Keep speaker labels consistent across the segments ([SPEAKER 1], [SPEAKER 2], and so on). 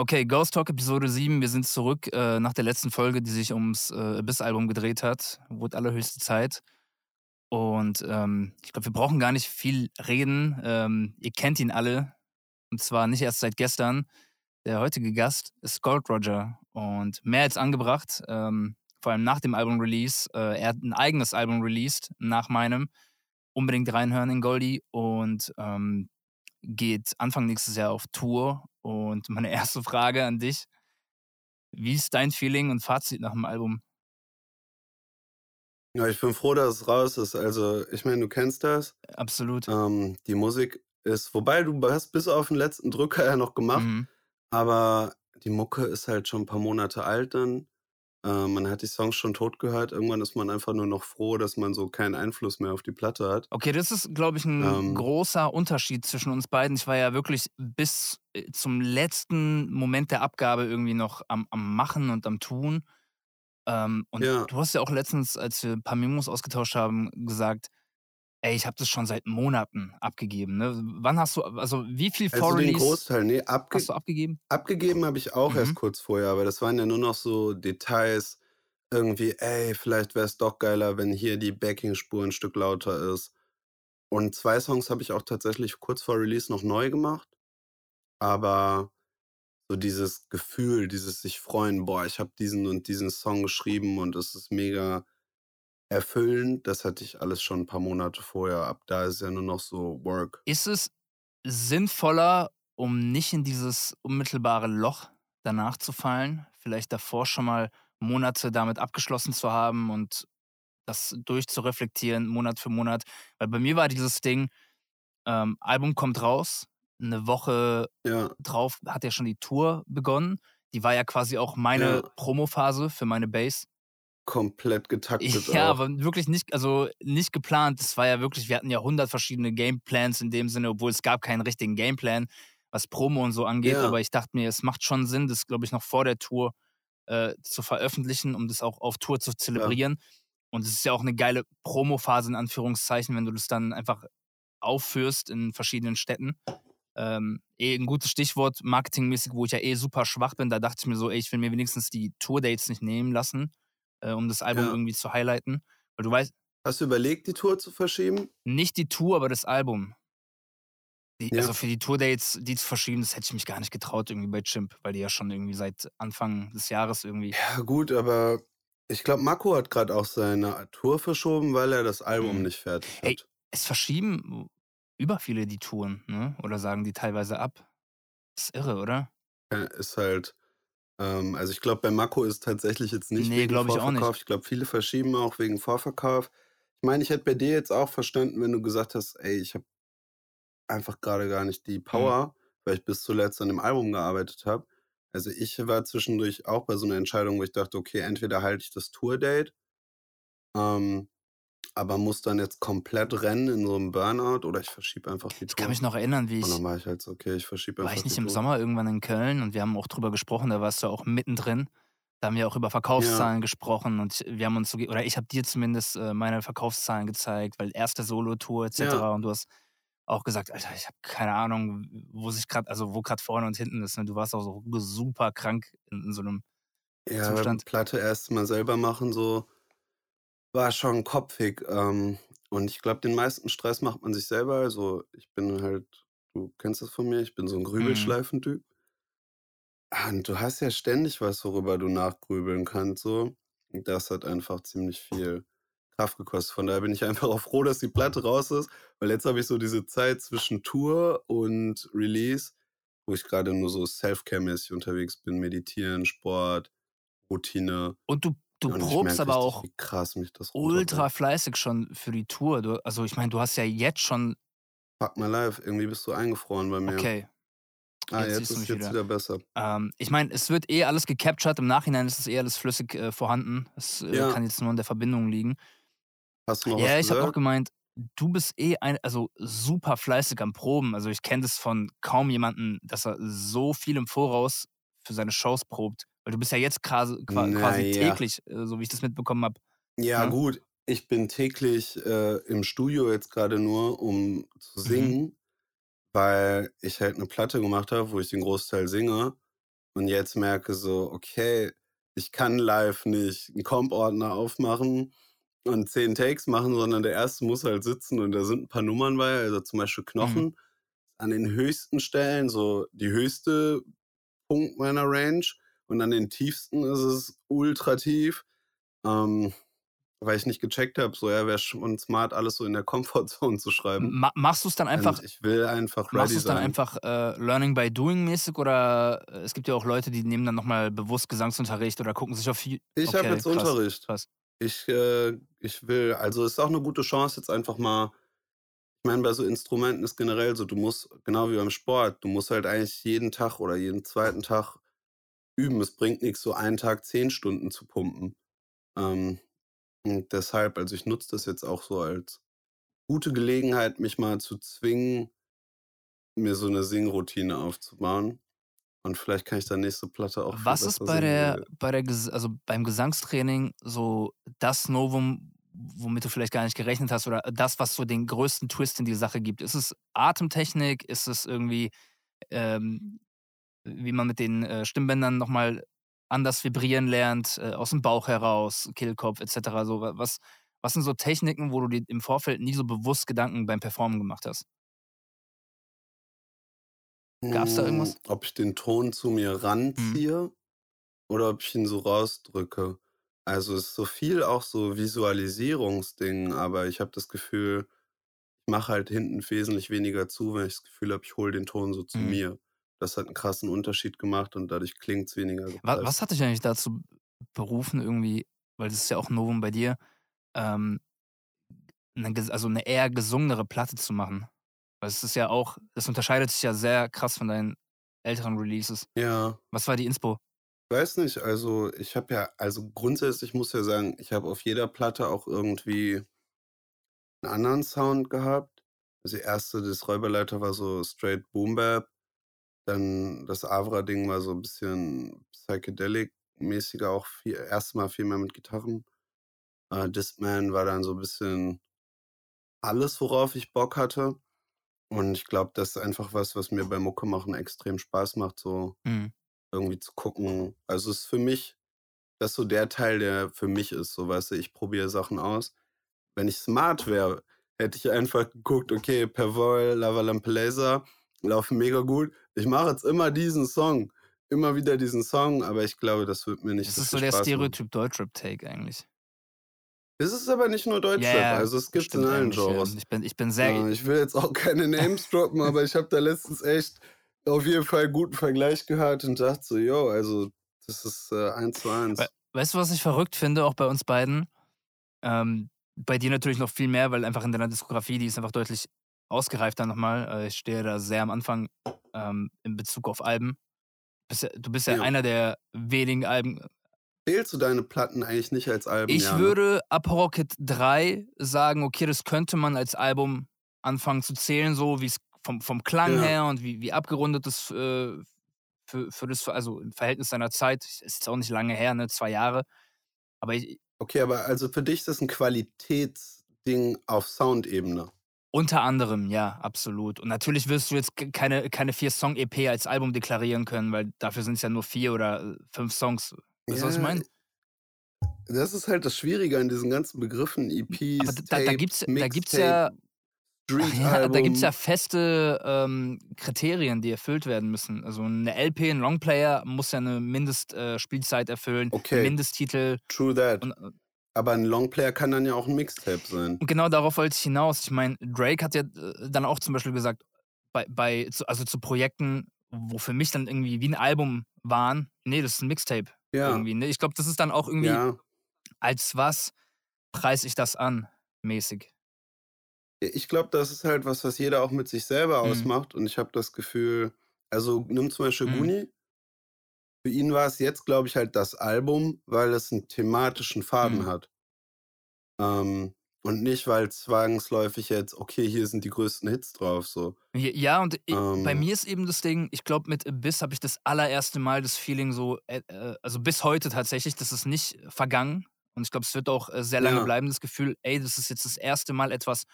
[SPEAKER 1] Okay, Ghost Talk Episode 7. Wir sind zurück äh, nach der letzten Folge, die sich ums äh, Abyss-Album gedreht hat. Wurde allerhöchste Zeit. Und ähm, ich glaube, wir brauchen gar nicht viel reden. Ähm, ihr kennt ihn alle. Und zwar nicht erst seit gestern. Der heutige Gast ist Gold Roger. Und mehr als angebracht. Ähm, vor allem nach dem Album-Release. Äh, er hat ein eigenes Album released, nach meinem. Unbedingt reinhören in Goldie. Und ähm, geht Anfang nächstes Jahr auf Tour. Und meine erste Frage an dich: Wie ist dein Feeling und Fazit nach dem Album?
[SPEAKER 2] Ja, ich bin froh, dass es raus ist. Also, ich meine, du kennst das.
[SPEAKER 1] Absolut.
[SPEAKER 2] Ähm, die Musik ist, wobei du hast bis auf den letzten Drücker ja noch gemacht,
[SPEAKER 1] Mhm.
[SPEAKER 2] aber die Mucke ist halt schon ein paar Monate alt dann. Äh, man hat die Songs schon tot gehört. Irgendwann ist man einfach nur noch froh, dass man so keinen Einfluss mehr auf die Platte hat.
[SPEAKER 1] Okay, das ist, glaube ich, ein
[SPEAKER 2] Ähm.
[SPEAKER 1] großer Unterschied zwischen uns beiden. Ich war ja wirklich bis äh, zum letzten Moment der Abgabe irgendwie noch am, am Machen und am Tun. Ähm, und
[SPEAKER 2] Ja.
[SPEAKER 1] du hast ja auch letztens, als wir ein paar Memos ausgetauscht haben, gesagt, ey, ich habe das schon seit Monaten abgegeben. Ne? Wann hast du, also wie viel
[SPEAKER 2] Also den Großteil, nee, abge
[SPEAKER 1] hast du abgegeben?
[SPEAKER 2] abgegeben habe ich auch
[SPEAKER 1] Mhm.
[SPEAKER 2] erst kurz vorher, aber das waren ja nur noch so Details. Irgendwie, ey, vielleicht wäre es doch geiler, wenn hier die Backing-Spur ein Stück lauter ist. Und zwei Songs habe ich auch tatsächlich kurz vor Release noch neu gemacht. Aber so dieses Gefühl, dieses sich freuen, boah, ich habe diesen und diesen Song geschrieben und es ist mega erfüllend, das hatte ich alles schon ein paar Monate vorher. Ab da ist ja nur noch so Work.
[SPEAKER 1] Ist es sinnvoller, um nicht in dieses unmittelbare Loch danach zu fallen, vielleicht davor schon mal Monate damit abgeschlossen zu haben und das durchzureflektieren, Monat für Monat? Weil bei mir war dieses Ding, ähm, Album kommt raus, eine Woche
[SPEAKER 2] Ja,
[SPEAKER 1] drauf hat ja schon die Tour begonnen. Die war ja quasi auch meine
[SPEAKER 2] Ja.
[SPEAKER 1] Promophase für meine Base.
[SPEAKER 2] Komplett getaktet
[SPEAKER 1] Ja,
[SPEAKER 2] auch.
[SPEAKER 1] aber wirklich nicht, also nicht geplant. Das war ja wirklich, wir hatten ja hundert verschiedene Gameplans in dem Sinne, obwohl es gab keinen richtigen Gameplan, was Promo und so angeht.
[SPEAKER 2] Ja.
[SPEAKER 1] Aber ich dachte mir, es macht schon Sinn, das, glaube ich, noch vor der Tour äh, zu veröffentlichen, um das auch auf Tour zu zelebrieren. Und es ist ja auch eine geile Promophase in Anführungszeichen, wenn du das dann einfach aufführst in verschiedenen Städten. Ähm, eh ein gutes Stichwort, marketingmäßig, wo ich ja eh super schwach bin. Da dachte ich mir so, ey, ich will mir wenigstens die Tour-Dates nicht nehmen lassen, äh, um das Album
[SPEAKER 2] Ja.
[SPEAKER 1] irgendwie zu highlighten. Weil du weißt,
[SPEAKER 2] Hast du überlegt, die Tour zu verschieben?
[SPEAKER 1] nicht die Tour, aber das Album. Die,
[SPEAKER 2] Ja.
[SPEAKER 1] Also für die Tour-Dates, die zu verschieben, das hätte ich mich gar nicht getraut irgendwie bei Chimp, weil die ja schon irgendwie seit Anfang des Jahres irgendwie.
[SPEAKER 2] Ja, gut, aber ich glaube, Marco hat gerade auch seine Tour verschoben, weil er das Album
[SPEAKER 1] Mhm.
[SPEAKER 2] nicht fertig hat.
[SPEAKER 1] Ey. Es verschieben über viele die Touren, ne? Oder sagen die teilweise ab. Ist irre, oder?
[SPEAKER 2] Ja, Ist halt, ähm, also ich glaube, bei Marco ist tatsächlich jetzt nicht
[SPEAKER 1] Nee,
[SPEAKER 2] wegen
[SPEAKER 1] glaub ich auch nicht.
[SPEAKER 2] Vorverkauf. Ich glaube, viele verschieben auch wegen Vorverkauf. Ich meine, ich hätte bei dir jetzt auch verstanden, wenn du gesagt hast, ey, ich habe einfach gerade gar nicht
[SPEAKER 1] Mhm.
[SPEAKER 2] die Power, weil ich bis zuletzt an dem Album gearbeitet habe. Also ich war zwischendurch auch bei so einer Entscheidung, wo ich dachte, okay, entweder halte ich das Tour-Date, ähm, aber muss dann jetzt komplett rennen in so einem Burnout oder ich verschiebe einfach die
[SPEAKER 1] Ich
[SPEAKER 2] Tour.
[SPEAKER 1] kann mich noch erinnern, wie
[SPEAKER 2] Und
[SPEAKER 1] ich.
[SPEAKER 2] dann war ich halt so, okay, ich verschiebe
[SPEAKER 1] War
[SPEAKER 2] einfach
[SPEAKER 1] ich nicht im
[SPEAKER 2] Tour.
[SPEAKER 1] Sommer irgendwann in Köln und wir haben auch drüber gesprochen, da warst du auch mittendrin. Da haben wir auch über Verkaufszahlen gesprochen und wir haben uns so, oder ich habe dir zumindest äh, meine Verkaufszahlen gezeigt, weil erste Solo-Tour etc.
[SPEAKER 2] Ja.
[SPEAKER 1] Und du hast auch gesagt, Alter, ich habe keine Ahnung, wo sich gerade, also wo gerade vorne und hinten ist. Ne? Du warst auch so super krank in, in so einem.
[SPEAKER 2] Ja,
[SPEAKER 1] Zustand.
[SPEAKER 2] Platte erst mal selber machen, so war schon kopfig. Ähm, und ich glaube, den meisten Stress macht man sich selber. Also ich bin halt, du kennst das von mir, ich bin so ein Grübelschleifentyp. Ah, Und du hast ja ständig was, worüber du nachgrübeln kannst. So. Und das hat einfach ziemlich viel Kraft gekostet. Von daher bin ich einfach auch froh, dass die Platte raus ist, weil jetzt habe ich so diese Zeit zwischen Tour und Release, wo ich gerade nur so Self-Care-mäßig unterwegs bin, meditieren, Sport, Routine.
[SPEAKER 1] Und du, du
[SPEAKER 2] Und
[SPEAKER 1] probst aber auch
[SPEAKER 2] wie krass mich das
[SPEAKER 1] ultra fleißig schon für die Tour. Du, also ich meine, du hast ja jetzt schon,
[SPEAKER 2] Fuck my life, irgendwie bist du eingefroren bei mir.
[SPEAKER 1] okay,
[SPEAKER 2] ah,
[SPEAKER 1] jetzt
[SPEAKER 2] jetzt, ist jetzt
[SPEAKER 1] wieder.
[SPEAKER 2] wieder besser.
[SPEAKER 1] Ähm, ich meine, es wird eh alles gecaptured. Im Nachhinein ist es eh alles flüssig äh, vorhanden. Es äh,
[SPEAKER 2] Ja.
[SPEAKER 1] kann jetzt nur an der Verbindung liegen.
[SPEAKER 2] Hast du noch
[SPEAKER 1] ja, ich habe auch gemeint, du bist eh ein, also super fleißig am Proben. Also ich kenne das von kaum jemanden, dass er so viel im Voraus für seine Shows probt. Weil du bist ja jetzt quasi, quasi
[SPEAKER 2] Naja.
[SPEAKER 1] täglich, äh, so wie ich das mitbekommen habe.
[SPEAKER 2] Ja,
[SPEAKER 1] Ja.
[SPEAKER 2] gut. Ich bin täglich äh, im Studio jetzt gerade nur, um zu
[SPEAKER 1] Mhm.
[SPEAKER 2] singen, weil ich halt eine Platte gemacht habe, wo ich den Großteil singe. und jetzt merke so, okay, ich kann live nicht 'n Comp-Ordner aufmachen und 10 Takes machen, sondern der erste muss halt sitzen und da sind 'n paar Nummern bei, also zum Beispiel
[SPEAKER 1] Mhm.
[SPEAKER 2] Knochen an den höchsten Stellen, so die höchste Punkt meiner Range und an den tiefsten ist es ultra tief, ähm, weil ich nicht gecheckt habe, so, ja, wäre schon smart, alles so in der Comfort-Zone zu schreiben.
[SPEAKER 1] Ma machst du's dann einfach
[SPEAKER 2] Und ich will einfach
[SPEAKER 1] machst
[SPEAKER 2] ready
[SPEAKER 1] du's dann einfach, äh, Learning by Doing mäßig oder äh, es gibt ja auch Leute, die nehmen dann noch mal bewusst Gesangsunterricht oder gucken sich auf Ju
[SPEAKER 2] Ich habe
[SPEAKER 1] okay,
[SPEAKER 2] jetzt
[SPEAKER 1] krass,
[SPEAKER 2] Unterricht.
[SPEAKER 1] krass.
[SPEAKER 2] Ich, äh ich will also, ist auch 'ne gute Chance, jetzt einfach mal ich meine, bei so Instrumenten ist generell so, du musst genau wie beim Sport, du musst halt eigentlich jeden Tag oder jeden 2. Tag üben. Es bringt nix, so einen Tag 10 Stunden zu pumpen. Ähm, und deshalb also, ich nutze das jetzt auch so als gute Gelegenheit, mich mal zu zwingen mir so 'ne Singroutine aufzubauen. Und vielleicht kann ich dann nächste Platte auch
[SPEAKER 1] Was ist bei der bei der also, beim Gesangstraining so das Novum, womit du vielleicht gar nicht gerechnet hast oder das, was so den größten Twist in die Sache gibt? Ist es Atemtechnik? Ist es irgendwie, ähm, wie man mit den, äh, Stimmbändern noch mal anders vibrieren lernt, äh, aus'm Bauch heraus, Kehlkopf et cetera, so wa was was sind so Techniken, wo du dir im Vorfeld nie so bewusst Gedanken beim Performen gemacht hast? Gab's da
[SPEAKER 2] Hm,
[SPEAKER 1] irgendwas?
[SPEAKER 2] ob ich den Ton zu mir
[SPEAKER 1] Mhm.
[SPEAKER 2] ranziehe oder ob ich ihn so rausdrücke. Also, es ist so viel auch so Visualisierungsding, aber ich habe das Gefühl, ich mache halt hinten wesentlich weniger zu, wenn ich das Gefühl habe, ich hole den Ton so zu
[SPEAKER 1] Mhm.
[SPEAKER 2] mir. Das hat 'n krassen Unterschied gemacht und dadurch klingt's weniger
[SPEAKER 1] Wa
[SPEAKER 2] gepresst.
[SPEAKER 1] was hat dich eigentlich dazu berufen irgendwie weil das ist ja auch 'n Novum bei dir, ähm 'ne ges also, 'ne eher gesungenere Platte zu machen? Weil es ist ja auch es unterscheidet sich ja sehr krass von deinen älteren Releases.
[SPEAKER 2] Ja.
[SPEAKER 1] Was war die Inspo?
[SPEAKER 2] Weiß nicht, also, ich habe ja also, grundsätzlich muss ja sagen, ich habe auf jeder Platte auch irgendwie 'n anderen Sound gehabt. Also, die erste, das Räuberleiter war so straight Boom Bap. Dann das Avra-Ding war so 'n bisschen psychedelic-mäßiger, auch viel erste Mal viel mehr mit Gitarren. Äh, Discman war dann so bisschen alles, worauf ich Bock hatte. Und ich glaube, das ist einfach was, was mir beim Mucke-Machen extrem Spaß macht, so
[SPEAKER 1] Mhm.
[SPEAKER 2] irgendwie zu gucken. Also, es ist für mich das ist so der Teil, der für mich ist, so, weißt du? Ich probiere Sachen aus. Wenn ich smart wäre, hätte ich einfach geguckt: „Okay, Perwoll, Lava Lampa Laser laufen mega gut. Ich mache jetzt immer diesen Song, immer wieder diesen Song“, aber ich glaube, das würde mir nicht
[SPEAKER 1] Das ist so der
[SPEAKER 2] Spaß.
[SPEAKER 1] Stereotyp Deutschrap-Take eigentlich.
[SPEAKER 2] Es ist aber nicht nur
[SPEAKER 1] Ja,
[SPEAKER 2] Deutschrap,
[SPEAKER 1] ja,
[SPEAKER 2] also, es gibt's in allen
[SPEAKER 1] ja.
[SPEAKER 2] Genres.
[SPEAKER 1] Ich bin ich bin sehr
[SPEAKER 2] Äh, ich will jetzt auch keine Names droppen, aber ich habe da letztens echt auf jeden Fall guten Vergleich gehört und dachte so: „Jo, also, das ist, äh, eins zu eins.“
[SPEAKER 1] weißt du, was ich verrückt finde, auch bei uns beiden? Ähm, bei dir natürlich noch viel mehr, weil einfach in deiner Diskografie, die ist einfach deutlich ausgereifter noch mal. Äh, ich stehe da sehr am Anfang, ähm, in Bezug auf Alben. Du bist ja
[SPEAKER 2] Ja.
[SPEAKER 1] einer der wenigen Alben
[SPEAKER 2] Zählst du deine Platten eigentlich nicht als Alben?
[SPEAKER 1] Ich
[SPEAKER 2] Ja, ne?
[SPEAKER 1] würde ab Rocket 3 sagen, okay, das könnte man als Album anfangen zu zählen, so wie's vom vom Klang
[SPEAKER 2] Ja.
[SPEAKER 1] her und wie wie abgerundet das, äh, für für das also, im Verhältnis seiner Zeit ist jetzt auch nicht lange her, ne, 2 Jahre. Aber i
[SPEAKER 2] Okay, aber also, für dich ist das 'n Qualitätsding auf Soundebene?
[SPEAKER 1] Unter anderem, ja, absolut. Und natürlich wirst du jetzt keine keine 4-Song-EP als Album deklarieren können, weil dafür sind's ja nur 4 oder, äh, 5 Songs. Weißt du, was ich
[SPEAKER 2] Ja,
[SPEAKER 1] meine?
[SPEAKER 2] das ist halt das Schwierige an diesen ganzen Begriffen
[SPEAKER 1] Aber
[SPEAKER 2] EPs,
[SPEAKER 1] d da da gibt's
[SPEAKER 2] Tapes,
[SPEAKER 1] da gibt's ja
[SPEAKER 2] Mixtape,
[SPEAKER 1] ja, da gibt's ja
[SPEAKER 2] Street-Album.
[SPEAKER 1] feste, ähm, Kriterien, die erfüllt werden müssen. Also, 'ne LP, 'n Longplayer muss ja 'ne Mindest äh, erfüllen,
[SPEAKER 2] Okay,
[SPEAKER 1] Mindesttitel
[SPEAKER 2] true that.
[SPEAKER 1] und, äh
[SPEAKER 2] Aber 'n Longplayer kann dann ja auch 'n Mixtape sein.
[SPEAKER 1] Und genau darauf wollte ich hinaus. Ich meine, Drake hat ja, äh, dann auch zum Beispiel gesagt, bei bei also, zu Projekten, wo für mich dann irgendwie wie 'n Album waren: „Ne, das ist 'n Mixtape“,
[SPEAKER 2] Ja.
[SPEAKER 1] irgendwie, ne? Ich glaube, das ist dann auch irgendwie
[SPEAKER 2] Ja.
[SPEAKER 1] als was preise ich das an mäßig.
[SPEAKER 2] Ich glaube, das ist halt was, was jeder auch mit sich selber
[SPEAKER 1] Mhm.
[SPEAKER 2] ausmacht und ich habe das Gefühl also, nimm zum Beispiel
[SPEAKER 1] Mhm.
[SPEAKER 2] Guni. Für ihn war's jetzt, glaube ich, halt das Album, weil es 'n thematischen Faden
[SPEAKER 1] Mhm.
[SPEAKER 2] hat. Ähm, und nicht, weil's zwangsläufig jetzt okay, hier sind die größten Hits drauf, so.
[SPEAKER 1] Ja, und i bei
[SPEAKER 2] Ähm
[SPEAKER 1] mir ist eben das Ding, ich glaube, mit Abyss habe ich das allererste Mal das Feeling so, äh, äh also, bis heute tatsächlich, das ist nicht vergangen und ich glaube, es wird auch, äh, sehr lange
[SPEAKER 2] Ja.
[SPEAKER 1] bleiben, das Gefühl: „Ey, das ist jetzt das erste Mal etwas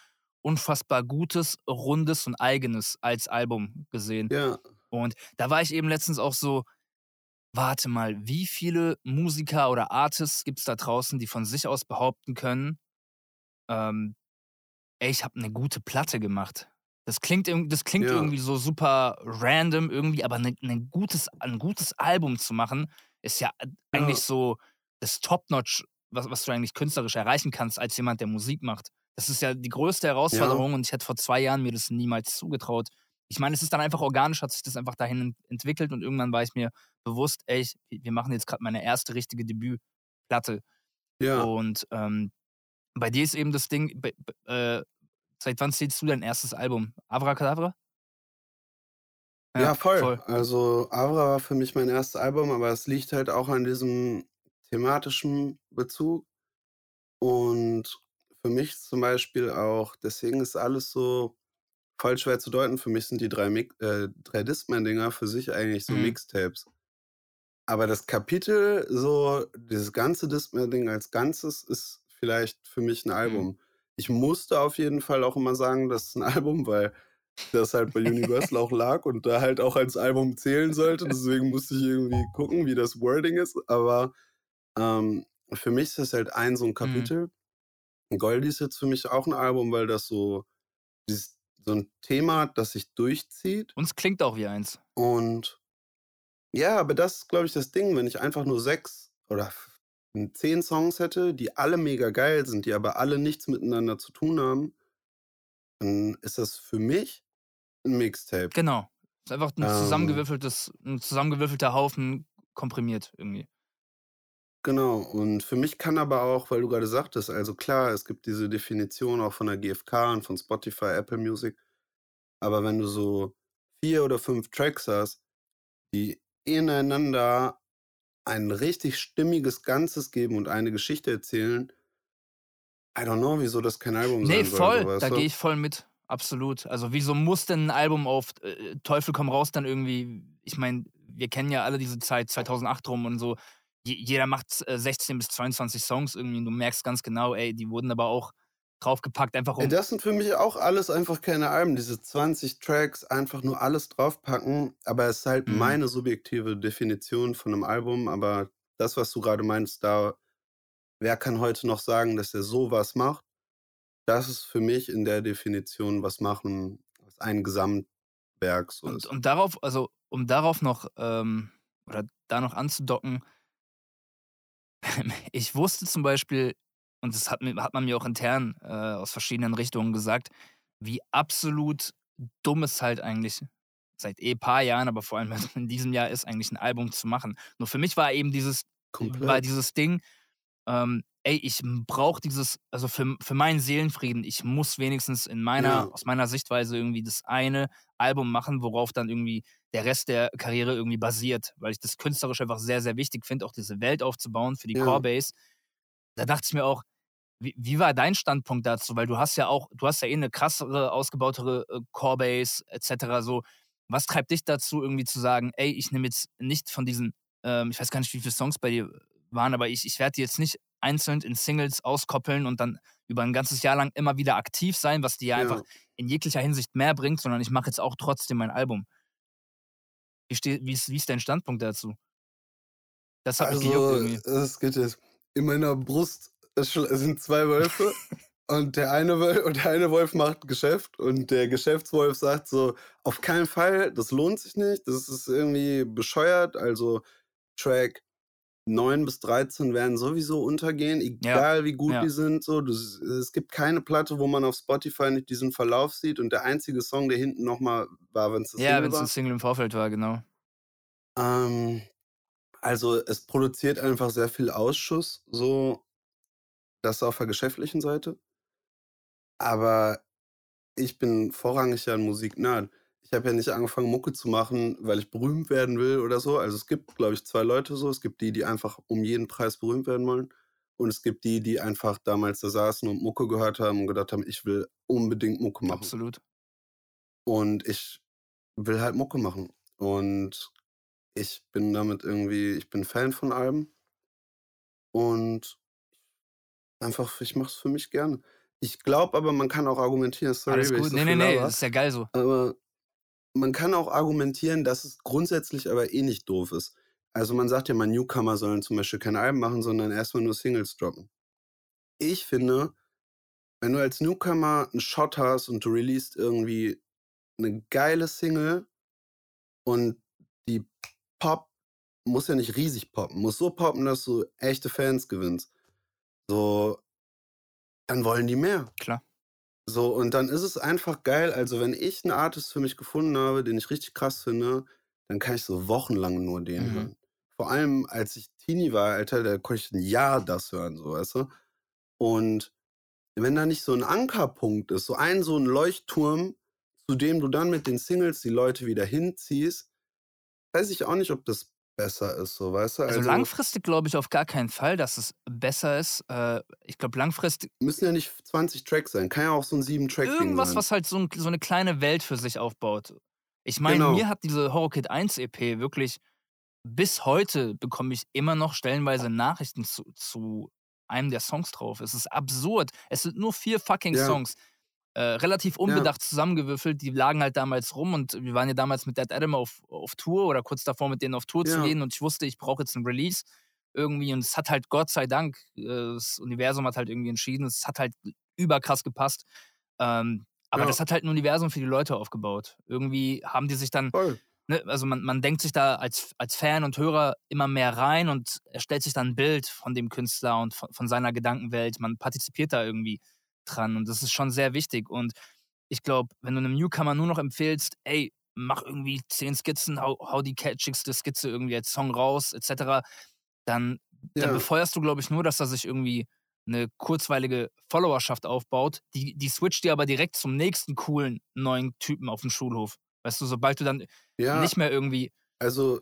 [SPEAKER 1] unfassbar Gutes, Rundes und Eigenes als Album gesehen.“
[SPEAKER 2] Ja.
[SPEAKER 1] Und da war ich eben letztens auch so warte mal, wie viele Musiker oder Artists gibt's da draußen, die von sich aus behaupten können, ähm, ey, ich habe 'ne gute Platte gemacht. Das klingt das klingt
[SPEAKER 2] Ja.
[SPEAKER 1] irgendwie so super random irgendwie, aber 'ne 'ne gutes 'n gutes Album zu machen, ist ja a eigentlich
[SPEAKER 2] Ja.
[SPEAKER 1] so das Top-Notch, was was du eigentlich künstlerisch erreichen kannst als jemand, der Musik macht. Das ist ja die größte
[SPEAKER 2] Ja.
[SPEAKER 1] Herausforderung und ich hätte vor 2 Jahren mir das niemals zugetraut. Ich meine, es ist dann einfach organisch hat sich das einfach dahin ent entwickelt und irgendwann war ich mir bewusst: „Ey, ich wir machen jetzt grad meine 1. richtige Debütplatte.“
[SPEAKER 2] Ja.
[SPEAKER 1] Und, ähm, bei dir ist eben das Ding, äh, seit wann zählst du dein 1. Album? „Avra Kadavra“? Ja,
[SPEAKER 2] Ja, voll.
[SPEAKER 1] voll.
[SPEAKER 2] Also, „Avra“ war für mich mein 1. Album, aber es liegt halt auch an diesem thematischen Bezug. Und für mich zum Beispiel auch deswegen ist alles so voll schwer zu deuten. Für mich sind die 3 Mik äh, 3 Discman-Dinger für sich eigentlich so
[SPEAKER 1] Mhm.
[SPEAKER 2] Mixtapes. Aber das Kapitel, so dieses ganze Discman-Ding als Ganzes ist vielleicht für mich 'n
[SPEAKER 1] Mhm.
[SPEAKER 2] Album. Ich musste auf jeden Fall auch immer sagen, das ist 'n Album, weil das halt bei Universal auch lag und da halt auch als Album zählen sollte. Deswegen musste ich irgendwie gucken, wie das Wording ist. Aber, ähm, für mich ist das halt ein so 'n
[SPEAKER 1] Mhm.
[SPEAKER 2] Kapitel. „Goldie“ ist jetzt für mich auch 'n Album, weil das so dieses so 'n Thema hat, das sich durchzieht.
[SPEAKER 1] Und es klingt auch wie eins.
[SPEAKER 2] Und ja, aber das ist, glaube ich, das Ding, wenn ich einfach nur 6 oder 10 Songs hätte, die alle mega geil sind, die aber alle nichts miteinander zu tun haben dann ist das für mich 'n Mixtape.
[SPEAKER 1] Genau. Ist einfach 'n
[SPEAKER 2] Ähm
[SPEAKER 1] zusammengewürfeltes 'n zusammengewürfelter Haufen komprimiert irgendwie.
[SPEAKER 2] Genau. Und für mich kann aber auch, weil du grade sagtest also klar, es gibt diese Definition auch von der GfK und von Spotify, Apple Music. Aber wenn du so 4 oder 5 Tracks hast, die ineinander ein richtig stimmiges Ganzes geben und eine Geschichte erzählen I don't know, wieso das kein Album
[SPEAKER 1] Ne,
[SPEAKER 2] sein soll, so,
[SPEAKER 1] voll, da gehe ich voll mit, absolut. Also, wieso muss denn 'n Album auf, äh, Teufel komm raus dann irgendwie ich meine, wir kennen ja alle diese Zeit 2008 rum und so. Je jeder macht, äh, 16 bis 22 Songs irgendwie und du merkst ganz genau, ey, die wurden aber auch draufgepackt, einfach um
[SPEAKER 2] das sind für mich auch alles einfach keine Alben, diese 20 Tracks, einfach nur alles draufpacken. Aber es ist halt
[SPEAKER 1] Mhm.
[SPEAKER 2] meine subjektive Definition von 'nem Album. Aber das, was du grade meintest, da wer kann heute noch sagen, dass er so was macht? Das ist für mich in der Definition was machen, was ein Gesamtwerk so
[SPEAKER 1] Und
[SPEAKER 2] ist.
[SPEAKER 1] und darauf also, um darauf noch, ähm oder da noch anzudocken ich wusste zum Beispiel und das hat hat man mir auch intern, äh, aus verschiedenen Richtungen gesagt, wie absolut dumm es halt eigentlich seit eh paar Jahren, aber vor allem in diesem Jahr ist, eigentlich 'n Album zu machen. Nur für mich war eben dieses war dieses Ding, ähm: „Ey, ich brauche dieses also, für für meinen Seelenfrieden, ich muss wenigstens in meiner
[SPEAKER 2] Ja.
[SPEAKER 1] aus meiner Sichtweise irgendwie das eine Album machen, worauf dann irgendwie der Rest der Karriere irgendwie basiert“, weil ich das künstlerisch einfach sehr, sehr wichtig finde, auch diese Welt aufzubauen für die
[SPEAKER 2] Ja.
[SPEAKER 1] Core-Base. Da dachte ich mir auch: „Wie wie war dein Standpunkt dazu?“ Weil du hast ja auch du hast ja eh 'ne krassere, ausgebautere, äh, Core-Base et cetera so. Was treibt dich dazu, irgendwie zu sagen: „Ey, ich nehme jetzt nicht von diesen“ ähm, ich weiß gar nicht, wie viele Songs bei dir waren, aber ich ich werde die jetzt nicht einzeln in Singles auskoppeln und dann über 'n ganzes Jahr lang immer wieder aktiv sein, was dir ja einfach in jeglicher Hinsicht mehr bringt, sondern ich mache jetzt auch trotzdem mein Album. Wie steh wie ist wie ist dein Standpunkt dazu? Das hat mich gejuckt
[SPEAKER 2] Also,
[SPEAKER 1] irgendwie.
[SPEAKER 2] es geht jetzt in meiner Brust es sind 2 Wölfe und der eine Wöl und der eine Wolf macht Geschäft und der Geschäftswolf sagt so: „Auf keinen Fall, das lohnt sich nicht, das ist irgendwie bescheuert. Also, Track 9 bis 13 werden sowieso untergehen,
[SPEAKER 1] Ja,
[SPEAKER 2] egal wie gut
[SPEAKER 1] ja.
[SPEAKER 2] die sind so. Das es gibt keine Platte, wo man auf Spotify nicht diesen Verlauf sieht und der einzige Song, der hinten noch mal war, wenn's 'ne
[SPEAKER 1] Ja,
[SPEAKER 2] Single
[SPEAKER 1] wenn's 'ne
[SPEAKER 2] war.“
[SPEAKER 1] Single im Vorfeld war, genau.
[SPEAKER 2] Ähm, also, es produziert einfach sehr viel Ausschuss so das auf der geschäftlichen Seite. Aber ich bin vorrangig ja 'n Musik-Nerd. Ich habe ja nicht angefangen, Mucke zu machen, weil ich berühmt werden will oder so. Also, es gibt, glaube ich, 2 Leute so. Es gibt die, die einfach um jeden Preis berühmt werden wollen. Und es gibt die, die einfach damals da saßen und Mucke gehört haben und gedacht haben: „Ich will unbedingt Mucke machen.“
[SPEAKER 1] Absolut.
[SPEAKER 2] Und ich will halt Mucke machen. Und ich bin damit irgendwie ich bin Fan von Alben. Und einfach ich mache es für mich gerne. Ich glaube aber, man kann auch argumentieren sorry,
[SPEAKER 1] Alles
[SPEAKER 2] wenn ich
[SPEAKER 1] gut.
[SPEAKER 2] so
[SPEAKER 1] Ne,
[SPEAKER 2] viel
[SPEAKER 1] ne, ne,
[SPEAKER 2] laber,
[SPEAKER 1] ist ja geil so.
[SPEAKER 2] aber man kann auch argumentieren, dass es grundsätzlich aber eh nicht doof ist. also man sagt ja mal, Newcomer sollen zum Beispiel keine Alben machen, sondern erstmal nur Singles droppen. Ich finde, wenn du als Newcomer einen Shot hast und du releast irgendwie eine geile Single und die Pop muss ja nicht riesig poppen, muss so poppen, dass du echte Fans gewinnst. So, dann wollen die mehr.
[SPEAKER 1] Klar.
[SPEAKER 2] So, und dann ist es einfach geil. Also, wenn ich einen Artist für mich gefunden habe, den ich richtig krass finde, dann kann ich so wochenlang nur den
[SPEAKER 1] Mhm.
[SPEAKER 2] hören. Vor allem, als ich Teenie war, Alter, da konnte ich ein Jahr das hören, so, weißt du? Und wenn da nicht so ein Ankerpunkt ist, so ein so ein Leuchtturm, zu dem du dann mit den Singles die Leute wieder hinziehst, weiß ich auch nicht, ob das besser ist, so, weißt du?
[SPEAKER 1] Also,
[SPEAKER 2] Also,
[SPEAKER 1] langfristig glaube ich auf gar keinen Fall, dass es besser ist. Äh, ich glaube, langfristig
[SPEAKER 2] müssen ja nicht 20 Tracks sein. Kann ja auch so ein 7-Track-Ding
[SPEAKER 1] irgendwas,
[SPEAKER 2] sein.
[SPEAKER 1] was halt so, 'n, so eine kleine Welt für sich aufbaut. Ich meine,
[SPEAKER 2] Genau.
[SPEAKER 1] mir hat diese Horror Kid 1 EP wirklich bis heute bekomme ich immer noch stellenweise Nachrichten zu, zu einem der Songs drauf. Es ist absurd. Es sind nur vier fucking
[SPEAKER 2] Ja.
[SPEAKER 1] Songs. Äh, relativ unbedacht zusammengewürfelt. Die lagen halt damals rum und wir waren ja damals mit Dead Adam auf, auf Tour oder kurz davor mit denen auf Tour zu
[SPEAKER 2] Ja.
[SPEAKER 1] gehen und ich wusste, ich brauche jetzt ein Release irgendwie und es hat halt Gott sei Dank, äh, das Universum hat halt irgendwie entschieden, es hat halt überkrass gepasst. Ähm, aber
[SPEAKER 2] Ja.
[SPEAKER 1] das hat halt ein Universum für die Leute aufgebaut. Irgendwie haben die sich dann ne, also man, man denkt sich da als, als Fan und Hörer immer mehr rein und erstellt sich dann ein Bild von dem Künstler und von, von seiner Gedankenwelt. Man partizipiert da irgendwie dran und das ist schon sehr wichtig. Und ich glaube, wenn du einem Newcomer nur noch empfehlst, ey, mach irgendwie zehn Skizzen, hau, hau die catchigste Skizze irgendwie als Song raus, etc., dann, dann
[SPEAKER 2] Ja.
[SPEAKER 1] befeuerst du, glaube ich, nur, dass er sich irgendwie eine kurzweilige Followerschaft aufbaut. Die, die switcht dir aber direkt zum nächsten coolen neuen Typen auf dem Schulhof. Weißt du, sobald du dann
[SPEAKER 2] Ja,
[SPEAKER 1] nicht mehr irgendwie.
[SPEAKER 2] also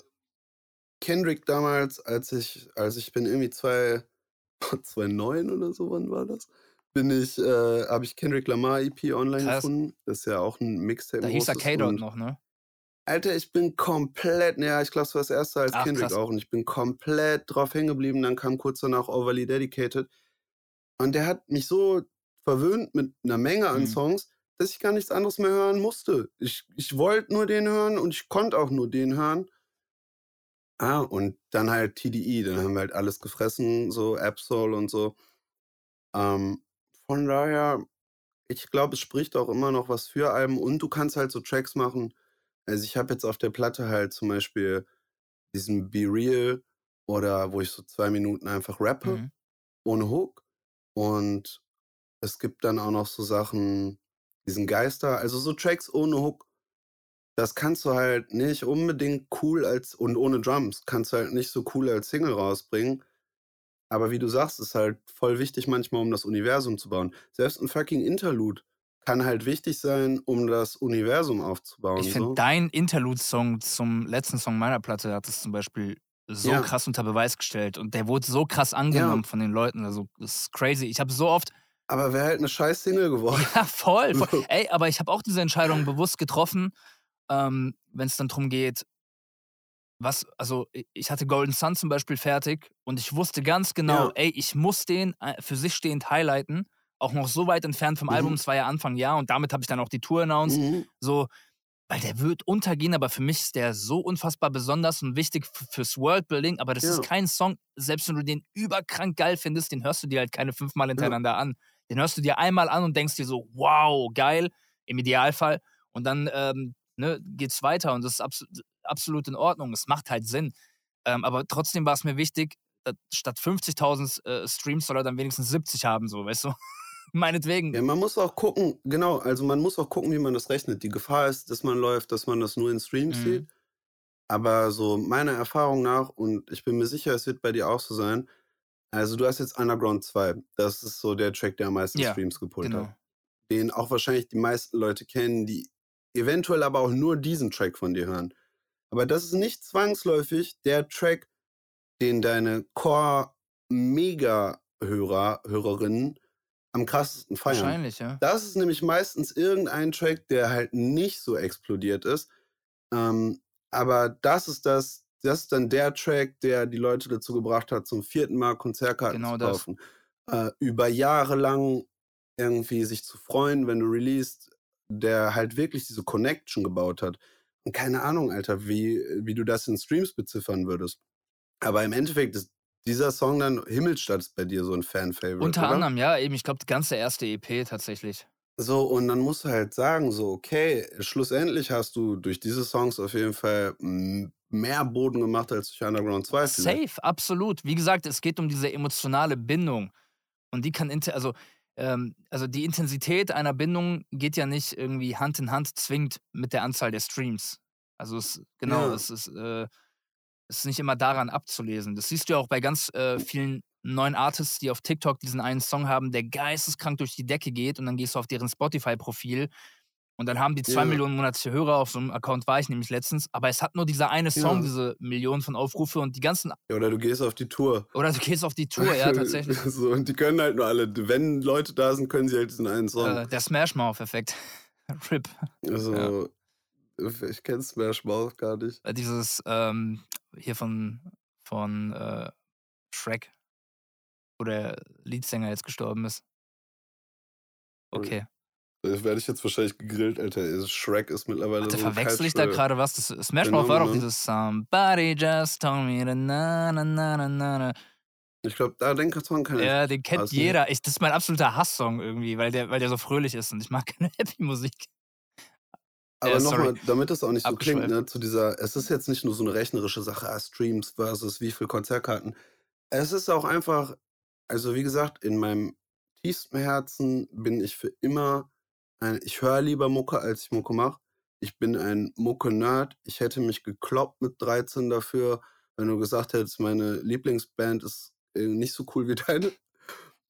[SPEAKER 2] Kendrick damals, als ich, als ich bin irgendwie zwei, 2009 oder so, wann war das? Bin ich, äh, habe ich Kendrick Lamar EP online
[SPEAKER 1] Krass.
[SPEAKER 2] gefunden. Das ist ja auch ein Mixtape.
[SPEAKER 1] Da hieß er K-Dot noch, ne?
[SPEAKER 2] Alter, ich bin komplett, ja, ich glaube, es war das erste als
[SPEAKER 1] Ach,
[SPEAKER 2] Kendrick
[SPEAKER 1] krass.
[SPEAKER 2] auch und ich bin komplett drauf hängen geblieben. Dann kam kurz danach Overly Dedicated und der hat mich so verwöhnt mit einer Menge an
[SPEAKER 1] Mhm.
[SPEAKER 2] Songs, dass ich gar nichts anderes mehr hören musste. Ich, ich wollte nur den hören und ich konnte auch nur den hören. Ah, und dann halt TDE, dann haben wir halt alles gefressen, so Absol und so. Ähm, von daher, ich glaube, es spricht auch immer noch was für Alben und du kannst halt so Tracks machen. Also ich habe jetzt auf der Platte halt zum Beispiel diesen Be Real oder wo ich so zwei Minuten einfach rappe
[SPEAKER 1] Mhm.
[SPEAKER 2] ohne Hook. Und es gibt dann auch noch so Sachen, diesen Geister, also so Tracks ohne Hook. Das kannst du halt nicht unbedingt cool als, und ohne Drums, kannst du halt nicht so cool als Single rausbringen. Aber wie du sagst, ist halt voll wichtig manchmal, um das Universum zu bauen. Selbst ein fucking Interlude kann halt wichtig sein, um das Universum aufzubauen.
[SPEAKER 1] Ich finde,
[SPEAKER 2] so.
[SPEAKER 1] dein Interlude-Song zum letzten Song meiner Platte hat es zum Beispiel so
[SPEAKER 2] Ja.
[SPEAKER 1] krass unter Beweis gestellt und der wurde so krass angenommen von den Leuten. Also, das ist crazy. Ich habe so oft,
[SPEAKER 2] Aber wäre halt eine scheiß Single geworden.
[SPEAKER 1] ja, voll, voll. Ey, aber ich habe auch diese Entscheidung bewusst getroffen, ähm, wenn es dann darum geht, was, also ich hatte Golden Sun zum Beispiel fertig und ich wusste ganz genau,
[SPEAKER 2] Ja.
[SPEAKER 1] ey, ich muss den äh, für sich stehend highlighten, auch noch so weit entfernt vom
[SPEAKER 2] Mhm.
[SPEAKER 1] Album, es war ja Anfang Jahr und damit habe ich dann auch die Tour announced.
[SPEAKER 2] Mhm.
[SPEAKER 1] So, weil der wird untergehen, aber für mich ist der so unfassbar besonders und wichtig fürs Worldbuilding. Aber das
[SPEAKER 2] Ja.
[SPEAKER 1] ist kein Song, selbst wenn du den überkrank geil findest, den hörst du dir halt keine fünfmal hintereinander an. Den hörst du dir einmal an und denkst dir so, wow, geil, im Idealfall. Und dann ähm, ne, geht's weiter und das ist abs absolut in Ordnung. Es macht halt Sinn. Ähm, aber trotzdem war es mir wichtig, dass statt 50.000 äh, Streams soll er dann wenigstens 70 haben, so, weißt du? Meinetwegen.
[SPEAKER 2] Ja, man muss auch gucken, genau, also man muss auch gucken, wie man das rechnet. Die Gefahr ist, dass man läuft, dass man das nur in Streams
[SPEAKER 1] Mhm.
[SPEAKER 2] sieht. Aber so meiner Erfahrung nach, und ich bin mir sicher, es wird bei dir auch so sein, also du hast jetzt Underground 2. Das ist so der Track, der am meisten
[SPEAKER 1] Ja,
[SPEAKER 2] Streams gepult
[SPEAKER 1] Genau.
[SPEAKER 2] hat. Den auch wahrscheinlich die meisten Leute kennen, die eventuell aber auch nur diesen Track von dir hören. Aber das ist nicht zwangsläufig der Track, den deine Core-Mega-Hörer, Hörerinnen am krassesten feiern.
[SPEAKER 1] Wahrscheinlich, ja.
[SPEAKER 2] Das ist nämlich meistens irgendein Track, der halt nicht so explodiert ist. Ähm, aber das ist das, das ist dann der Track, der die Leute dazu gebracht hat, zum vierten Mal Konzertkarten
[SPEAKER 1] Genau
[SPEAKER 2] zu
[SPEAKER 1] das.
[SPEAKER 2] kaufen. Äh, über Jahre lang irgendwie sich zu freuen, wenn du released, der halt wirklich diese Connection gebaut hat. Und keine Ahnung, Alter, wie, wie du das in Streams beziffern würdest. Aber im Endeffekt ist dieser Song dann Himmelsstadt ist bei dir so 'n Fan-Favorite,
[SPEAKER 1] Unter
[SPEAKER 2] oder?
[SPEAKER 1] anderem, ja, eben, ich glaube, die ganze erste EP tatsächlich.
[SPEAKER 2] So, und dann musst du halt sagen, so, okay, schlussendlich hast du durch diese Songs auf jeden Fall mehr Boden gemacht als durch Underground 2 vielleicht.
[SPEAKER 1] Safe, absolut. Wie gesagt, es geht um diese emotionale Bindung und die kann also, ähm also, die Intensität einer Bindung geht ja nicht irgendwie Hand in Hand zwingend mit der Anzahl der Streams. Also, es genau,
[SPEAKER 2] Ja.
[SPEAKER 1] es ist, äh ist nicht immer daran abzulesen. Das siehst du ja auch bei ganz, äh, vielen neuen Artists, die auf TikTok diesen einen Song haben, der geisteskrank durch die Decke geht und dann gehst du auf deren Spotify-Profil und dann haben die zwei
[SPEAKER 2] Ja.
[SPEAKER 1] Millionen monatliche Hörer. Auf so 'nem Account war ich nämlich letztens, aber es hat nur dieser eine Song
[SPEAKER 2] Ja.
[SPEAKER 1] diese Millionen von Aufrufe und die ganzen
[SPEAKER 2] Ja, oder du gehst auf die Tour.
[SPEAKER 1] oder du gehst auf die Tour, ja, tatsächlich.
[SPEAKER 2] So, und die können halt nur alle wenn Leute da sind, können sie halt diesen einen Song.
[SPEAKER 1] Äh, der Smash Mouth-Effekt. RIP.
[SPEAKER 2] Also, ich kenne Smash Mouth gar nicht.
[SPEAKER 1] Äh, dieses, ähm, hier von von, äh, Shrek, wo der Leadsänger jetzt gestorben ist. Okay.
[SPEAKER 2] Werde ich jetzt wahrscheinlich gegrillt, Alter. Also, Shrek ist mittlerweile
[SPEAKER 1] Warte,
[SPEAKER 2] so
[SPEAKER 1] verwechsel ich da grade was? Das Smash Mouth war doch
[SPEAKER 2] Phenomenon.
[SPEAKER 1] dieses „Somebody just told me that na na na na na na“.
[SPEAKER 2] Ich glaube, da den Song ich.
[SPEAKER 1] Ja, den kennt
[SPEAKER 2] nicht.
[SPEAKER 1] jeder. Ich das ist mein absoluter Hasssong irgendwie, weil der weil der so fröhlich ist und ich mag keine Happy-Musik.
[SPEAKER 2] Aber
[SPEAKER 1] Äh,
[SPEAKER 2] noch
[SPEAKER 1] sorry.
[SPEAKER 2] mal, damit das auch nicht so klingt, ne, zu dieser es ist jetzt nicht nur so 'ne rechnerische Sache, ah, Streams versus wie viel Konzertkarten. Es ist auch einfach also, wie gesagt, in meinem tiefsten Herzen bin ich für immer ein ich höre lieber Mucke, als ich Mucke mache. Ich bin ein Mucke-Nerd. Ich hätte mich gekloppt mit 13 dafür, wenn du gesagt hättest, meine Lieblingsband ist, äh, nicht so cool wie deine.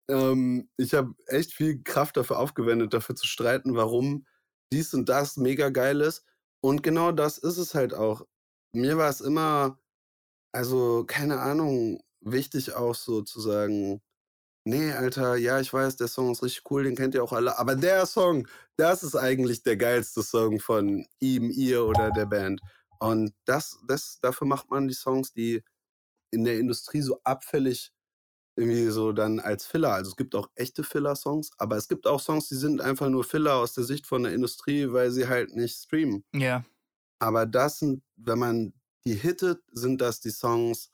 [SPEAKER 2] Ähm, ich habe echt viel Kraft dafür aufgewendet, dafür zu streiten, warum dies und das mega geil ist. Und genau das ist es halt auch. Mir war es immer also, keine Ahnung, wichtig auch so zu sagen: „Ne, Alter, ja, ich weiß, der Song ist richtig cool, den kennt ihr auch alle, aber der Song, das ist eigentlich der geilste Song von ihm, ihr oder der Band.“ Und das das dafür macht man die Songs, die in der Industrie so abfällig irgendwie so dann als Filler also, es gibt auch echte Filler-Songs, aber es gibt auch Songs, die sind einfach nur Filler aus der Sicht von der Industrie, weil sie halt nicht streamen.
[SPEAKER 1] Ja.
[SPEAKER 2] Aber das sind wenn man die hittet, sind das die Songs,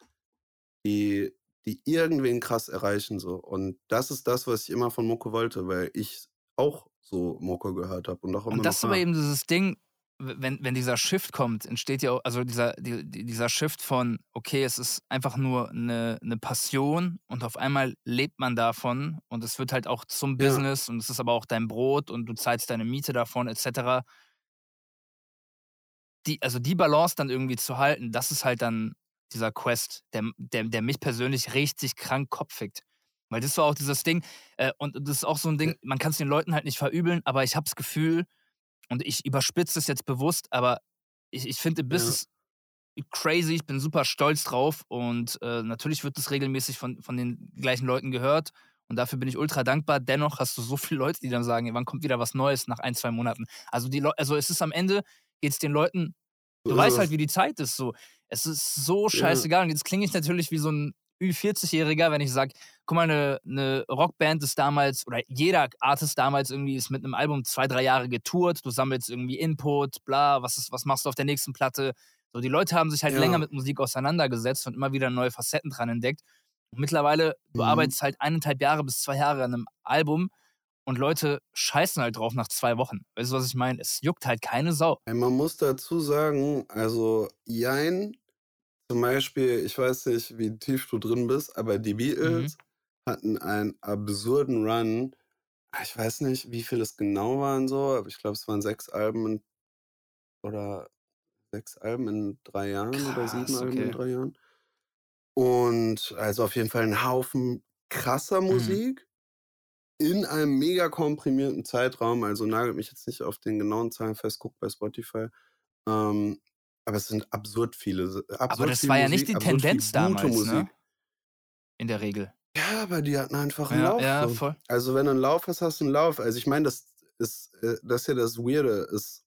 [SPEAKER 2] die die irgendwen krass erreichen so. Und das ist das, was ich immer von Mucke wollte, weil ich auch so Mucke gehört habe und auch immer
[SPEAKER 1] Und das ist aber eben dieses Ding, wenn wenn dieser Shift kommt, entsteht ja au also, dieser die die dieser Shift von: Okay, es ist einfach nur 'ne 'ne Passion und auf einmal lebt man davon und es wird halt auch zum
[SPEAKER 2] Ja.
[SPEAKER 1] Business und es ist aber auch dein Brot und du zahlst deine Miete davon et cetera. Die also, die Balance dann irgendwie zu halten, das ist halt dann dieser Quest, der der der mich persönlich richtig krank Kopf fickt. Weil das war auch dieses Ding äh, und das ist auch so 'n Ding, man kann's den Leuten halt nicht verübeln, aber ich habe das Gefühl und ich überspitze es jetzt bewusst, aber ich ich finde
[SPEAKER 2] Ja.
[SPEAKER 1] Business crazy, ich bin super stolz drauf und, äh, natürlich wird das regelmäßig von von den gleichen Leuten gehört und dafür bin ich ultra dankbar. Dennoch hast du so viele Leute, die dann sagen: „Ey, wann kommt wieder was Neues nach 1, 2 Monaten?“ Also, die also, es ist am Ende geht's den Leuten du weißt halt, wie die Zeit ist so. Es ist so scheißegal und jetzt klinge ich natürlich wie so 'n Ü-40-Jähriger, wenn ich sage: „Guck mal, 'ne 'ne Rockband ist damals oder jeder Artist damals irgendwie ist mit 'nem Album 2, 3 Jahre getourt. Du sammelst irgendwie Input, bla, was ist was machst du auf der nächsten Platte?“ So, die Leute haben sich halt länger
[SPEAKER 2] Ja.
[SPEAKER 1] mit Musik auseinandergesetzt und immer wieder neue Facetten dran entdeckt. Und mittlerweile, du
[SPEAKER 2] Mhm.
[SPEAKER 1] arbeitest halt 1 1/2 Jahre bis 2 Jahre an 'nem Album und Leute scheißen halt drauf nach 2 Wochen. Weißt du, was ich meine? Es juckt halt keine Sau.
[SPEAKER 2] Man muss dazu sagen, also, jein, zum Beispiel, ich weiß nicht, wie tief du drin bist, aber die
[SPEAKER 1] Mhm.
[SPEAKER 2] Beatles hatten einen absurden Run. Ah, ich weiß nicht, wie viel es genau waren so, aber ich glaube, es waren 6 Alben in oder 6 Alben in 3 Jahren oder 7
[SPEAKER 1] Krass,
[SPEAKER 2] Alben in. 3 Jahren. Und also, auf jeden Fall 'n Haufen krasser
[SPEAKER 1] Mhm.
[SPEAKER 2] In einem mega komprimierten Zeitraum. Also, nagelt mich jetzt nicht auf den genauen Zahlen fest, guckt bei Spotify. Ähm, aber es sind absurd viele
[SPEAKER 1] Aber
[SPEAKER 2] absurd
[SPEAKER 1] das
[SPEAKER 2] viel
[SPEAKER 1] war ja
[SPEAKER 2] Musik,
[SPEAKER 1] nicht die Tendenz damals, ne? In der Regel.
[SPEAKER 2] Ja, aber die hatten einfach 'n
[SPEAKER 1] Ja,
[SPEAKER 2] Lauf
[SPEAKER 1] ja, voll.
[SPEAKER 2] Also, wenn du 'n Lauf hast, hast du 'n Lauf. Also, ich meine, das ist äh, das ist ja das Weirde. Es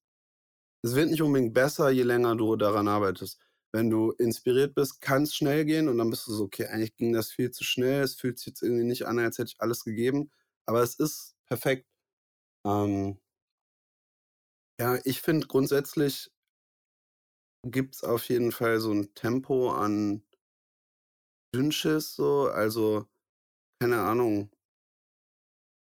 [SPEAKER 2] es wird nicht unbedingt besser, je länger du daran arbeitest. Wenn du inspiriert bist, kann's schnell gehen und dann bist du so: „Okay, eigentlich ging das viel zu schnell. Es fühlt sich jetzt irgendwie nicht an, als hätte ich alles gegeben.“ Aber es ist perfekt. Ähm ja, ich finde grundsätzlich gibt's auf jeden Fall so 'n Tempo an Dünnschiss so, also, keine Ahnung.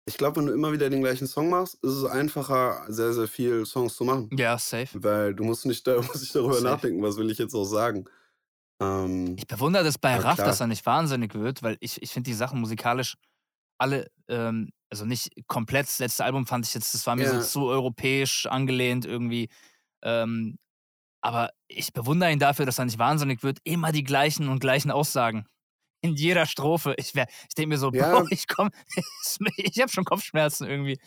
[SPEAKER 2] Ich glaube, wenn du immer wieder den gleichen Song machst, ist es einfacher, sehr, sehr viel Songs zu machen.
[SPEAKER 1] Ja, safe.
[SPEAKER 2] Weil du musst nicht da musst nicht darüber
[SPEAKER 1] Safe.
[SPEAKER 2] nachdenken, was will ich jetzt auch sagen. Ähm,
[SPEAKER 1] Ich bewundere das bei Raff, dass er nicht wahnsinnig wird, weil ich ich finde die Sachen musikalisch alle, ähm also nicht komplett. Das letzte Album fand ich jetzt das war mir so
[SPEAKER 2] Ja.
[SPEAKER 1] zu europäisch angelehnt irgendwie. Ähm, aber ich bewundere ihn dafür, dass er nicht wahnsinnig wird. Immer die gleichen und gleichen Aussagen in jeder Strophe. Ich ich denke mir so:
[SPEAKER 2] Ja.
[SPEAKER 1] „Bro, ich komme ich habe schon Kopfschmerzen irgendwie.“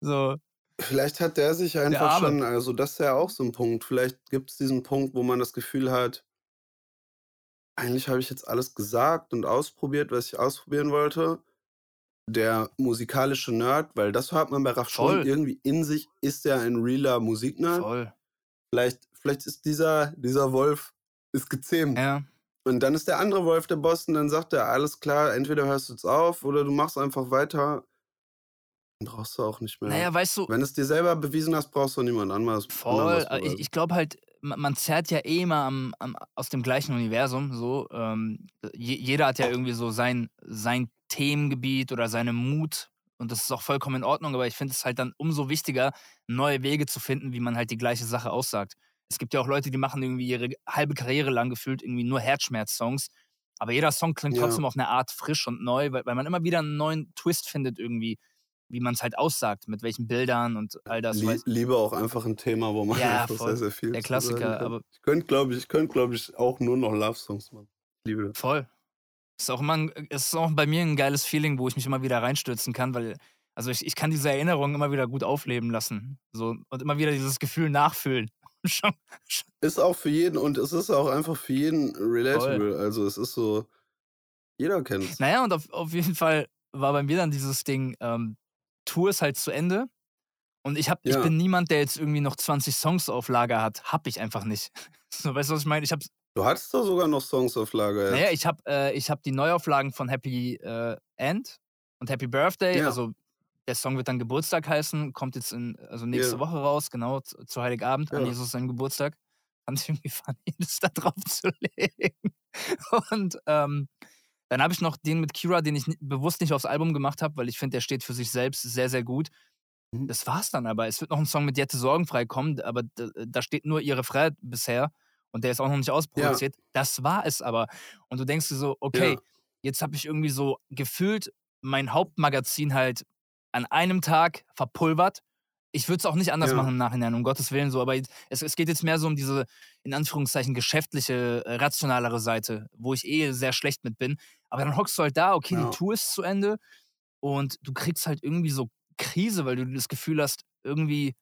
[SPEAKER 1] So.
[SPEAKER 2] Vielleicht hat der sich einfach
[SPEAKER 1] Arme.
[SPEAKER 2] schon also, das ist ja auch so 'n Punkt. Vielleicht gibt's diesen Punkt, wo man das Gefühl hat eigentlich habe ich jetzt alles gesagt und ausprobiert, was ich ausprobieren wollte. Der musikalische Nerd, weil das hört man bei Raff schon irgendwie in sich ist er ein realer Musiknerd.
[SPEAKER 1] Voll.
[SPEAKER 2] Vielleicht vielleicht ist dieser dieser Wolf ist gezähmt.
[SPEAKER 1] Ja.
[SPEAKER 2] Und dann ist der andere Wolf der Boss und dann sagt er: „Alles klar, entweder hörst du jetzt auf oder du machst einfach weiter.“ Dann brauchst du auch nicht mehr
[SPEAKER 1] Na ja, weißt du
[SPEAKER 2] wenn du's dir selber bewiesen hast, brauchst du niemand anderes
[SPEAKER 1] Voll. ich ich glaube halt, man zerrt ja eh immer am am aus dem gleichen Universum so. Ähm, je jeder hat ja irgendwie so sein sein Themengebiet oder seine Mut und das ist auch vollkommen in Ordnung, aber ich finde es halt dann umso wichtiger, neue Wege zu finden, wie man halt die gleiche Sache aussagt. Es gibt ja auch Leute, die machen irgendwie ihre halbe Karriere lang gefühlt irgendwie nur Herzschmerz-Songs, aber jeder Song klingt
[SPEAKER 2] Ja.
[SPEAKER 1] trotzdem auf 'ne Art frisch und neu, weil weil man immer wieder 'n neuen Twist findet irgendwie, wie man's halt aussagt, mit welchen Bildern und all das,
[SPEAKER 2] Lie Liebe auch einfach 'n Thema, wo man
[SPEAKER 1] Ja,
[SPEAKER 2] einfach sehr, sehr viel
[SPEAKER 1] Der Klassiker, aber
[SPEAKER 2] Ich könnte, glaube ich könnte, glaube ich, auch nur noch Love-Songs machen. Liebe das.
[SPEAKER 1] Voll. Ist auch immer 'n es ist auch bei mir 'n geiles Feeling, wo ich mich immer wieder reinstürzen kann, weil also, ich ich kann diese Erinnerungen immer wieder gut aufleben lassen, so und immer wieder dieses Gefühl nachfühlen.
[SPEAKER 2] Ist auch für jeden und es ist auch einfach für jeden relatable.
[SPEAKER 1] Voll.
[SPEAKER 2] Also, es ist so jeder kennt's.
[SPEAKER 1] Na ja, und auf auf jeden Fall war bei mir dann dieses Ding, ähm, Tour ist halt zu Ende und ich ich
[SPEAKER 2] Ja.
[SPEAKER 1] bin niemand, der jetzt irgendwie noch 20 Songs auf Lager hat. Habe ich einfach nicht. So, weißt du, was ich meine? Ich
[SPEAKER 2] Du hattest doch sogar noch Songs auf Lager jetzt.
[SPEAKER 1] ich habe äh, ich habe die Neuauflagen von Happy, äh, End und Happy Birthday.
[SPEAKER 2] Ja.
[SPEAKER 1] Also, der Song wird dann Geburtstag heißen, kommt jetzt in also, nächste
[SPEAKER 2] Ja.
[SPEAKER 1] Woche raus, genau, z zu Heiligabend, an
[SPEAKER 2] Ja.
[SPEAKER 1] Jesus seinen Geburtstag. Fand ich irgendwie funny, das da drauf zu legen. Und, ähm, dann habe ich noch den mit Kira, den ich bewusst nicht aufs Album gemacht habe, weil ich finde, der steht für sich selbst sehr, sehr gut.
[SPEAKER 2] Mhm.
[SPEAKER 1] Das war's dann aber. Es wird noch 'n Song mit Jette Sorgenfrei kommen, aber d da steht nur ihr Refrain bisher und der ist auch noch nicht ausproduziert. Das war es aber. Und du denkst dir so: „Okay,
[SPEAKER 2] Ja.
[SPEAKER 1] jetzt habe ich irgendwie so gefühlt mein Hauptmagazin halt an einem Tag verpulvert.“ Ich würde es auch nicht anders
[SPEAKER 2] Ja.
[SPEAKER 1] machen im Nachhinein, um Gottes Willen so, aber es es geht jetzt mehr so um diese, in Anführungszeichen, geschäftliche, äh, rationalere Seite, wo ich eh sehr schlecht mit bin. Aber dann hockst du halt da, okay,
[SPEAKER 2] Ja.
[SPEAKER 1] die Tour ist zu Ende und du kriegst halt irgendwie so Krise, weil du das Gefühl hast, irgendwie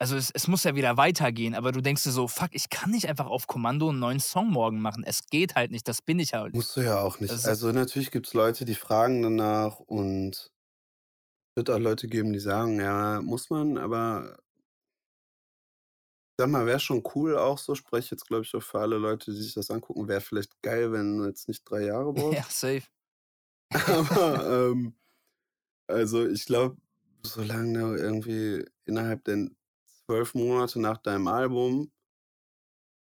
[SPEAKER 1] also, es es muss ja wieder weitergehen, aber du denkst dir so: „Fuck, ich kann nicht einfach auf Kommando 'n neuen Song morgen machen. Es geht halt nicht, das bin ich halt nicht.“
[SPEAKER 2] Musst du ja auch nicht.
[SPEAKER 1] Das
[SPEAKER 2] Also, natürlich gibt's Leute, die fragen danach und wird auch Leute geben, die sagen: „Ja, muss man“, aber sage mal, wäre schon cool auch so, spreche jetzt, glaube ich, auch für alle Leute, die sich das angucken, wäre vielleicht geil, wenn du jetzt nicht 3 Jahre
[SPEAKER 1] Ja,
[SPEAKER 2] brauchst.
[SPEAKER 1] safe.
[SPEAKER 2] Aber, ähm, also, ich glaube, solange du irgendwie innerhalb der 12 Monate nach deinem Album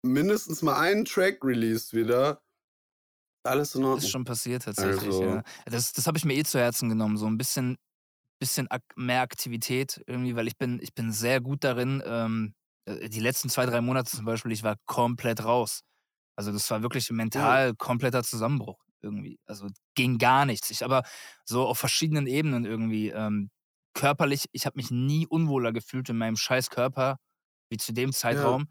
[SPEAKER 2] mindestens mal einen Track released wieder, alles in
[SPEAKER 1] Ist
[SPEAKER 2] Ordnung.
[SPEAKER 1] schon passiert tatsächlich,
[SPEAKER 2] Also
[SPEAKER 1] ja. Das das habe ich mir eh zu Herzen genommen, so 'n bisschen bisschen mehr Aktivität irgendwie, weil ich bin ich bin sehr gut darin, ähm, äh, die letzten 2, 3 Monate zum Beispiel, ich war komplett raus. Also, das war wirklich
[SPEAKER 2] Ja.
[SPEAKER 1] mental kompletter Zusammenbruch irgendwie. Also, ging gar nichts. Ich aber so auf verschiedenen Ebenen irgendwie, ähm, körperlich ich habe mich nie unwohler gefühlt in meinem scheiß Körper wie zu dem
[SPEAKER 2] Ja.
[SPEAKER 1] Zeitraum.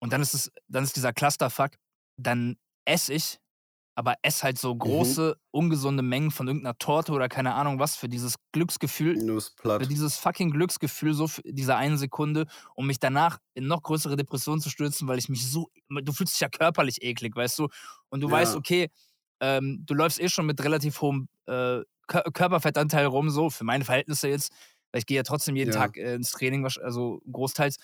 [SPEAKER 1] Und dann ist es dann ist dieser Clusterfuck, dann esse ich, aber esse halt so
[SPEAKER 2] Mhm.
[SPEAKER 1] große, ungesunde Mengen von irgend 'ner Torte oder keine Ahnung was für dieses Glücksgefühl für dieses fucking Glücksgefühl so für diese eine Sekunde, um mich danach in noch größere Depressionen zu stürzen, weil ich mich so du fühlst dich ja körperlich eklig, weißt du? Und du weißt,
[SPEAKER 2] Ja.
[SPEAKER 1] okay, ähm, du läufst eh schon mit relativ hohem, äh, Kör Körperfettanteil rum, so für meine Verhältnisse jetzt, weil ich gehe ja trotzdem jeden
[SPEAKER 2] Ja.
[SPEAKER 1] Tag, äh, ins Training, also großteils.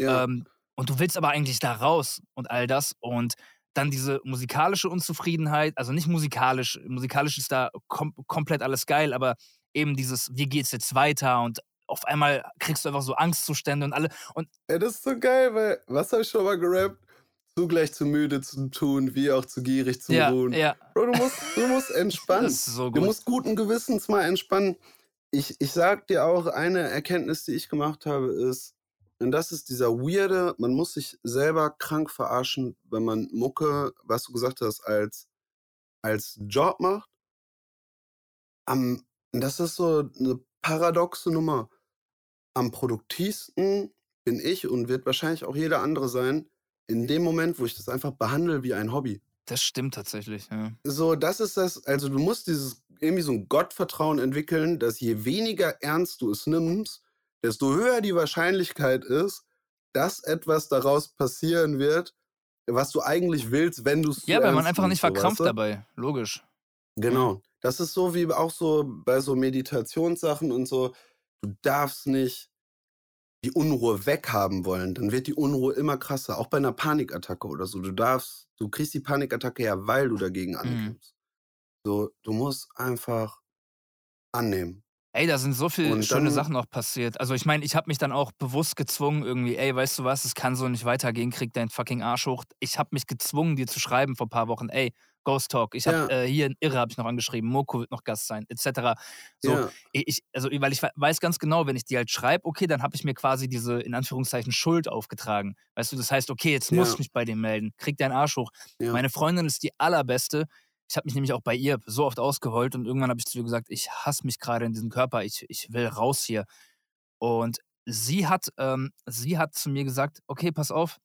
[SPEAKER 2] Ja.
[SPEAKER 1] Ähm, und du willst aber eigentlich da raus und all das und dann diese musikalische Unzufriedenheit, also nicht musikalisch, musikalisch ist da kom komplett alles geil, aber eben dieses: „Wie geht's jetzt weiter?“ Und auf einmal kriegst du einfach so Angstzustände und alle und
[SPEAKER 2] Ey, das ist so geil, weil was habe ich schon mal gerappt? zugleich zu müde zu tun, wie auch zu gierig zu
[SPEAKER 1] Ja,
[SPEAKER 2] ruhen.
[SPEAKER 1] ja.
[SPEAKER 2] Bro, du musst, du musst entspannen.
[SPEAKER 1] Das ist so
[SPEAKER 2] Du
[SPEAKER 1] gut.
[SPEAKER 2] musst guten Gewissens mal entspannen. Ich, ich sag dir auch, eine Erkenntnis, die ich gemacht habe, ist, und das ist dieser weirde, man muss sich selber krank verarschen, wenn man Mucke, was du gesagt hast, als, als Job macht. Am, das ist so eine paradoxe Nummer. Am produktivsten bin ich und wird wahrscheinlich auch jeder andere sein, in dem Moment, wo ich das einfach behandle wie ein Hobby.
[SPEAKER 1] Das stimmt tatsächlich, ja.
[SPEAKER 2] So, das ist das, also du musst dieses irgendwie so ein Gottvertrauen entwickeln, dass je weniger ernst du es nimmst, desto höher die Wahrscheinlichkeit ist, dass etwas daraus passieren wird, was du eigentlich willst, wenn du es
[SPEAKER 1] Ja, weil man einfach nicht
[SPEAKER 2] so, weißt
[SPEAKER 1] verkrampft
[SPEAKER 2] du?
[SPEAKER 1] dabei. Logisch.
[SPEAKER 2] Genau. Das ist so wie auch so bei so Meditationssachen und so. Du darfst nicht die Unruhe weghaben wollen. Dann wird die Unruhe immer krasser. Auch bei einer Panikattacke oder so. Du darfst, du kriegst die Panikattacke ja, weil du dagegen
[SPEAKER 1] Mhm.
[SPEAKER 2] ankämpfst. So, du musst einfach annehmen.
[SPEAKER 1] Ey, da sind so viele schöne Sachen auch passiert. Also ich meine, ich habe mich dann auch bewusst gezwungen, irgendwie, ey, weißt du was, es kann so nicht weitergehen, krieg deinen fucking Arsch hoch. Ich habe mich gezwungen, dir zu schreiben vor ein paar Wochen, ey, Ghost Talk. Ich habe
[SPEAKER 2] Ja.
[SPEAKER 1] äh, hier ein Irre habe ich noch angeschrieben, Moko wird noch Gast sein, etc. So,
[SPEAKER 2] ja,
[SPEAKER 1] ich, also, weil ich we- weiß ganz genau, wenn ich die halt schreibe, okay, dann habe ich mir quasi diese, in Anführungszeichen, Schuld aufgetragen. Weißt du, das heißt, okay, jetzt muss
[SPEAKER 2] Ja.
[SPEAKER 1] ich mich bei dem melden, krieg deinen Arsch hoch. Meine Freundin ist die allerbeste. Ich habe mich nämlich auch bei ihr so oft ausgeheult und irgendwann habe ich zu ihr gesagt, ich hasse mich gerade in diesem Körper, ich, ich will raus hier. Und sie hat, ähm, sie hat zu mir gesagt, okay, pass auf,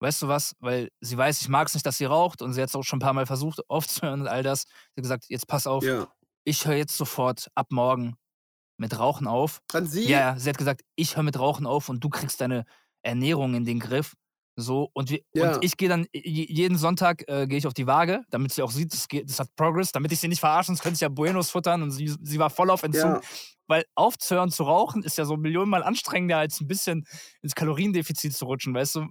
[SPEAKER 1] weißt du was, weil sie weiß, ich mag es nicht, dass sie raucht und sie hat es auch schon ein paar Mal versucht aufzuhören und all das. Sie hat gesagt, jetzt pass auf,
[SPEAKER 2] ja.
[SPEAKER 1] ich höre jetzt sofort ab morgen mit Rauchen auf.
[SPEAKER 2] Hat sie?
[SPEAKER 1] Ja, sie hat gesagt, ich höre mit Rauchen auf und du kriegst deine Ernährung in den Griff. So, und, wir,
[SPEAKER 2] Ja.
[SPEAKER 1] und ich gehe dann, jeden Sonntag äh, gehe ich auf die Waage, damit sie auch sieht, das, geht, das hat Progress, damit ich sie nicht verarsche, sonst könnte ich ja Buenos futtern und sie, sie war voll auf Entzug.
[SPEAKER 2] Ja,
[SPEAKER 1] Weil aufzuhören zu rauchen ist ja so millionenmal anstrengender, als ein bisschen ins Kaloriendefizit zu rutschen, weißt du?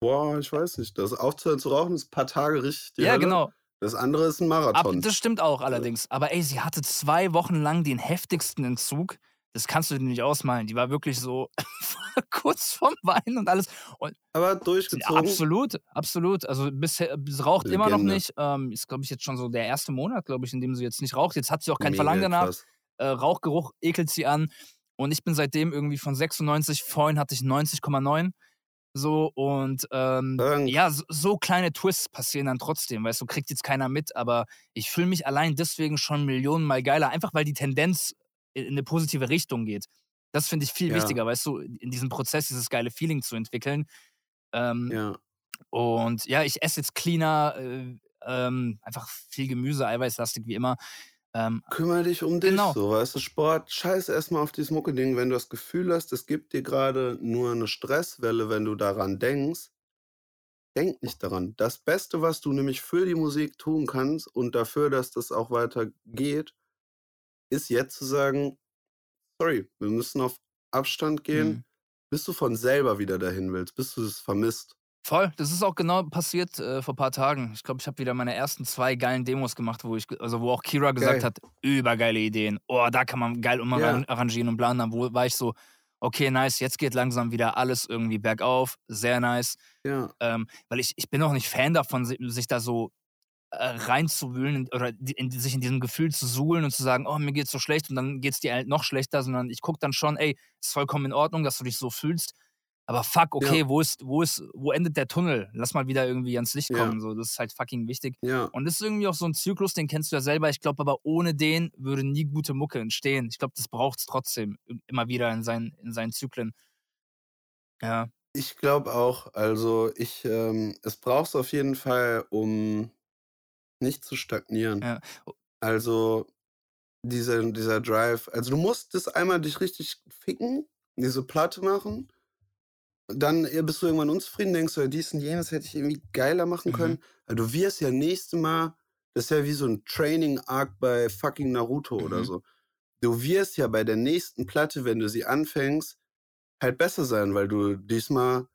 [SPEAKER 2] boah, ich weiß nicht. Das aufzuhören zu rauchen ist ein paar Tage richtig.
[SPEAKER 1] ja,
[SPEAKER 2] Hölle.
[SPEAKER 1] genau.
[SPEAKER 2] Das andere ist ein
[SPEAKER 1] Ab,
[SPEAKER 2] Marathon.
[SPEAKER 1] das stimmt auch allerdings. Aber ey, sie hatte zwei Wochen lang den heftigsten Entzug. Das kannst du dir nicht ausmalen. Die war wirklich so kurz vorm Weinen und alles. Und
[SPEAKER 2] Aber durchgezogen.
[SPEAKER 1] absolut, absolut. Also bisher, sie raucht immer noch
[SPEAKER 2] Legende.
[SPEAKER 1] nicht. Ähm, ist, glaube ich, jetzt schon so der erste Monat, glaube ich, in dem sie jetzt nicht raucht. Jetzt hat sie auch kein
[SPEAKER 2] Mega
[SPEAKER 1] Verlangen danach. Äh, Rauchgeruch ekelt sie an. Und ich bin seitdem irgendwie von 96, vorhin hatte ich 90,9. So und ähm, ja, so, so kleine Twists passieren dann trotzdem, weißt du, kriegt jetzt keiner mit, aber ich fühle mich allein deswegen schon millionenmal geiler, einfach weil die Tendenz in in eine positive Richtung geht. Das finde ich viel
[SPEAKER 2] Ja.
[SPEAKER 1] wichtiger, weißt du, in diesem Prozess dieses geile Feeling zu entwickeln. Ähm,
[SPEAKER 2] Ja.
[SPEAKER 1] und ja, ich esse jetzt cleaner, äh, ähm, einfach viel Gemüse, eiweißlastig wie immer. Ähm,
[SPEAKER 2] Kümmere dich um dich,
[SPEAKER 1] Genau.
[SPEAKER 2] so, weißt du, Sport, scheiß erstmal auf dieses Mucke-Ding. Wenn du das Gefühl hast, es gibt dir gerade nur eine Stresswelle, wenn du daran denkst, denk nicht daran. Das Beste, was du nämlich für die Musik tun kannst und dafür, dass das auch weiter geht, ist jetzt zu sagen, sorry, wir müssen auf Abstand gehen,
[SPEAKER 1] Mhm.
[SPEAKER 2] bis du von selber wieder dahin willst, bis du es vermisst.
[SPEAKER 1] Voll, das ist auch genau passiert äh, vor ein paar Tagen. Ich glaube, ich habe wieder meine ersten zwei geilen Demos gemacht, wo ich, also wo auch Kira gesagt
[SPEAKER 2] Geil.
[SPEAKER 1] hat, übergeile Ideen. Oh, da kann man geil
[SPEAKER 2] Ja.
[SPEAKER 1] umarrangieren und planen. Dann wo, war ich so, okay, nice, jetzt geht langsam wieder alles irgendwie bergauf, sehr nice.
[SPEAKER 2] Ja,
[SPEAKER 1] Ähm, weil ich, ich bin auch nicht Fan davon, si- sich da so reinzuwühlen in- oder in, sich in diesem Gefühl zu suhlen und zu sagen, oh, mir geht's so schlecht und dann geht's dir halt noch schlechter, sondern ich gucke dann schon, ey, ist vollkommen in Ordnung, dass du dich so fühlst. Aber fuck, okay, wo ist, wo ist, wo endet der Tunnel? Lass mal wieder irgendwie ans Licht
[SPEAKER 2] Ja.
[SPEAKER 1] kommen. So, das ist halt fucking wichtig.
[SPEAKER 2] ja,
[SPEAKER 1] Und das ist irgendwie auch so ein Zyklus, den kennst du ja selber. Ich glaube aber, ohne den würde nie gute Mucke entstehen. Ich glaube, das braucht es trotzdem immer wieder in seinen, in seinen Zyklen. Ja.
[SPEAKER 2] Ich glaube auch, also ich, ähm, es braucht es auf jeden Fall, um nicht zu stagnieren.
[SPEAKER 1] Ja.
[SPEAKER 2] Also dieser, dieser Drive, also du musst das einmal dich richtig ficken, diese Platte machen. Dann bist du irgendwann unzufrieden, denkst du, dies und jenes hätte ich irgendwie geiler machen
[SPEAKER 1] Mhm.
[SPEAKER 2] können. Aber du wirst ja nächste Mal, das ist ja wie so ein Training-Arc bei fucking Naruto oder
[SPEAKER 1] Mhm.
[SPEAKER 2] so. Du wirst ja bei der nächsten Platte, wenn du sie anfängst, halt besser sein, weil du diesmal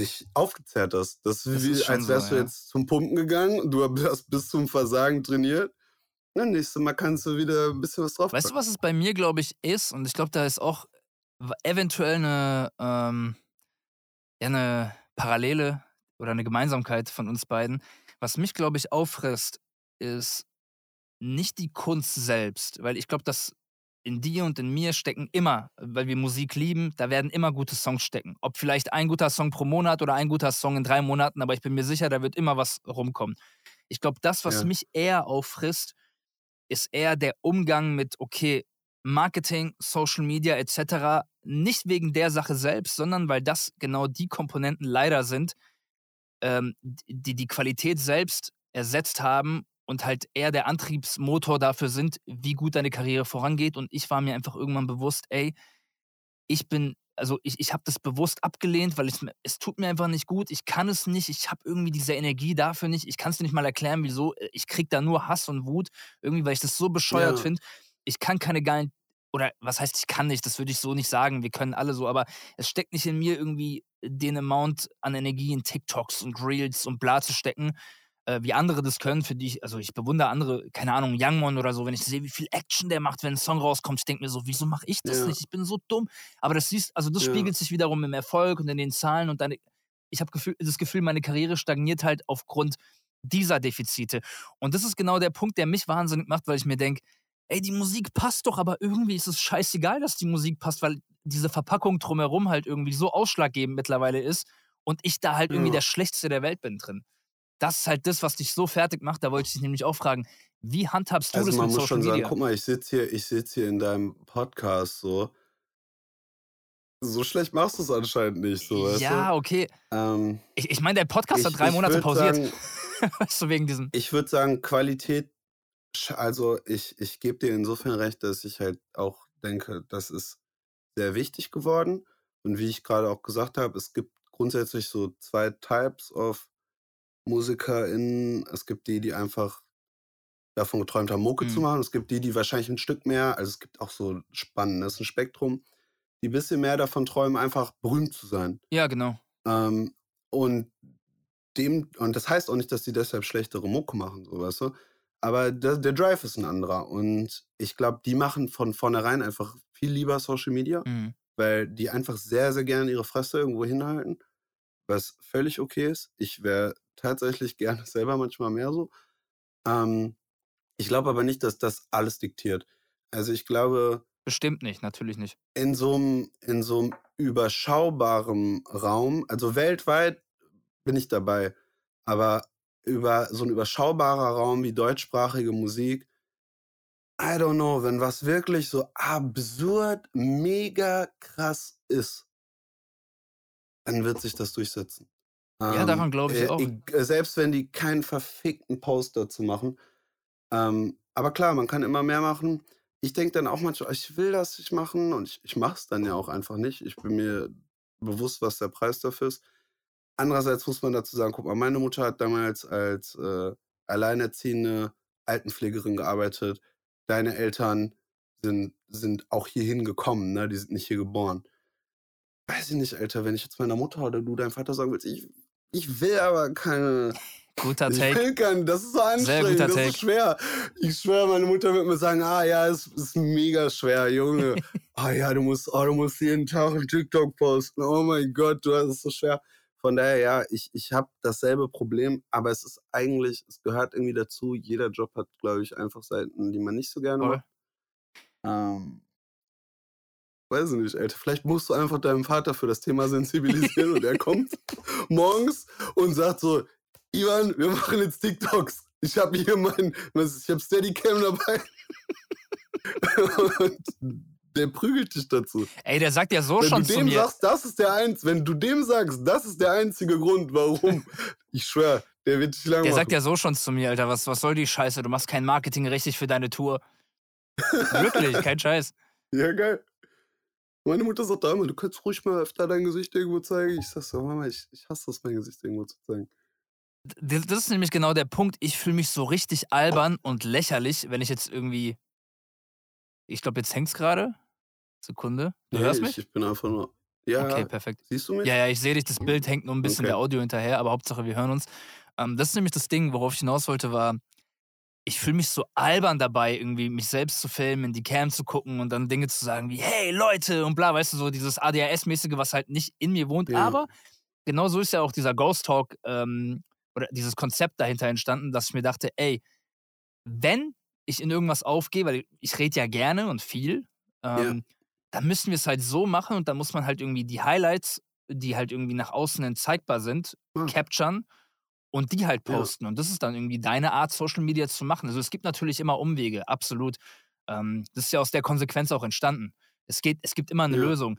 [SPEAKER 2] dich aufgezehrt hast. Das ist
[SPEAKER 1] Das
[SPEAKER 2] wie,
[SPEAKER 1] ist
[SPEAKER 2] als
[SPEAKER 1] so,
[SPEAKER 2] wärst du
[SPEAKER 1] ja.
[SPEAKER 2] jetzt zum Pumpen gegangen und du hast bis zum Versagen trainiert. Ja, nächstes Mal kannst du wieder ein bisschen was drauf
[SPEAKER 1] Weißt du, was es bei mir, glaube ich, ist? Und ich glaube, da ist auch eventuell eine, ähm, ja, eine Parallele oder eine Gemeinsamkeit von uns beiden. Was mich, glaube ich, auffrisst, ist nicht die Kunst selbst, weil ich glaube, dass in dir und in mir stecken immer, weil wir Musik lieben, da werden immer gute Songs stecken. Ob vielleicht ein guter Song pro Monat oder ein guter Song in drei Monaten, aber ich bin mir sicher, da wird immer was rumkommen. Ich glaube, das, was
[SPEAKER 2] Ja.
[SPEAKER 1] mich eher auffrisst, ist eher der Umgang mit, okay, Marketing, Social Media etc. Nicht wegen der Sache selbst, sondern weil das genau die Komponenten leider sind, ähm, die die Qualität selbst ersetzt haben und halt eher der Antriebsmotor dafür sind, wie gut deine Karriere vorangeht. Und ich war mir einfach irgendwann bewusst, ey, ich bin, also ich, ich habe das bewusst abgelehnt, weil es, mir- es tut mir einfach nicht gut. Ich kann es nicht. Ich habe irgendwie diese Energie dafür nicht. Ich kann es dir nicht mal erklären, wieso. Ich krieg da nur Hass und Wut, irgendwie, weil ich das so bescheuert
[SPEAKER 2] Ja.
[SPEAKER 1] finde. Ich kann keine geilen, oder was heißt, ich kann nicht, das würde ich so nicht sagen. Wir können alle so, aber es steckt nicht in mir irgendwie den Amount an Energie in TikToks und Reels und bla zu stecken, äh, wie andere das können, für die ich, also ich bewundere andere, keine Ahnung, Youngmon oder so, wenn ich sehe, wie viel Action der macht, wenn ein Song rauskommt, ich denke mir so, wieso mache ich das
[SPEAKER 2] Ja.
[SPEAKER 1] nicht? Ich bin so dumm. Aber das siehst, also das
[SPEAKER 2] Ja.
[SPEAKER 1] spiegelt sich wiederum im Erfolg und in den Zahlen und deine, ich habe Gefühl, das Gefühl, meine Karriere stagniert halt aufgrund dieser Defizite. Und das ist genau der Punkt, der mich wahnsinnig macht, weil ich mir denke, ey, die Musik passt doch, aber irgendwie ist es scheißegal, dass die Musik passt, weil diese Verpackung drumherum halt irgendwie so ausschlaggebend mittlerweile ist und ich da halt irgendwie
[SPEAKER 2] Ja.
[SPEAKER 1] der Schlechteste der Welt bin drin. Das ist halt das, was dich so fertig macht. Da wollte ich dich nämlich auch fragen, wie handhabst du
[SPEAKER 2] Also
[SPEAKER 1] das
[SPEAKER 2] man
[SPEAKER 1] mit
[SPEAKER 2] muss
[SPEAKER 1] Social
[SPEAKER 2] schon sagen,
[SPEAKER 1] Media?
[SPEAKER 2] guck mal, ich sitze hier, ich sitze hier in deinem Podcast so. So schlecht machst du es anscheinend nicht, so,
[SPEAKER 1] ja, okay.
[SPEAKER 2] Ähm,
[SPEAKER 1] Ich, ich meine, der Podcast hat
[SPEAKER 2] ich,
[SPEAKER 1] drei
[SPEAKER 2] ich
[SPEAKER 1] Monate pausiert.
[SPEAKER 2] Sagen,
[SPEAKER 1] weißt du, wegen diesem.
[SPEAKER 2] ich würde sagen, Qualität, also ich, ich gebe dir insofern recht, dass ich halt auch denke, das ist sehr wichtig geworden. Und wie ich gerade auch gesagt habe, es gibt grundsätzlich so zwei Types of MusikerInnen. Es gibt die, die einfach davon geträumt haben, Mucke zu
[SPEAKER 1] Mhm.
[SPEAKER 2] machen. Es gibt die, die wahrscheinlich ein Stück mehr, also es gibt auch so spannend, das ist ein Spektrum, die ein bisschen mehr davon träumen, einfach berühmt zu sein.
[SPEAKER 1] Ja, genau.
[SPEAKER 2] Ähm, und dem, und das heißt auch nicht, dass die deshalb schlechtere Mucke machen, so weißt du. Aber der, der Drive ist ein anderer. Und ich glaube, die machen von vornherein einfach viel lieber Social Media,
[SPEAKER 1] Mhm.
[SPEAKER 2] weil die einfach sehr, sehr gerne ihre Fresse irgendwo hinhalten, was völlig okay ist. Ich wäre tatsächlich gerne selber manchmal mehr so. Ähm, ich glaube aber nicht, dass das alles diktiert. Also ich glaube,
[SPEAKER 1] Bestimmt nicht, natürlich nicht.
[SPEAKER 2] in so einem in so einem überschaubaren Raum, also weltweit bin ich dabei, aber über so ein überschaubarer Raum wie deutschsprachige Musik, I don't know, wenn was wirklich so absurd, mega krass ist, dann wird sich das durchsetzen.
[SPEAKER 1] Ja, daran glaube ich
[SPEAKER 2] äh,
[SPEAKER 1] auch.
[SPEAKER 2] eg- äh, selbst wenn die keinen verfickten Post dazu machen. Ähm, aber klar, man kann immer mehr machen. Ich denke dann auch manchmal, ich will das nicht machen und ich, ich mache es dann ja auch einfach nicht. Ich bin mir bewusst, was der Preis dafür ist. Andererseits muss man dazu sagen, guck mal, meine Mutter hat damals als äh, alleinerziehende Altenpflegerin gearbeitet. Deine Eltern sind, sind auch hierhin gekommen, ne? Die sind nicht hier geboren. Weiß ich nicht, Alter, wenn ich jetzt meiner Mutter oder du deinem Vater sagen willst, ich, ich will aber keine.
[SPEAKER 1] Guter
[SPEAKER 2] Ich
[SPEAKER 1] Take.
[SPEAKER 2] will keinen, das ist so anstrengend, das
[SPEAKER 1] Take.
[SPEAKER 2] ist schwer. Ich schwöre, meine Mutter wird mir sagen, ah ja, es ist mega schwer, Junge. Ah ja, du musst, oh, du musst jeden Tag einen TikTok posten. Oh mein Gott, du hast es so schwer. Von daher, ja, ich, ich habe dasselbe Problem, aber es ist eigentlich, es gehört irgendwie dazu. Jeder Job hat, glaube ich, einfach Seiten, die man nicht so gerne macht. Ähm, weiß ich nicht, Alter. Vielleicht musst du einfach deinem Vater für das Thema sensibilisieren und er kommt morgens und sagt so, Ivan, wir machen jetzt TikToks. Ich habe hier mein, ich habe Steadicam dabei. und der prügelt dich dazu.
[SPEAKER 1] Ey, der sagt ja so
[SPEAKER 2] wenn
[SPEAKER 1] schon
[SPEAKER 2] du
[SPEAKER 1] zu
[SPEAKER 2] dem
[SPEAKER 1] mir.
[SPEAKER 2] sagst, das ist der einz, wenn du dem sagst, das ist der einzige Grund, warum, ich schwör, der wird dich lang
[SPEAKER 1] Der
[SPEAKER 2] machen.
[SPEAKER 1] sagt ja so schon zu mir, Alter, was, was soll die Scheiße? Du machst kein Marketing richtig für deine Tour. Wirklich, kein Scheiß.
[SPEAKER 2] Ja, geil. Meine Mutter sagt da immer, du kannst ruhig mal öfter dein Gesicht irgendwo zeigen. Ich sag so, Mama, ich, ich hasse das, mein Gesicht irgendwo zu zeigen.
[SPEAKER 1] Das ist nämlich genau der Punkt. Ich fühle mich so richtig albern und lächerlich, wenn ich jetzt irgendwie. Ich glaube, jetzt hängt's gerade. Sekunde. Du
[SPEAKER 2] Nee,
[SPEAKER 1] hörst
[SPEAKER 2] ich,
[SPEAKER 1] mich?
[SPEAKER 2] Ich bin einfach nur. Ja,
[SPEAKER 1] Okay, perfekt.
[SPEAKER 2] siehst du mich?
[SPEAKER 1] Ja, ja, ich sehe dich. Das Bild hängt nur ein bisschen
[SPEAKER 2] Okay.
[SPEAKER 1] der Audio hinterher, aber Hauptsache, wir hören uns. Ähm, das ist nämlich das Ding, worauf ich hinaus wollte, war, ich fühle mich so albern dabei, irgendwie mich selbst zu filmen, in die Cam zu gucken und dann Dinge zu sagen wie, hey Leute und bla, weißt du, so dieses ADHS-mäßige, was halt nicht in mir wohnt.
[SPEAKER 2] Ja.
[SPEAKER 1] Aber genau so ist ja auch dieser Ghost Talk ähm, oder dieses Konzept dahinter entstanden, dass ich mir dachte, ey, wenn ich in irgendwas aufgehe, weil ich rede ja gerne und viel, ähm, ja. dann müssen wir es halt so machen und dann muss man halt irgendwie die Highlights, die halt irgendwie nach außen hin zeigbar sind, hm. capturen und die halt posten. Ja. Und das ist dann irgendwie deine Art, Social Media zu machen. Also es gibt natürlich immer Umwege, absolut. Ähm, das ist ja aus der Konsequenz auch entstanden. Es, geht, es gibt immer eine ja. Lösung.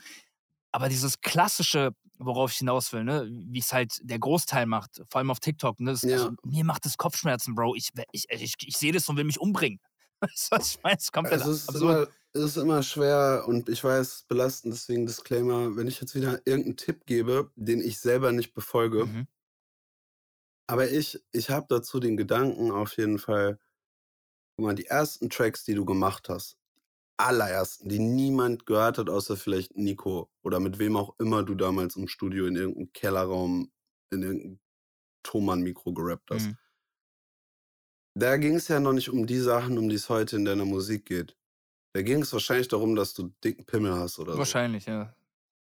[SPEAKER 1] Aber dieses klassische, worauf ich hinaus will, ne, wie es halt der Großteil macht, vor allem auf TikTok, ne, das, ja. also, mir macht das Kopfschmerzen, Bro. Ich, ich, ich, ich sehe das und will mich umbringen. Weißt du, was ich meine? Es ist komplett
[SPEAKER 2] also es ist Immer, es ist immer schwer und ich weiß, belastend, deswegen Disclaimer, wenn ich jetzt wieder irgendeinen Tipp gebe, den ich selber nicht befolge, mhm. Aber ich, ich habe dazu den Gedanken auf jeden Fall, guck mal, die ersten Tracks, die du gemacht hast, allerersten, die niemand gehört hat, außer vielleicht Nico oder mit wem auch immer du damals im Studio in irgendeinem Kellerraum in irgendeinem Thomann-Mikro gerappt hast. Mhm. Da ging es ja noch nicht um die Sachen, um die es heute in deiner Musik geht. Da ging es wahrscheinlich darum, dass du dicken Pimmel hast oder
[SPEAKER 1] wahrscheinlich, so. Wahrscheinlich,
[SPEAKER 2] ja.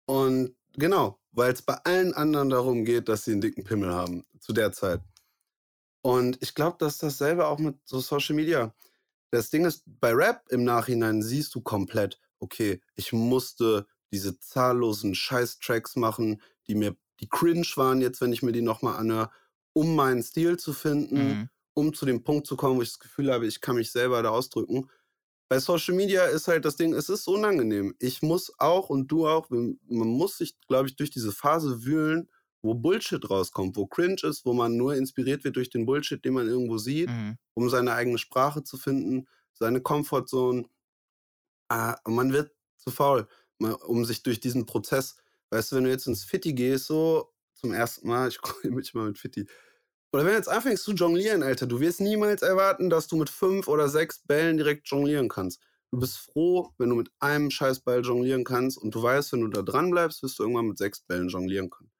[SPEAKER 2] Und genau, weil es bei allen anderen darum geht, dass sie einen dicken Pimmel haben, zu der Zeit. Und ich glaube, dass dasselbe auch mit so Social Media das Ding ist, bei Rap im Nachhinein siehst du komplett, okay, ich musste diese zahllosen Scheiß-Tracks machen, die mir, die cringe waren jetzt, wenn ich mir die nochmal anhöre, um meinen Stil zu finden, mhm. um zu dem Punkt zu kommen, wo ich das Gefühl habe, ich kann mich selber da ausdrücken. Bei Social Media ist halt das Ding, es ist unangenehm. Ich muss auch und du auch, man muss sich, glaube ich, durch diese Phase wühlen, wo Bullshit rauskommt, wo cringe ist, wo man nur inspiriert wird durch den Bullshit, den man irgendwo sieht, mhm. um seine eigene Sprache zu finden, seine Comfortzone. Ah, man wird zu faul, um sich durch diesen Prozess, weißt du, wenn du jetzt ins Fitti gehst, so zum ersten Mal, ich komme mich mal mit Fitti, oder wenn du jetzt anfängst zu jonglieren, Alter, du wirst niemals erwarten, dass du mit fünf oder sechs Bällen direkt jonglieren kannst. Du bist froh, wenn du mit einem Scheißball jonglieren kannst und du weißt, wenn du da dran bleibst, wirst du irgendwann mit sechs Bällen jonglieren können.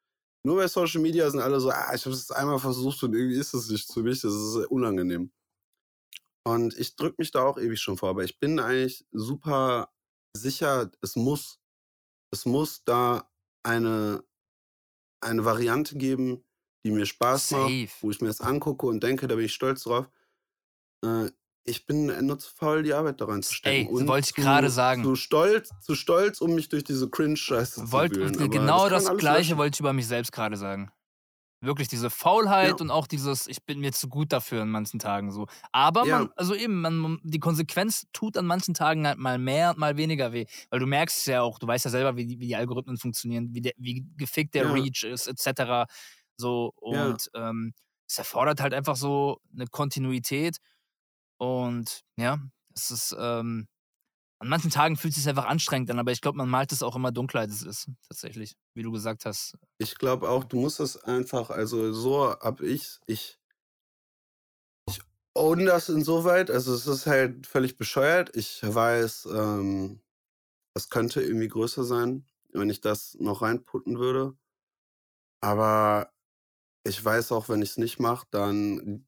[SPEAKER 2] Nur bei Social Media sind alle so, ah, ich habe es einmal versucht und irgendwie ist es nicht für mich, das ist unangenehm. Und ich drücke mich da auch ewig schon vor, aber ich bin eigentlich super sicher, es muss, es muss da eine, eine Variante geben, die mir Spaß Safe. macht, wo ich mir das angucke und denke, da bin ich stolz drauf. Äh, ich bin nur zu faul, die Arbeit da reinzustecken.
[SPEAKER 1] Ey, und wollte ich gerade sagen.
[SPEAKER 2] Zu stolz, zu stolz, um mich durch diese Cringe-Scheiße zu wühlen.
[SPEAKER 1] Genau das, das Gleiche wollte ich über mich selbst gerade sagen. Wirklich diese Faulheit ja. und auch dieses, ich bin mir zu gut dafür an manchen Tagen so. Aber ja. man, also eben, man, die Konsequenz tut an manchen Tagen halt mal mehr und mal weniger weh. Weil du merkst ja auch, du weißt ja selber, wie die, wie die Algorithmen funktionieren, wie, der, wie gefickt der ja. Reach ist, etc. So, und ähm, es erfordert halt einfach so eine Kontinuität. Und ja, es ist, ähm, an manchen Tagen fühlt es sich einfach anstrengend an, aber ich glaube, man malt es auch immer dunkler, als es ist, tatsächlich, wie du gesagt hast.
[SPEAKER 2] Ich glaube auch, du musst es einfach, also so hab ich, ich, ich own das insoweit, also es ist halt völlig bescheuert. Ich weiß, ähm, es könnte irgendwie größer sein, wenn ich das noch reinputten würde. Aber ich weiß auch, wenn ich es nicht mache, dann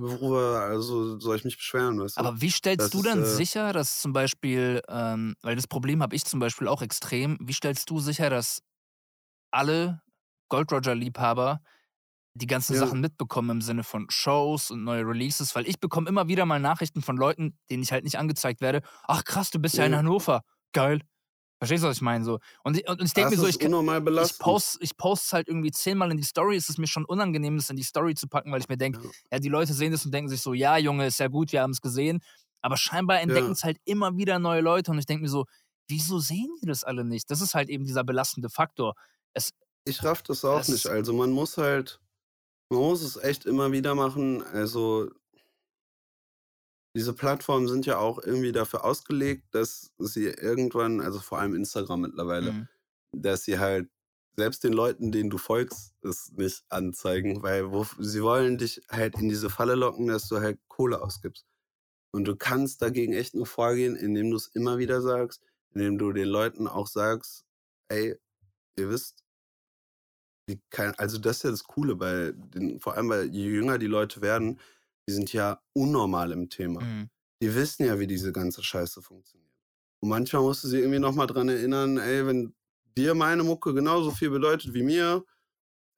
[SPEAKER 2] Worüber also soll ich mich beschweren?
[SPEAKER 1] Du? Aber wie stellst das du dann ist, äh sicher, dass zum Beispiel, ähm, weil das Problem habe ich zum Beispiel auch extrem, wie stellst du sicher, dass alle Gold Roger-Liebhaber die ganzen ja. Sachen mitbekommen im Sinne von Shows und neue Releases? Weil ich bekomme immer wieder mal Nachrichten von Leuten, denen ich halt nicht angezeigt werde. Ach krass, du bist ja, ja in Hannover. Geil. Verstehst du, was ich meine? So. Und, und ich denke mir so, ich, ich poste ich post halt irgendwie zehnmal in die Story. Es ist mir schon unangenehm, das in die Story zu packen, weil ich mir denke, ja. ja. die Leute sehen das und denken sich so, ja, Junge, ist ja gut, wir haben es gesehen. Aber scheinbar entdecken es ja. halt immer wieder neue Leute und ich denke mir so, wieso sehen die das alle nicht? Das ist halt eben dieser belastende Faktor. Es,
[SPEAKER 2] ich raff das auch nicht. Also man muss halt, man muss es echt immer wieder machen. Also diese Plattformen sind ja auch irgendwie dafür ausgelegt, dass sie irgendwann, also vor allem Instagram mittlerweile, Mhm. dass sie halt selbst den Leuten, denen du folgst, es nicht anzeigen, weil wo, sie wollen dich halt in diese Falle locken, dass du halt Kohle ausgibst. Und du kannst dagegen echt nur vorgehen, indem du es immer wieder sagst, indem du den Leuten auch sagst, ey, ihr wisst, die kein, also das ist ja das Coole, bei den, vor allem weil je jünger die Leute werden, die sind ja unnormal im Thema. Mhm. Die wissen ja, wie diese ganze Scheiße funktioniert. Und manchmal musst du sie irgendwie nochmal dran erinnern, ey, wenn dir meine Mucke genauso viel bedeutet wie mir,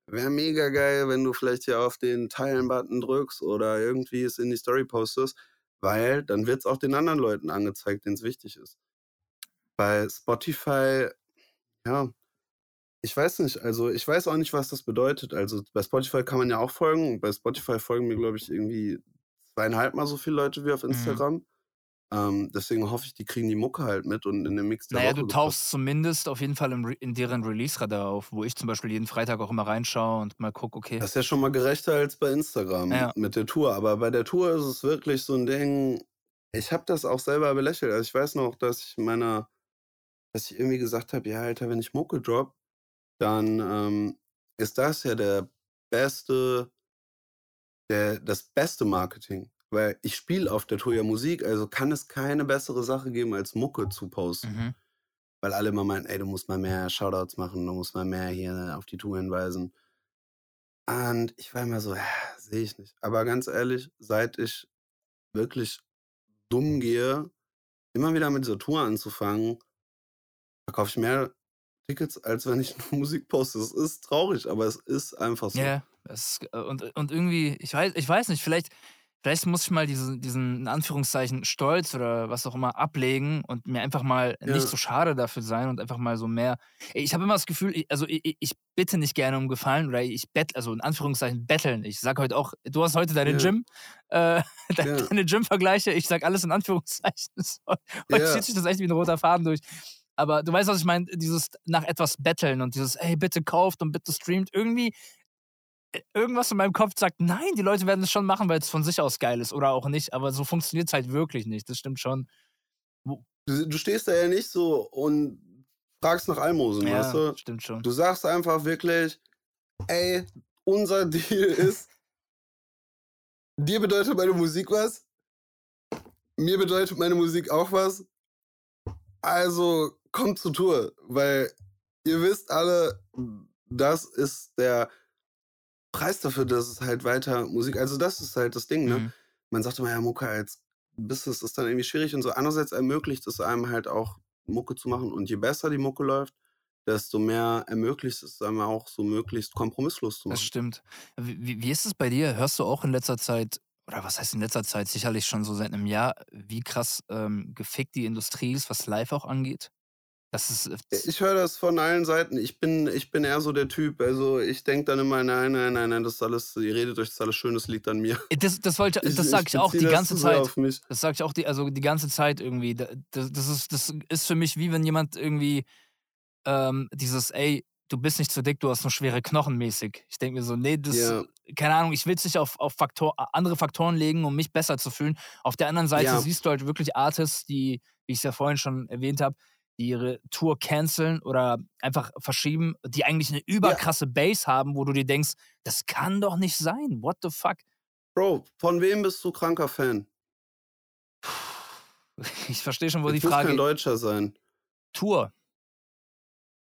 [SPEAKER 2] wäre mega geil, wenn du vielleicht hier auf den Teilen-Button drückst oder irgendwie es in die Story postest, weil dann wird es auch den anderen Leuten angezeigt, denen es wichtig ist. Bei Spotify, ja, ich weiß nicht, also ich weiß auch nicht, was das bedeutet. Also bei Spotify kann man ja auch folgen. Bei Spotify folgen mir, glaube ich, irgendwie zweieinhalb Mal so viele Leute wie auf
[SPEAKER 1] Mhm.
[SPEAKER 2] Instagram. Ähm, deswegen hoffe ich, die kriegen die Mucke halt mit und in den Mix der
[SPEAKER 1] Naja,
[SPEAKER 2] Woche
[SPEAKER 1] du tauchst zumindest auf jeden Fall Re in deren Release-Radar auf, wo ich zum Beispiel jeden Freitag auch immer reinschaue und mal gucke, okay.
[SPEAKER 2] Das ist ja schon mal gerechter als bei Instagram
[SPEAKER 1] Ja.
[SPEAKER 2] mit der Tour. Aber bei der Tour ist es wirklich so ein Ding. Ich habe das auch selber belächelt. Also ich weiß noch, dass ich meiner, dass ich irgendwie gesagt habe, ja, Alter, wenn ich Mucke drop, dann ähm, ist das ja der beste, der, das beste Marketing. Weil ich spiele auf der Tour ja Musik, also kann es keine bessere Sache geben, als Mucke zu posten.
[SPEAKER 1] Mhm.
[SPEAKER 2] Weil alle immer meinten, ey, du musst mal mehr Shoutouts machen, du musst mal mehr hier auf die Tour hinweisen. Und ich war immer so, ja, sehe ich nicht. Aber ganz ehrlich, seit ich wirklich dumm gehe, immer wieder mit dieser Tour anzufangen, verkaufe ich mehr Tickets, als wenn ich nur Musik poste. Es ist traurig, aber es ist einfach so.
[SPEAKER 1] Ja, es, äh, und, und irgendwie, ich weiß, ich weiß nicht, vielleicht, vielleicht muss ich mal diese, diesen, in Anführungszeichen, Stolz oder was auch immer ablegen und mir einfach mal
[SPEAKER 2] Ja.
[SPEAKER 1] nicht so schade dafür sein und einfach mal so mehr. Ich habe immer das Gefühl, ich, also ich, ich bitte nicht gerne um Gefallen oder ich bett, also in Anführungszeichen betteln. Ich sag heute auch, du hast heute deine
[SPEAKER 2] Ja.
[SPEAKER 1] Gym, äh, de-
[SPEAKER 2] Ja.
[SPEAKER 1] deine Gym-Vergleiche, ich sag alles in Anführungszeichen. Heute zieht sich das echt wie ein roter Faden durch. Aber du weißt, was ich meine, dieses nach etwas betteln und dieses, ey, bitte kauft und bitte streamt, irgendwie, äh, irgendwas in meinem Kopf sagt, nein, die Leute werden es schon machen, weil es von sich aus geil ist oder auch nicht, aber so funktioniert es halt wirklich nicht. Das stimmt schon.
[SPEAKER 2] Du, du stehst da ja nicht so und fragst nach Almosen,
[SPEAKER 1] Ja,
[SPEAKER 2] weißt du?
[SPEAKER 1] stimmt schon.
[SPEAKER 2] Du sagst einfach wirklich, ey, unser Deal ist, dir bedeutet meine Musik was, mir bedeutet meine Musik auch was, also kommt zur Tour, weil ihr wisst alle, das ist der Preis dafür, dass es halt weiter Musik, also das ist halt das Ding, ne?
[SPEAKER 1] Mhm.
[SPEAKER 2] Man sagt immer, ja, Mucke als Business ist dann irgendwie schwierig und so. Andererseits ermöglicht es einem halt auch, Mucke zu machen. Und je besser die Mucke läuft, desto mehr ermöglicht es einem auch so möglichst kompromisslos zu
[SPEAKER 1] Das
[SPEAKER 2] machen.
[SPEAKER 1] stimmt. Wie, wie- wie ist es bei dir? Hörst du auch in letzter Zeit, oder was heißt in letzter Zeit, sicherlich schon so seit einem Jahr, wie krass ähm, gefickt die Industrie ist, was Live auch angeht? Das ist. äh,
[SPEAKER 2] Ich höre das von allen Seiten. Ich bin, ich bin eher so der Typ. Also ich denke dann immer, nein, nein, nein, nein, das ist alles, ihr redet euch, das ist alles schön, das liegt an mir.
[SPEAKER 1] Das, das, wollte,
[SPEAKER 2] Ich,
[SPEAKER 1] das sage ich, auch die
[SPEAKER 2] das
[SPEAKER 1] ganze Zeit. Das sage ich auch die, also die ganze Zeit irgendwie. Da- Das, das, ist, das ist für mich wie wenn jemand irgendwie ähm, dieses, ey, du bist nicht zu dick, du hast nur schwere Knochen mäßig. Ich denke mir so, nee, das,
[SPEAKER 2] Ja.
[SPEAKER 1] keine Ahnung, ich will es nicht auf, auf Faktor, andere Faktoren legen, um mich besser zu fühlen. Auf der anderen Seite
[SPEAKER 2] Ja.
[SPEAKER 1] siehst du halt wirklich Artists, die, wie ich es ja vorhin schon erwähnt habe, die ihre Tour canceln oder einfach verschieben, die eigentlich eine überkrasse Base haben, wo du dir denkst, das kann doch nicht sein. What the fuck?
[SPEAKER 2] Bro, von wem bist du kranker Fan?
[SPEAKER 1] Ich verstehe schon, wo
[SPEAKER 2] Jetzt
[SPEAKER 1] die
[SPEAKER 2] muss kein
[SPEAKER 1] Frage.
[SPEAKER 2] Deutscher sein.
[SPEAKER 1] Tour.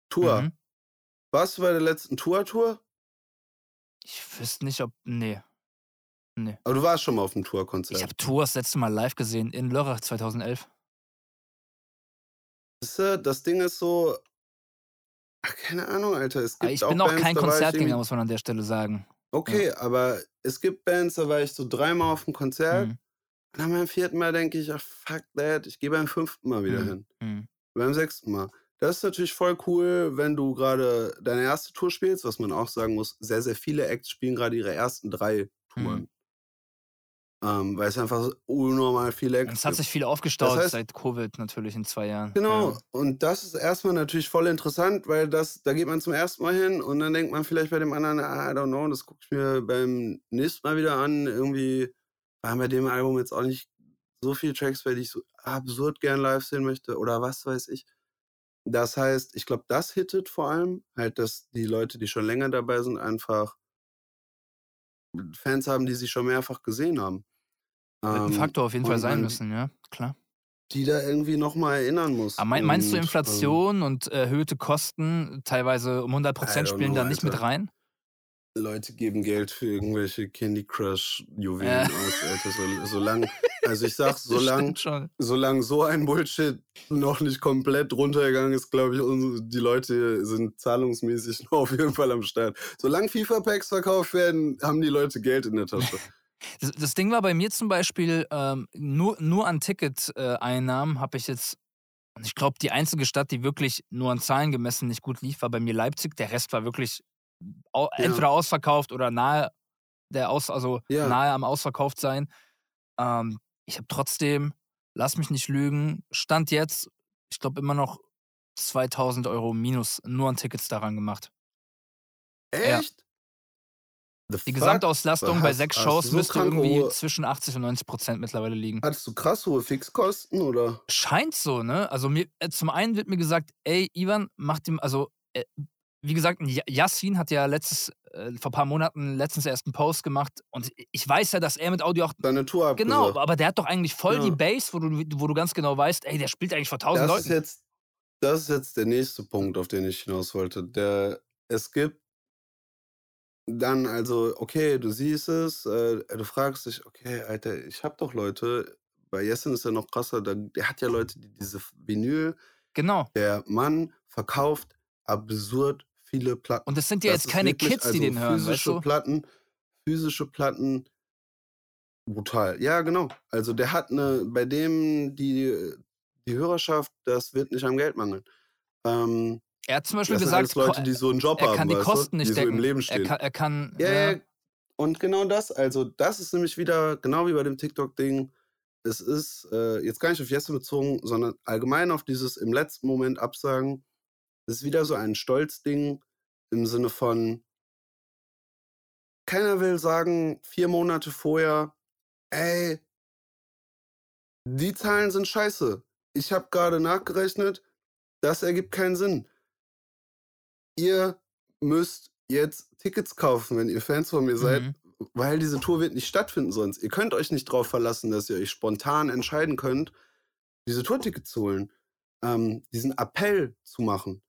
[SPEAKER 2] Tour.
[SPEAKER 1] Mhm.
[SPEAKER 2] Warst du bei der letzten Tour-Tour?
[SPEAKER 1] Ich wüsste nicht, ob. Nee. Nee.
[SPEAKER 2] Aber du warst schon mal auf dem Tourkonzert.
[SPEAKER 1] Ich habe Tour das letzte Mal live gesehen in Lörrach 2011.
[SPEAKER 2] Das Ding ist so. Ach, keine Ahnung, Alter. Es
[SPEAKER 1] Aber
[SPEAKER 2] gibt
[SPEAKER 1] ich bin auch
[SPEAKER 2] Bands,
[SPEAKER 1] kein Konzertgänger, muss man an der Stelle sagen.
[SPEAKER 2] Okay, aber es gibt Bands, da war ich so dreimal auf dem Konzert.
[SPEAKER 1] Mhm.
[SPEAKER 2] Und dann beim vierten Mal denke ich, ach fuck that, ich gehe beim fünften Mal wieder
[SPEAKER 1] Mhm.
[SPEAKER 2] hin.
[SPEAKER 1] Mhm.
[SPEAKER 2] Beim sechsten Mal. Das ist natürlich voll cool, wenn du gerade deine erste Tour spielst, was man auch sagen muss, sehr, sehr viele Acts spielen gerade ihre ersten drei Touren. Ähm, weil es einfach so unnormal
[SPEAKER 1] Und
[SPEAKER 2] Acts
[SPEAKER 1] es hat sich viel aufgestaut
[SPEAKER 2] heißt-
[SPEAKER 1] seit Covid natürlich in zwei Jahren.
[SPEAKER 2] Genau,
[SPEAKER 1] Ja.
[SPEAKER 2] und das ist erstmal natürlich voll interessant, weil das, da geht man zum ersten Mal hin und dann denkt man vielleicht bei dem anderen, ah, I don't know, das gucke ich mir beim nächsten Mal wieder an. Irgendwie waren bei dem Album jetzt auch nicht so viele Tracks, weil ich so absurd gern live sehen möchte oder was weiß ich. Das heißt, ich glaube, das hittet vor allem, halt, dass die Leute, die schon länger dabei sind, einfach Fans haben, die sie schon mehrfach gesehen haben.
[SPEAKER 1] Wird ein
[SPEAKER 2] Ähm,
[SPEAKER 1] Faktor auf jeden Fall sein müssen, ja, klar.
[SPEAKER 2] Die da irgendwie nochmal erinnern muss.
[SPEAKER 1] Aber mein, meinst du
[SPEAKER 2] ähm,
[SPEAKER 1] Inflation und erhöhte Kosten, teilweise um 100%
[SPEAKER 2] I don't
[SPEAKER 1] spielen da nicht mit rein?
[SPEAKER 2] Leute geben Geld für irgendwelche Candy Crush Juwelen
[SPEAKER 1] Ja.
[SPEAKER 2] aus, Alter. So, solange, also ich sag, solange, solange so ein Bullshit noch nicht komplett runtergegangen ist, glaube ich, die Leute sind zahlungsmäßig noch auf jeden Fall am Start. Solange FIFA-Packs verkauft werden, haben die Leute Geld in der Tasche.
[SPEAKER 1] Das, das Ding war bei mir zum Beispiel, ähm, nur, nur an Ticket-Einnahmen habe ich jetzt, und ich glaube, die einzige Stadt, die wirklich nur an Zahlen gemessen nicht gut lief, war bei mir Leipzig. Der Rest war wirklich
[SPEAKER 2] Ja.
[SPEAKER 1] entweder ausverkauft oder nahe der Aus, also
[SPEAKER 2] Ja.
[SPEAKER 1] nahe am Ausverkauft sein. Ähm, ich habe trotzdem, lass mich nicht lügen, Stand jetzt, ich glaube immer noch 2000 Euro minus nur an Tickets daran gemacht.
[SPEAKER 2] Echt? The
[SPEAKER 1] Die? Gesamtauslastung bei sechs Shows
[SPEAKER 2] so
[SPEAKER 1] müsste irgendwie
[SPEAKER 2] hohe-
[SPEAKER 1] zwischen 80 und 90 Prozent mittlerweile liegen.
[SPEAKER 2] Hattest du krass hohe Fixkosten oder?
[SPEAKER 1] Scheint so, ne? Also mir, äh, zum einen wird mir gesagt, ey, Ivan, mach dem, also, äh, wie gesagt, Yassin hat ja letztes, äh, vor ein paar Monaten letztens erst einen Post gemacht und ich weiß ja, dass er mit Audio auch.
[SPEAKER 2] Deine Tour abgesagt.
[SPEAKER 1] Genau, aber der hat doch eigentlich voll
[SPEAKER 2] Ja.
[SPEAKER 1] die Base, wo du, wo du ganz genau weißt, ey, der spielt eigentlich vor tausend
[SPEAKER 2] Das ist,
[SPEAKER 1] Leuten.
[SPEAKER 2] jetzt, das ist jetzt der nächste Punkt, auf den ich hinaus wollte. Der, es gibt dann also, okay, du siehst es, äh, du fragst dich, okay, Alter, ich hab doch Leute, bei Jessen ist ja noch krasser, der, der hat ja Leute, die diese Vinyl,
[SPEAKER 1] Genau.
[SPEAKER 2] der Mann verkauft absurd viele Platten.
[SPEAKER 1] Und das sind ja
[SPEAKER 2] Das
[SPEAKER 1] jetzt keine
[SPEAKER 2] wirklich,
[SPEAKER 1] Kids, die
[SPEAKER 2] also
[SPEAKER 1] den hören, weißt
[SPEAKER 2] physische
[SPEAKER 1] du?
[SPEAKER 2] Platten, physische Platten, brutal. Ja, genau. Also der hat eine, bei dem die, die Hörerschaft, das wird nicht am Geld mangeln. Ähm,
[SPEAKER 1] Er hat zum Beispiel
[SPEAKER 2] das
[SPEAKER 1] gesagt,
[SPEAKER 2] Leute, die so einen Job
[SPEAKER 1] er
[SPEAKER 2] haben,
[SPEAKER 1] kann die Kosten
[SPEAKER 2] du?
[SPEAKER 1] nicht
[SPEAKER 2] die so im Leben
[SPEAKER 1] er
[SPEAKER 2] stehen.
[SPEAKER 1] kann, er kann
[SPEAKER 2] Ja,
[SPEAKER 1] ja,
[SPEAKER 2] ja, und genau das, also das ist nämlich wieder, genau wie bei dem TikTok-Ding, es ist äh, jetzt gar nicht auf Jesse bezogen, sondern allgemein auf dieses im letzten Moment Absagen. Es ist wieder so ein Stolzding im Sinne von, keiner will sagen, vier Monate vorher, ey, die Zahlen sind scheiße. Ich habe gerade nachgerechnet, das ergibt keinen Sinn. Ihr müsst jetzt Tickets kaufen, wenn ihr Fans von mir seid,
[SPEAKER 1] Mhm.
[SPEAKER 2] weil diese Tour wird nicht stattfinden sonst. Ihr könnt euch nicht darauf verlassen, dass ihr euch spontan entscheiden könnt, diese Tourtickets zu holen, ähm, diesen Appell zu machen.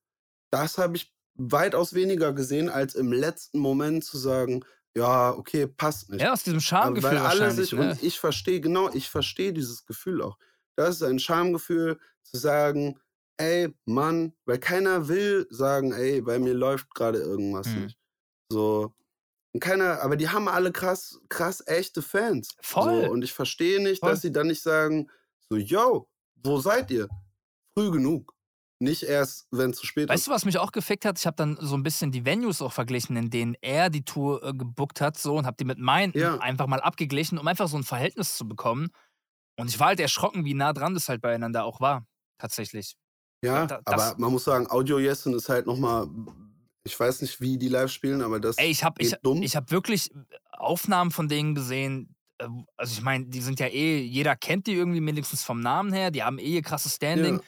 [SPEAKER 2] Das habe ich weitaus weniger gesehen, als im letzten Moment zu sagen, ja, okay, passt nicht.
[SPEAKER 1] ja, aus diesem
[SPEAKER 2] Aber
[SPEAKER 1] Schamgefühl
[SPEAKER 2] weil alle sich,
[SPEAKER 1] ne?
[SPEAKER 2] und ich verstehe, genau, ich verstehe dieses Gefühl auch. Das ist ein Schamgefühl, zu sagen, ey, Mann, weil keiner will sagen, ey, bei mir läuft gerade irgendwas
[SPEAKER 1] Mhm.
[SPEAKER 2] nicht. So. Und keiner, aber die haben alle krass, krass echte Fans.
[SPEAKER 1] Voll.
[SPEAKER 2] So, und ich verstehe nicht,
[SPEAKER 1] Voll.
[SPEAKER 2] dass sie dann nicht sagen, so, yo, wo seid ihr? Früh genug. Nicht erst, wenn es zu spät
[SPEAKER 1] Weißt
[SPEAKER 2] ist.
[SPEAKER 1] du, was mich auch gefickt hat? Ich habe dann so ein bisschen die Venues auch verglichen, in denen er die Tour äh, gebuckt hat, so und habe die mit meinen
[SPEAKER 2] Ja.
[SPEAKER 1] einfach mal abgeglichen, um einfach so ein Verhältnis zu bekommen. Und ich war halt erschrocken, wie nah dran das halt beieinander auch war, tatsächlich.
[SPEAKER 2] Ja,
[SPEAKER 1] da-
[SPEAKER 2] aber man muss sagen, Audio Yessen ist halt nochmal, ich weiß nicht, wie die live spielen, aber das
[SPEAKER 1] Ey, ich habe ich,
[SPEAKER 2] geht dumm.
[SPEAKER 1] ich hab wirklich Aufnahmen von denen gesehen. äh, Also ich meine, die sind ja eh, jeder kennt die irgendwie mindestens vom Namen her, die haben eh ihr krasses Standing.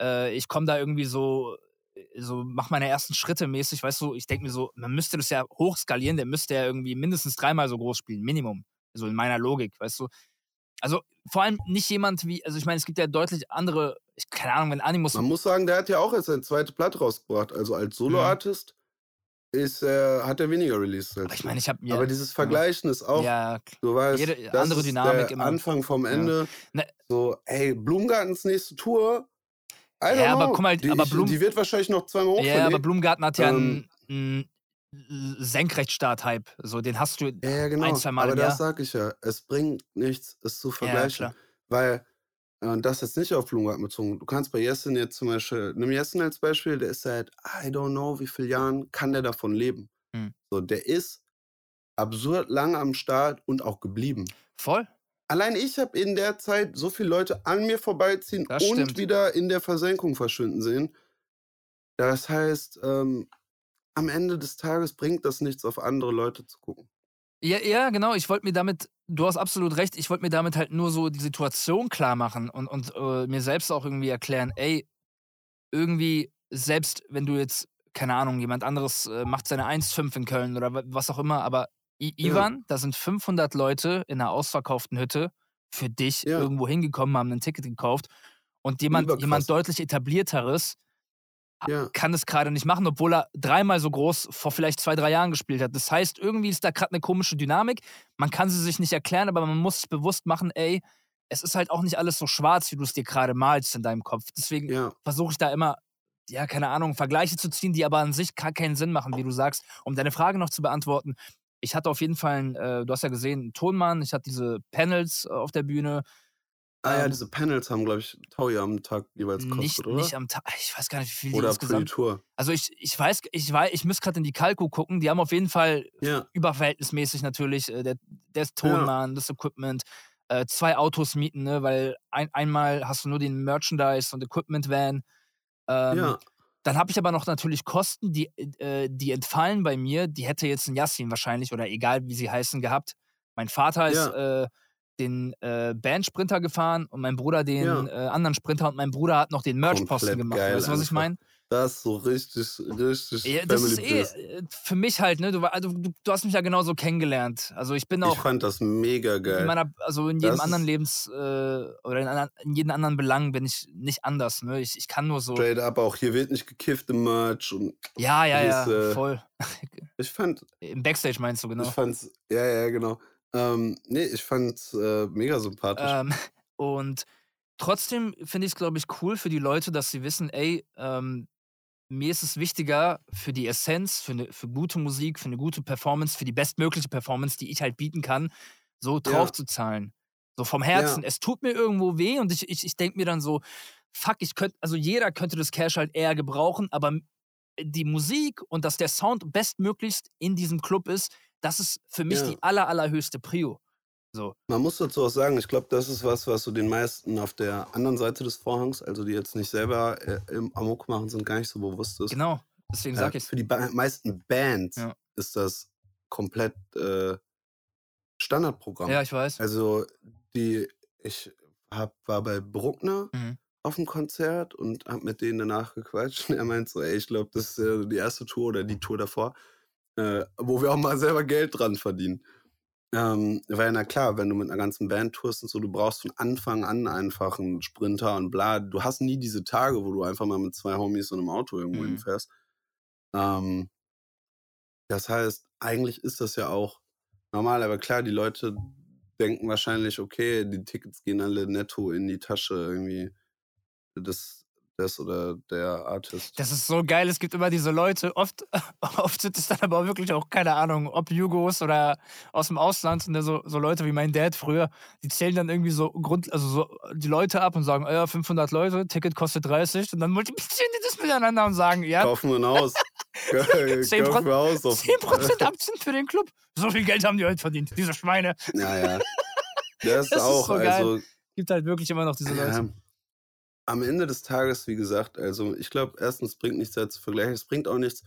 [SPEAKER 1] Äh, ich komme da irgendwie so, so, mach meine ersten Schritte mäßig, weißt du, ich denke mir so, man müsste das ja hochskalieren, der müsste ja irgendwie mindestens dreimal so groß spielen, Minimum. So in meiner Logik, weißt du. Also vor allem nicht jemand wie, also ich meine, es gibt ja deutlich andere, ich, keine Ahnung, wenn Animus.
[SPEAKER 2] Man muss sagen, der hat ja auch jetzt seine zweite Platte rausgebracht. Also als Solo-Artist ist er, hat er weniger released. Als
[SPEAKER 1] aber ich meine, ich habe mir.
[SPEAKER 2] aber dieses Vergleichen ist auch,
[SPEAKER 1] ja,
[SPEAKER 2] du weißt,
[SPEAKER 1] jede
[SPEAKER 2] das
[SPEAKER 1] andere
[SPEAKER 2] ist
[SPEAKER 1] Dynamik
[SPEAKER 2] der
[SPEAKER 1] immer.
[SPEAKER 2] Anfang vom
[SPEAKER 1] Ja.
[SPEAKER 2] Ende.
[SPEAKER 1] Ne.
[SPEAKER 2] So, ey, Blumengartens nächste Tour. I don't
[SPEAKER 1] Ja, aber
[SPEAKER 2] know.
[SPEAKER 1] guck mal,
[SPEAKER 2] die,
[SPEAKER 1] aber
[SPEAKER 2] ich,
[SPEAKER 1] Blum-
[SPEAKER 2] die wird wahrscheinlich noch zweimal
[SPEAKER 1] ja, aber. Blumengarten hat ja
[SPEAKER 2] Ähm,
[SPEAKER 1] einen Senkrechtstart-Hype. So, den hast du
[SPEAKER 2] Ja, ja, genau.
[SPEAKER 1] ein, zwei Mal
[SPEAKER 2] aber
[SPEAKER 1] im
[SPEAKER 2] das
[SPEAKER 1] Jahr.
[SPEAKER 2] sag ich ja. Es bringt nichts, es zu
[SPEAKER 1] Ja,
[SPEAKER 2] vergleichen.
[SPEAKER 1] klar.
[SPEAKER 2] Weil, äh, das jetzt nicht auf Blumengarten bezogen. Du kannst bei Jessen jetzt zum Beispiel, nimm Jessen als Beispiel, der ist seit, I don't know, wie vielen Jahren kann der davon leben.
[SPEAKER 1] Hm.
[SPEAKER 2] So, der ist absurd lang am Start und auch geblieben.
[SPEAKER 1] Voll.
[SPEAKER 2] Allein ich habe in der Zeit so viele Leute an mir vorbeiziehen
[SPEAKER 1] Das
[SPEAKER 2] und
[SPEAKER 1] stimmt.
[SPEAKER 2] wieder in der Versenkung verschwinden sehen. Das heißt, ähm, am Ende des Tages bringt das nichts, auf andere Leute zu gucken.
[SPEAKER 1] Ja, ja, genau. Ich wollte mir damit, du hast absolut recht, ich wollte mir damit halt nur so die Situation klar machen und, und äh, mir selbst auch irgendwie erklären, ey, irgendwie, selbst wenn du jetzt, keine Ahnung, jemand anderes äh, macht seine 1,5 in Köln oder wa- was auch immer, aber I
[SPEAKER 2] Ja.
[SPEAKER 1] Ivan, da sind 500 Leute in einer ausverkauften Hütte für dich
[SPEAKER 2] Ja.
[SPEAKER 1] irgendwo hingekommen, haben ein Ticket gekauft und jemand, jemand deutlich etablierteres
[SPEAKER 2] Ja.
[SPEAKER 1] kann es gerade nicht machen, obwohl er dreimal so groß vor vielleicht zwei, drei Jahren gespielt hat. Das heißt, irgendwie ist da gerade eine komische Dynamik. Man kann sie sich nicht erklären, aber man muss sich bewusst machen, ey, es ist halt auch nicht alles so schwarz, wie du es dir gerade malst in deinem Kopf. Deswegen
[SPEAKER 2] Ja.
[SPEAKER 1] versuche ich da immer, ja, keine Ahnung, Vergleiche zu ziehen, die aber an sich gar keinen Sinn machen, wie du sagst. Um deine Frage noch zu beantworten, ich hatte auf jeden Fall, einen, äh, du hast ja gesehen, einen Tonmann, ich hatte diese Panels äh, auf der Bühne.
[SPEAKER 2] Ah ja,
[SPEAKER 1] Ähm,
[SPEAKER 2] diese Panels haben, glaube ich, Taui am Tag jeweils
[SPEAKER 1] nicht,
[SPEAKER 2] gekostet, oder?
[SPEAKER 1] nicht am Tag, ich weiß gar nicht, wie viel
[SPEAKER 2] oder die
[SPEAKER 1] insgesamt.
[SPEAKER 2] Tour.
[SPEAKER 1] Also ich, ich weiß, ich weiß, ich muss gerade in die Kalko gucken, die haben auf jeden Fall
[SPEAKER 2] Ja.
[SPEAKER 1] überverhältnismäßig natürlich äh, der, der Tonmann, das Equipment, äh, zwei Autos mieten, ne, weil ein, einmal hast du nur den Merchandise und Equipment Van. Ähm,
[SPEAKER 2] Ja.
[SPEAKER 1] Dann habe ich aber noch natürlich Kosten, die, äh, die entfallen bei mir. Die hätte jetzt ein Yassin wahrscheinlich oder egal wie sie heißen gehabt. Mein Vater ist äh, den äh, Bandsprinter gefahren und mein Bruder den
[SPEAKER 2] Ja.
[SPEAKER 1] äh, anderen Sprinter und mein Bruder hat noch den Merchposten gemacht.
[SPEAKER 2] geil
[SPEAKER 1] weißt du, was ich meine?
[SPEAKER 2] Das ist so richtig, richtig
[SPEAKER 1] Ja, das ist eh äh, für mich halt, ne? Du, also, du, du hast mich ja genauso kennengelernt. Also ich bin
[SPEAKER 2] Ich
[SPEAKER 1] auch
[SPEAKER 2] fand das mega
[SPEAKER 1] in
[SPEAKER 2] geil.
[SPEAKER 1] meiner, also in jedem
[SPEAKER 2] Das
[SPEAKER 1] anderen Lebens äh, oder in, anderen, in jedem anderen Belang bin ich nicht anders. Ne? Ich, ich kann nur so.
[SPEAKER 2] Straight up, auch hier wird nicht gekifft im Merch. Und
[SPEAKER 1] Ja, ja, ja, voll.
[SPEAKER 2] ich fand,
[SPEAKER 1] Im Backstage meinst du, genau.
[SPEAKER 2] ich fand's, ja, ja, genau. Ähm, nee, ich fand's äh, mega sympathisch.
[SPEAKER 1] Ähm, und trotzdem finde ich es, glaube ich, cool für die Leute, dass sie wissen, ey, ähm, mir ist es wichtiger für die Essenz, für, ne, für gute Musik, für eine gute Performance, für die bestmögliche Performance, die ich halt bieten kann, so drauf
[SPEAKER 2] Ja.
[SPEAKER 1] zu zahlen. So vom Herzen.
[SPEAKER 2] Ja.
[SPEAKER 1] Es tut mir irgendwo weh und ich, ich, ich denke mir dann so, fuck, ich könnte, also jeder könnte das Cash halt eher gebrauchen, aber die Musik und dass der Sound bestmöglichst in diesem Club ist, das ist für mich
[SPEAKER 2] Ja.
[SPEAKER 1] die aller, allerhöchste Prio. So.
[SPEAKER 2] Man muss dazu auch sagen, ich glaube, das ist was, was so den meisten auf der anderen Seite des Vorhangs, also die jetzt nicht selber äh, im Amok machen, sind, gar nicht so bewusst ist.
[SPEAKER 1] Genau. Deswegen sag
[SPEAKER 2] Äh,
[SPEAKER 1] ich's.
[SPEAKER 2] für die ba meisten Bands
[SPEAKER 1] Ja.
[SPEAKER 2] ist das komplett äh, Standardprogramm.
[SPEAKER 1] Ja, ich weiß.
[SPEAKER 2] Also die, ich hab, war bei Bruckner
[SPEAKER 1] Mhm.
[SPEAKER 2] auf dem Konzert und hab mit denen danach gequatscht. Und er meint so, ey, ich glaube, das ist die erste Tour oder die Tour davor, äh, wo wir auch mal selber Geld dran verdienen. Ähm, weil, na klar, wenn du mit einer ganzen Band tourst und so, du brauchst von Anfang an einfach einen Sprinter und bla. Du hast nie diese Tage, wo du einfach mal mit zwei Homies und einem Auto irgendwo
[SPEAKER 1] Mhm.
[SPEAKER 2] hinfährst. Ähm, das heißt, eigentlich ist das ja auch normal, aber klar, die Leute denken wahrscheinlich, okay, die Tickets gehen alle netto in die Tasche irgendwie des, des oder der Artist.
[SPEAKER 1] Das ist so geil. Es gibt immer diese Leute. Oft, oft sind es dann aber wirklich auch, keine Ahnung, ob Jugos oder aus dem Ausland. Und so, so Leute wie mein Dad früher, die zählen dann irgendwie so, Grund, also so die Leute ab und sagen, ja, 500 Leute, Ticket kostet 30. Und dann multiplizieren die das miteinander und sagen, ja,
[SPEAKER 2] Kaufen wir ein Haus.
[SPEAKER 1] Zehn
[SPEAKER 2] Kaufen wir Haus. auf-
[SPEAKER 1] 10% Aktien für den Club. So viel Geld haben die heute verdient, diese Schweine.
[SPEAKER 2] Ja, ja. Das,
[SPEAKER 1] Das ist
[SPEAKER 2] auch,
[SPEAKER 1] so geil.
[SPEAKER 2] also
[SPEAKER 1] Gibt halt wirklich immer noch diese Leute.
[SPEAKER 2] Am Ende des Tages, wie gesagt, also ich glaube, erstens bringt nichts da zu vergleichen, es bringt auch nichts.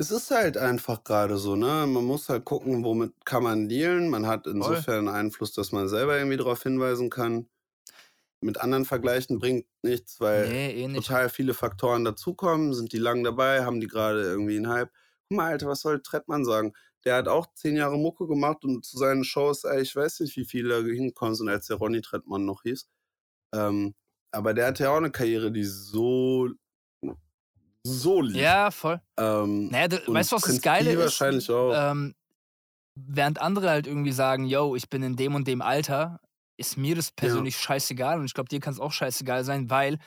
[SPEAKER 2] Es ist halt einfach gerade so, ne? Man muss halt gucken, womit kann man dealen. Man hat insofern Einfluss, dass man selber irgendwie darauf hinweisen kann. Mit anderen vergleichen bringt nichts, weil
[SPEAKER 1] Nee, eh nicht.
[SPEAKER 2] total viele Faktoren dazukommen. Sind die lang dabei? Haben die gerade irgendwie einen Hype? Guck mal, Alter, was soll Trettmann sagen? Der hat auch zehn Jahre Mucke gemacht und zu seinen Shows, ey, ich weiß nicht, wie viele da hingekommen sind, als der Ronny Trettmann noch hieß. Ähm, aber der hatte ja auch eine Karriere, die so, so lief.
[SPEAKER 1] Ja, voll.
[SPEAKER 2] Ähm,
[SPEAKER 1] Naja, du, weißt du, was das Geile ist?
[SPEAKER 2] wahrscheinlich auch.
[SPEAKER 1] Ähm, während andere halt irgendwie sagen, yo, ich bin in dem und dem Alter, ist mir das persönlich scheißegal und ich glaube, dir kann es auch scheißegal sein, weil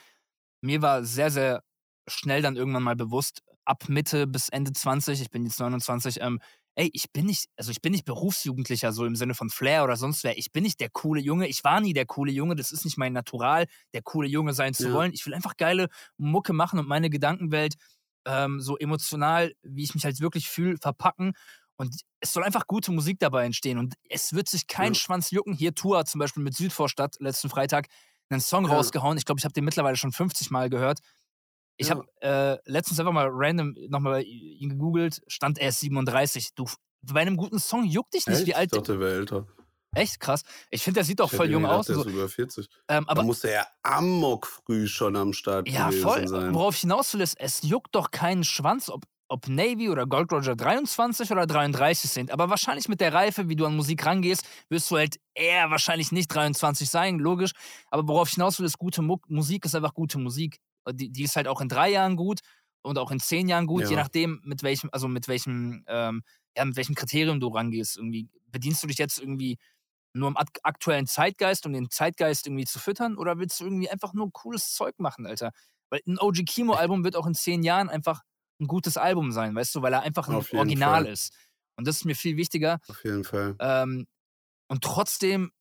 [SPEAKER 1] mir war sehr, sehr schnell dann irgendwann mal bewusst, ab Mitte bis Ende 20, ich bin jetzt 29, ähm, ey, ich bin nicht, also ich bin nicht Berufsjugendlicher, so im Sinne von Flair oder sonst wer. Ich bin nicht der coole Junge, ich war nie der coole Junge, das ist nicht mein Natural, der coole Junge sein zu
[SPEAKER 2] Ja.
[SPEAKER 1] wollen. Ich will einfach geile Mucke machen und meine Gedankenwelt ähm, so emotional, wie ich mich halt wirklich fühle, verpacken. Und es soll einfach gute Musik dabei entstehen. Und es wird sich kein
[SPEAKER 2] Ja.
[SPEAKER 1] Schwanz jucken. Hier Tour zum Beispiel mit Südvorstadt letzten Freitag einen Song
[SPEAKER 2] Ja.
[SPEAKER 1] rausgehauen. Ich glaube, ich habe den mittlerweile schon 50 Mal gehört. Ich
[SPEAKER 2] Ja.
[SPEAKER 1] habe äh, letztens einfach mal random nochmal ihn gegoogelt, stand er ist 37. Du, bei einem guten Song juckt dich nicht,
[SPEAKER 2] Echt?
[SPEAKER 1] wie alt.
[SPEAKER 2] Ich dachte, der wäre älter.
[SPEAKER 1] Echt krass. Ich finde, der sieht auch
[SPEAKER 2] Ich
[SPEAKER 1] voll jung
[SPEAKER 2] gedacht,
[SPEAKER 1] aus.
[SPEAKER 2] Der
[SPEAKER 1] und
[SPEAKER 2] ist
[SPEAKER 1] So.
[SPEAKER 2] über 40.
[SPEAKER 1] Ähm,
[SPEAKER 2] Aber
[SPEAKER 1] aber
[SPEAKER 2] musste er amok früh schon am Start
[SPEAKER 1] ja,
[SPEAKER 2] gewesen
[SPEAKER 1] voll.
[SPEAKER 2] sein.
[SPEAKER 1] Worauf ich hinaus will, ist, es juckt doch keinen Schwanz, ob, ob Navy oder Gold Roger 23 oder 33 sind. Aber wahrscheinlich mit der Reife, wie du an Musik rangehst, wirst du halt eher wahrscheinlich nicht 23 sein, logisch. Aber worauf ich hinaus will, ist, gute Mu Musik ist einfach gute Musik. Die, die ist halt auch in drei Jahren gut und auch in zehn Jahren gut, je
[SPEAKER 2] Ja.
[SPEAKER 1] nachdem, mit welchem, also mit welchem, ähm, ja, mit welchem Kriterium du rangehst. Irgendwie bedienst du dich jetzt irgendwie nur im ak aktuellen Zeitgeist, um den Zeitgeist irgendwie zu füttern, oder willst du irgendwie einfach nur cooles Zeug machen, Alter? Weil ein OG Kimo-Album wird auch in zehn Jahren einfach ein gutes Album sein, weißt du, weil er einfach ein Original
[SPEAKER 2] Fall.
[SPEAKER 1] ist. Und das ist mir viel wichtiger.
[SPEAKER 2] Auf jeden Fall.
[SPEAKER 1] Ähm, und trotzdem,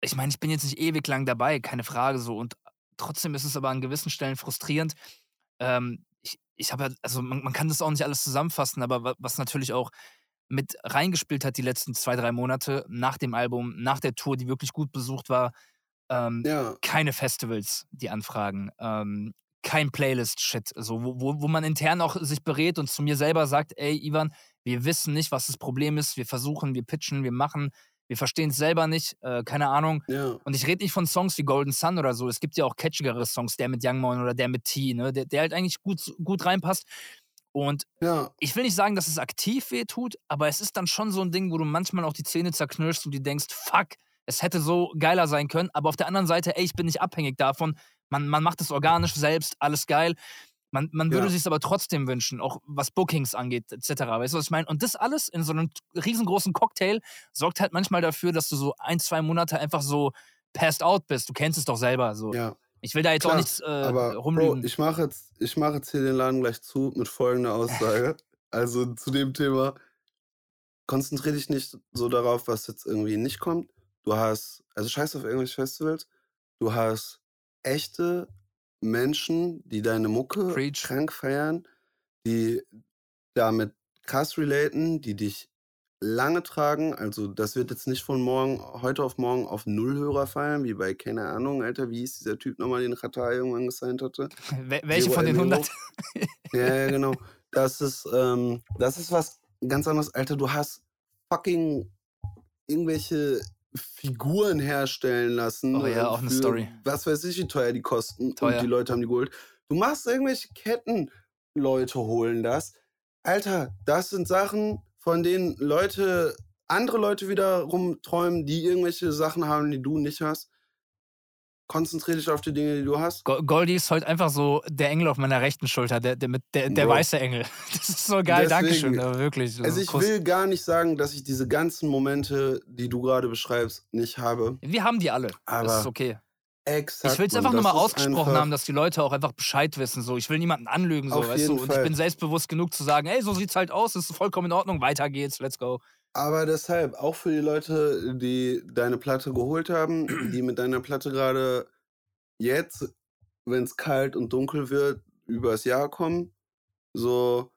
[SPEAKER 1] ich meine, ich bin jetzt nicht ewig lang dabei, keine Frage so. Und trotzdem ist es aber an gewissen Stellen frustrierend. Ähm, ich ich habe ja, also man, man kann das auch nicht alles zusammenfassen, aber wa- was natürlich auch mit reingespielt hat die letzten zwei, drei Monate nach dem Album, nach der Tour, die wirklich gut besucht war, ähm,
[SPEAKER 2] Ja,
[SPEAKER 1] keine Festivals, die anfragen, ähm, kein Playlist-Shit, so, wo, wo, wo man intern auch sich berät und zu mir selber sagt, ey, Ivan, wir wissen nicht, was das Problem ist, wir versuchen, wir pitchen, wir machen, wir verstehen es selber nicht, äh, keine Ahnung.
[SPEAKER 2] ja,
[SPEAKER 1] Und ich rede nicht von Songs wie Golden Sun oder so, es gibt ja auch catchigere Songs, der mit Young Mon oder der mit T, ne, der, der halt eigentlich gut, gut reinpasst. Und
[SPEAKER 2] ja,
[SPEAKER 1] ich will nicht sagen, dass es aktiv weh tut, aber es ist dann schon so ein Ding, wo du manchmal auch die Zähne zerknirschst und die denkst, fuck, es hätte so geiler sein können. Aber auf der anderen Seite, ey, ich bin nicht abhängig davon. Man, man macht es organisch selbst, alles geil. Man, man würde
[SPEAKER 2] Ja.
[SPEAKER 1] sich aber trotzdem wünschen, auch was Bookings angeht, etc. Weißt du, was ich meine? Und das alles in so einem riesengroßen Cocktail sorgt halt manchmal dafür, dass du so ein, zwei Monate einfach so passed out bist. Du kennst es doch selber. So.
[SPEAKER 2] ja.
[SPEAKER 1] Ich will da jetzt auch
[SPEAKER 2] Klar,
[SPEAKER 1] nichts äh,
[SPEAKER 2] Aber Bro,
[SPEAKER 1] rumlügen.
[SPEAKER 2] ich mache jetzt, ich mache jetzt hier den Laden gleich zu mit folgender Aussage. also zu dem Thema, konzentriere dich nicht so darauf, was jetzt irgendwie nicht kommt. Du hast, also scheiß auf irgendwelche Festivals, du hast echte Menschen, die deine Mucke
[SPEAKER 1] Preach.
[SPEAKER 2] krank feiern, die damit krass relaten, die dich lange tragen. Also das wird jetzt nicht von morgen, heute auf morgen auf Nullhörer fallen, wie bei, keine Ahnung, Alter, wie hieß dieser Typ nochmal, den Rata irgendwann gesigned hatte?
[SPEAKER 1] Wel- Welche von den
[SPEAKER 2] Elmiro.
[SPEAKER 1] 100?
[SPEAKER 2] Ja, ja, genau. Das ist, ähm, das ist was ganz anderes. Alter, du hast fucking irgendwelche Figuren herstellen lassen.
[SPEAKER 1] Oh ja, auch eine Story.
[SPEAKER 2] Was weiß ich, wie teuer die kosten.
[SPEAKER 1] Teuer.
[SPEAKER 2] Und die Leute haben die geholt. Du machst irgendwelche Ketten, Leute holen das. Alter, das sind Sachen, von denen Leute, andere Leute wiederum träumen, die irgendwelche Sachen haben, die du nicht hast. Konzentriere dich auf die Dinge, die du hast.
[SPEAKER 1] Go- Goldie ist heute einfach so der Engel auf meiner rechten Schulter, der, der, der, der weiße Engel. Das ist so geil,
[SPEAKER 2] Deswegen,
[SPEAKER 1] Dankeschön, aber wirklich.
[SPEAKER 2] Also ich
[SPEAKER 1] Kuss.
[SPEAKER 2] will gar nicht sagen, dass ich diese ganzen Momente, die du gerade beschreibst, nicht habe.
[SPEAKER 1] Wir haben die alle. das
[SPEAKER 2] Aber
[SPEAKER 1] ist okay.
[SPEAKER 2] Exakt.
[SPEAKER 1] Ich will es einfach nur mal ausgesprochen haben, dass die Leute auch einfach Bescheid wissen. So. Ich will niemanden anlügen, so, weißt du. Und ich bin selbstbewusst genug zu sagen, ey, so sieht's halt aus, ist vollkommen in Ordnung, weiter geht's, let's go.
[SPEAKER 2] Aber deshalb, auch für die Leute, die deine Platte geholt haben, die mit deiner Platte gerade jetzt, wenn es kalt und dunkel wird, übers Jahr kommen, so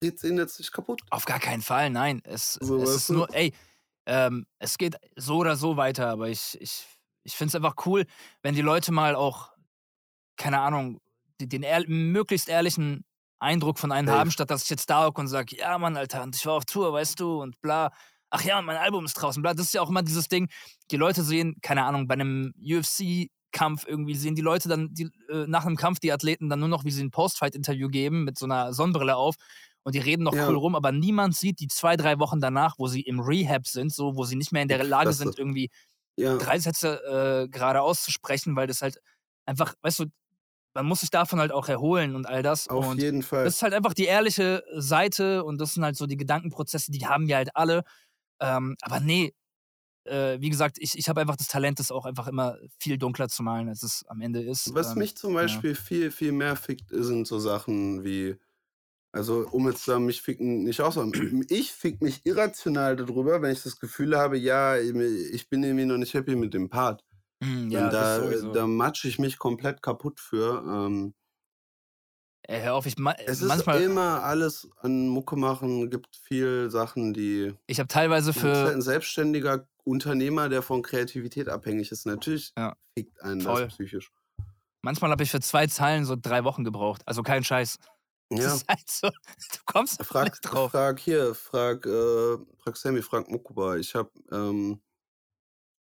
[SPEAKER 2] geht's ihnen jetzt nicht kaputt.
[SPEAKER 1] Auf gar keinen Fall, nein. Es,
[SPEAKER 2] So,
[SPEAKER 1] es ist
[SPEAKER 2] du?
[SPEAKER 1] nur, ey, ähm, es geht so oder so weiter, aber ich, ich, ich finde es einfach cool, wenn die Leute mal auch, keine Ahnung, den ehr möglichst ehrlichen Eindruck von einem
[SPEAKER 2] Safe.
[SPEAKER 1] haben, statt dass ich jetzt da hocke und sage, ja, Mann, Alter, und ich war auf Tour, weißt du, und bla. Ach ja, und mein Album ist draußen, bla. Das ist ja auch immer dieses Ding, die Leute sehen, keine Ahnung, bei einem UFC-Kampf irgendwie sehen die Leute dann die, äh, nach einem Kampf die Athleten dann nur noch, wie sie ein Post-Fight-Interview geben mit so einer Sonnenbrille auf und die reden noch
[SPEAKER 2] Ja.
[SPEAKER 1] cool rum, aber niemand sieht die zwei, drei Wochen danach, wo sie im Rehab sind, so, wo sie nicht mehr in der Lage sind, irgendwie
[SPEAKER 2] Ja,
[SPEAKER 1] drei Sätze äh, gerade auszusprechen, weil das halt einfach, weißt du, man muss sich davon halt auch erholen und all das.
[SPEAKER 2] auf
[SPEAKER 1] und
[SPEAKER 2] jeden Fall.
[SPEAKER 1] das ist halt einfach die ehrliche Seite und das sind halt so die Gedankenprozesse, die haben wir halt alle. Ähm, aber nee, äh, wie gesagt, ich, ich habe einfach das Talent, das auch einfach immer viel dunkler zu malen, als es am Ende ist.
[SPEAKER 2] Was
[SPEAKER 1] ähm,
[SPEAKER 2] mich zum Beispiel viel, viel mehr fickt, sind so Sachen wie, also um jetzt sagen, mich ficken nicht so, ich fick mich irrational darüber, wenn ich das Gefühl habe, ja, ich bin irgendwie noch nicht happy mit dem Part.
[SPEAKER 1] mm, ja,
[SPEAKER 2] da, da matsche ich mich komplett kaputt für. Ähm,
[SPEAKER 1] Ey, hör auf, ich ma
[SPEAKER 2] es ist
[SPEAKER 1] manchmal,
[SPEAKER 2] immer alles an Mucke machen, gibt viel Sachen, die.
[SPEAKER 1] ich habe teilweise
[SPEAKER 2] ist halt
[SPEAKER 1] für,
[SPEAKER 2] ein selbstständiger Unternehmer, der von Kreativität abhängig ist. Natürlich
[SPEAKER 1] Ja.
[SPEAKER 2] fickt einen
[SPEAKER 1] Voll.
[SPEAKER 2] das psychisch.
[SPEAKER 1] manchmal habe ich für zwei Zeilen so drei Wochen gebraucht. Also kein Scheiß. Das
[SPEAKER 2] Ja.
[SPEAKER 1] ist halt so, du kommst
[SPEAKER 2] Frag,
[SPEAKER 1] nicht drauf.
[SPEAKER 2] frag hier, frag, äh, frag Sammy, frag Mukuba. Ich hab, ähm,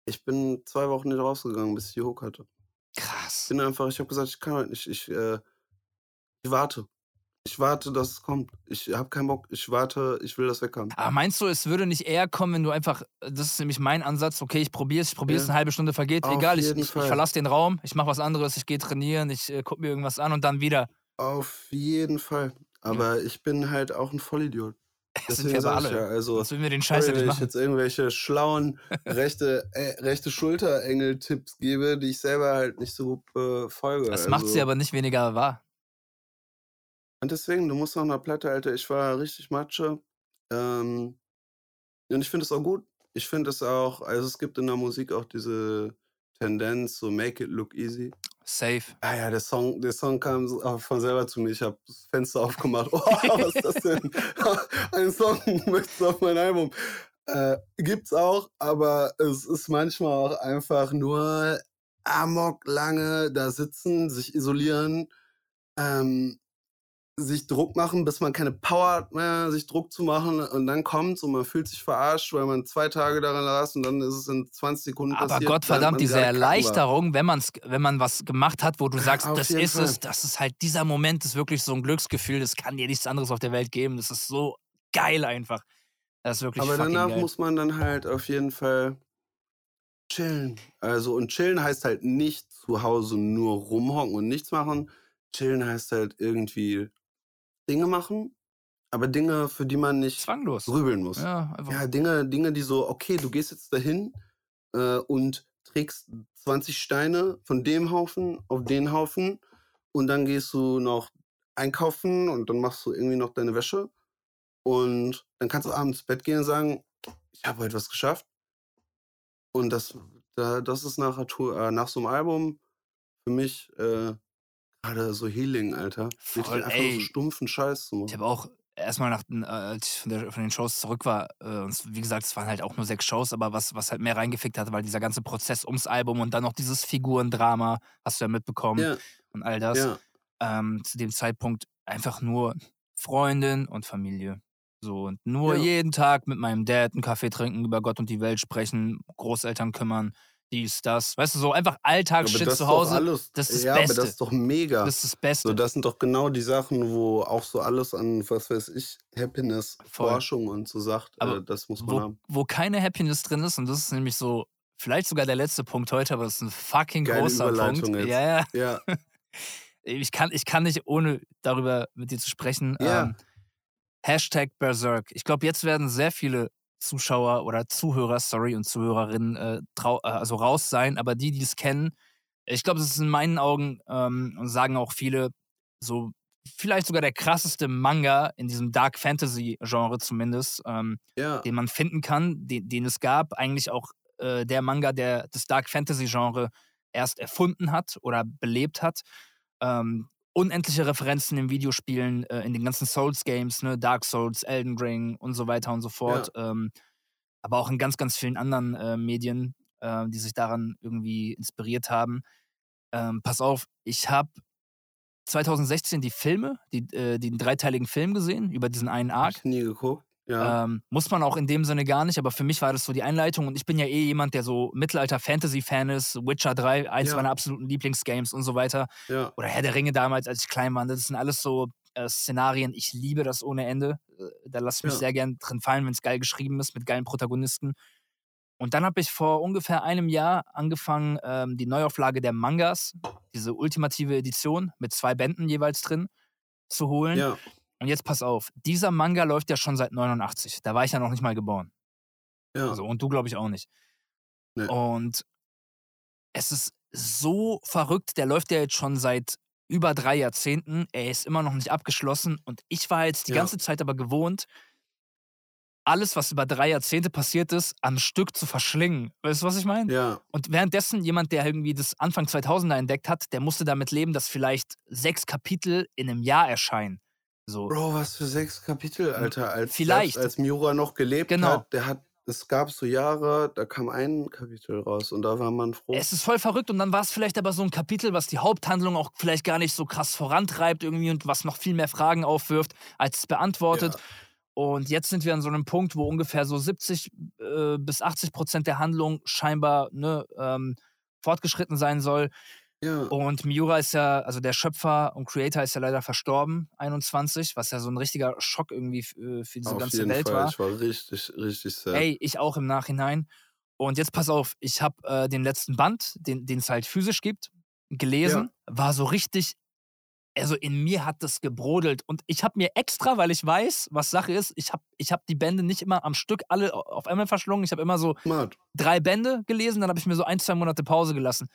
[SPEAKER 2] ich bin zwei Wochen nicht rausgegangen, bis ich die Hook hatte. Ich
[SPEAKER 1] Krass.
[SPEAKER 2] bin einfach, ich habe gesagt, ich kann heute nicht, ich, äh, ich warte. Ich warte, dass es kommt. Ich habe keinen Bock. Ich warte, ich will das weghaben.
[SPEAKER 1] Aber meinst du, es würde nicht eher kommen, wenn du einfach, das ist nämlich mein Ansatz, okay, ich probiere es, ich probiere es,
[SPEAKER 2] Ja.
[SPEAKER 1] eine halbe Stunde vergeht,
[SPEAKER 2] Auf
[SPEAKER 1] egal, ich, ich, ich verlasse den Raum, ich mache was anderes, ich gehe trainieren, ich äh, gucke mir irgendwas an und dann wieder.
[SPEAKER 2] Auf jeden Fall. Aber ich bin halt auch ein Vollidiot.
[SPEAKER 1] Das sind wir aber alle.
[SPEAKER 2] ja, also
[SPEAKER 1] Sonst würden wir den Scheiß ja
[SPEAKER 2] sorry, wenn ich jetzt irgendwelche schlauen rechte, äh, rechte Schulterengel-Tipps gebe, die ich selber halt nicht so gut befolge.
[SPEAKER 1] Das macht sie
[SPEAKER 2] also,
[SPEAKER 1] aber nicht weniger wahr.
[SPEAKER 2] Und deswegen, du musst noch eine Platte, Alter. Ich war richtig Matsche. Ähm, und ich finde es auch gut. Ich finde es auch, also es gibt in der Musik auch diese Tendenz, so make it look easy.
[SPEAKER 1] Safe.
[SPEAKER 2] Ah ja, der Song, der Song kam auch von selber zu mir. Ich habe das Fenster aufgemacht. Oh, was ist das denn? Ein Song möchtest du auf mein Album. Äh, gibt's auch, aber es ist manchmal auch einfach nur amok lange da sitzen, sich isolieren, ähm, sich Druck machen, bis man keine Power hat mehr, sich Druck zu machen und dann kommt's und man fühlt sich verarscht, weil man zwei Tage daran saß und dann ist es in 20 Sekunden
[SPEAKER 1] Aber
[SPEAKER 2] passiert.
[SPEAKER 1] Gottverdammt,
[SPEAKER 2] während man
[SPEAKER 1] diese. Erleichterung, wenn, man's, wenn man was gemacht hat, wo du sagst,
[SPEAKER 2] Auf
[SPEAKER 1] das ist
[SPEAKER 2] Fall.
[SPEAKER 1] es, das ist halt dieser Moment, ist wirklich so ein Glücksgefühl, das kann dir nichts anderes auf der Welt geben. Das ist so geil einfach. Das ist wirklich
[SPEAKER 2] Aber danach
[SPEAKER 1] geil.
[SPEAKER 2] muss man dann halt auf jeden Fall chillen. Also, und chillen heißt halt nicht zu Hause nur rumhocken und nichts machen. Chillen heißt halt irgendwie Dinge machen, aber Dinge, für die man nicht
[SPEAKER 1] Zwanglos.
[SPEAKER 2] grübeln muss.
[SPEAKER 1] Ja, einfach.
[SPEAKER 2] Ja, Dinge, Dinge, die so, okay, du gehst jetzt dahin äh, und trägst 20 Steine von dem Haufen auf den Haufen und dann gehst du noch einkaufen und dann machst du irgendwie noch deine Wäsche und dann kannst du abends ins Bett gehen und sagen, ich habe heute was geschafft. Und das, da, das ist nach, äh, nach so einem Album für mich äh, gerade so Healing, Alter.
[SPEAKER 1] Voll,
[SPEAKER 2] Wirklich einfach nur so
[SPEAKER 1] ey.
[SPEAKER 2] stumpfen Scheiß zu
[SPEAKER 1] Ich
[SPEAKER 2] machen.
[SPEAKER 1] habe auch erstmal nach, den, äh, als ich von, der, von den Shows zurück war, äh, wie gesagt, es waren halt auch nur sechs Shows, aber was, was halt mehr reingefickt hat, war dieser ganze Prozess ums Album und dann noch dieses Figurendrama, hast du ja mitbekommen
[SPEAKER 2] Ja,
[SPEAKER 1] und all das.
[SPEAKER 2] ja.
[SPEAKER 1] Ähm, zu dem Zeitpunkt einfach nur Freundin und Familie. So, und nur
[SPEAKER 2] Ja.
[SPEAKER 1] jeden Tag mit meinem Dad einen Kaffee trinken, über Gott und die Welt sprechen, Großeltern kümmern, dies, das. Weißt du, so einfach
[SPEAKER 2] Aber
[SPEAKER 1] Alltagsshit
[SPEAKER 2] das
[SPEAKER 1] zu Hause.
[SPEAKER 2] alles,
[SPEAKER 1] das ist das
[SPEAKER 2] ja, aber
[SPEAKER 1] Beste.
[SPEAKER 2] das ist doch mega.
[SPEAKER 1] Das ist das Beste.
[SPEAKER 2] So, das sind doch genau die Sachen, wo auch so alles an, was weiß ich, Happiness,
[SPEAKER 1] Voll.
[SPEAKER 2] Forschung und so sagt,
[SPEAKER 1] Aber
[SPEAKER 2] äh, das muss man
[SPEAKER 1] wo,
[SPEAKER 2] haben.
[SPEAKER 1] wo keine Happiness drin ist, und das ist nämlich so, vielleicht sogar der letzte Punkt heute, aber es ist ein fucking
[SPEAKER 2] Geile
[SPEAKER 1] großer Punkt.
[SPEAKER 2] jetzt.
[SPEAKER 1] Ja, ja.
[SPEAKER 2] Ja,
[SPEAKER 1] Ich kann, ich kann nicht, ohne darüber mit dir zu sprechen.
[SPEAKER 2] Ja.
[SPEAKER 1] Ähm, Hashtag Berserk. Ich glaube, jetzt werden sehr viele Zuschauer oder Zuhörer, sorry, und Zuhörerinnen äh, trau äh, also raus sein, aber die, die es kennen, ich glaube, das ist in meinen Augen, ähm, und sagen auch viele, so vielleicht sogar der krasseste Manga in diesem Dark Fantasy-Genre zumindest, ähm,
[SPEAKER 2] ja,
[SPEAKER 1] den man finden kann, den, den es gab. Eigentlich auch äh, der Manga, der das Dark Fantasy-Genre erst erfunden hat oder belebt hat. Ähm, unendliche Referenzen in Videospielen, äh, in den ganzen Souls-Games, ne? Dark Souls, Elden Ring und so weiter und so fort. Ähm, aber auch in ganz, ganz vielen anderen äh, Medien, äh, die sich daran irgendwie inspiriert haben. Ähm, pass auf, ich habe 2016 die Filme, die, äh, den dreiteiligen Film gesehen über diesen einen
[SPEAKER 2] hab
[SPEAKER 1] Arc.
[SPEAKER 2] ich nie geguckt. Ja,
[SPEAKER 1] Ähm, muss man auch in dem Sinne gar nicht, aber für mich war das so die Einleitung und ich bin ja eh jemand, der so Mittelalter-Fantasy-Fan ist. Witcher 3, eins
[SPEAKER 2] Ja.
[SPEAKER 1] meiner absoluten Lieblingsgames und so weiter.
[SPEAKER 2] ja,
[SPEAKER 1] Oder Herr der Ringe damals, als ich klein war. Das sind alles so äh, Szenarien. Ich liebe das ohne Ende. Äh, Da lasse ich mich sehr gern drin fallen, wenn es geil geschrieben ist, mit geilen Protagonisten. Und dann habe ich vor ungefähr einem Jahr angefangen, ähm, die Neuauflage der Mangas, diese ultimative Edition mit zwei Bänden jeweils drin, zu holen.
[SPEAKER 2] ja.
[SPEAKER 1] Und jetzt pass auf, dieser Manga läuft ja schon seit 89. Da war ich ja noch nicht mal geboren.
[SPEAKER 2] ja.
[SPEAKER 1] Also, und du, glaube ich, auch nicht.
[SPEAKER 2] Nee.
[SPEAKER 1] Und es ist so verrückt, der läuft ja jetzt schon seit über drei Jahrzehnten. Er ist immer noch nicht abgeschlossen. Und ich war jetzt die
[SPEAKER 2] Ja.
[SPEAKER 1] ganze Zeit aber gewohnt, alles, was über drei Jahrzehnte passiert ist, am Stück zu verschlingen. Weißt du, was ich meine?
[SPEAKER 2] ja.
[SPEAKER 1] Und währenddessen jemand, der irgendwie das Anfang 2000er entdeckt hat, der musste damit leben, dass vielleicht sechs Kapitel in einem Jahr erscheinen. So.
[SPEAKER 2] Bro, was für sechs Kapitel, Alter. Als,
[SPEAKER 1] Vielleicht.
[SPEAKER 2] Selbst als Miura noch gelebt
[SPEAKER 1] Genau.
[SPEAKER 2] hat, der hat, es gab so Jahre, da kam ein Kapitel raus und da war man froh.
[SPEAKER 1] Es ist voll verrückt und dann war es vielleicht aber so ein Kapitel, was die Haupthandlung auch vielleicht gar nicht so krass vorantreibt irgendwie und was noch viel mehr Fragen aufwirft, als es beantwortet.
[SPEAKER 2] Ja.
[SPEAKER 1] Und jetzt sind wir an so einem Punkt, wo ungefähr so 70 äh, bis 80 Prozent der Handlung scheinbar ne, ähm, fortgeschritten sein soll.
[SPEAKER 2] Ja.
[SPEAKER 1] Und Miura ist ja, also der Schöpfer und Creator ist ja leider verstorben, 21, was ja so ein richtiger Schock irgendwie äh, für diese
[SPEAKER 2] Auf
[SPEAKER 1] ganze Welt
[SPEAKER 2] Fall.
[SPEAKER 1] war.
[SPEAKER 2] Ich war richtig, richtig sad.
[SPEAKER 1] Ey, ich auch im Nachhinein. Und jetzt pass auf, ich habe äh, den letzten Band, den es halt physisch gibt, gelesen, war so richtig, also in mir hat das gebrodelt. Und ich habe mir extra, weil ich weiß, was Sache ist, ich habe ich hab die Bände nicht immer am Stück alle auf einmal verschlungen. Ich habe immer so
[SPEAKER 2] Smart.
[SPEAKER 1] drei Bände gelesen, dann habe ich mir so ein, zwei Monate Pause gelassen.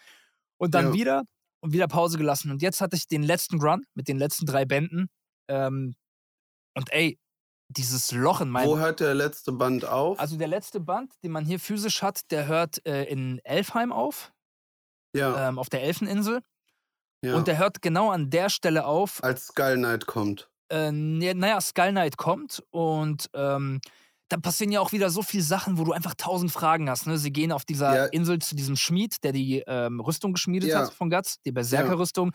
[SPEAKER 1] Und dann
[SPEAKER 2] Ja.
[SPEAKER 1] wieder und wieder Pause gelassen. Und jetzt hatte ich den letzten Run mit den letzten drei Bänden. Ähm, und ey, dieses Loch in meinem
[SPEAKER 2] Wo hört der letzte Band auf?
[SPEAKER 1] also der letzte Band, den man hier physisch hat, der hört äh, in Elfheim auf,
[SPEAKER 2] ja,
[SPEAKER 1] ähm, auf der Elfeninsel.
[SPEAKER 2] ja.
[SPEAKER 1] Und der hört genau an der Stelle auf.
[SPEAKER 2] Als Skull Knight kommt.
[SPEAKER 1] Äh, naja, Skull Knight kommt und ähm, dann passieren ja auch wieder so viele Sachen, wo du einfach tausend Fragen hast. Ne? Sie gehen auf dieser
[SPEAKER 2] Ja.
[SPEAKER 1] Insel zu diesem Schmied, der die ähm, Rüstung geschmiedet
[SPEAKER 2] Ja.
[SPEAKER 1] hat von Guts, die Berserker-Rüstung.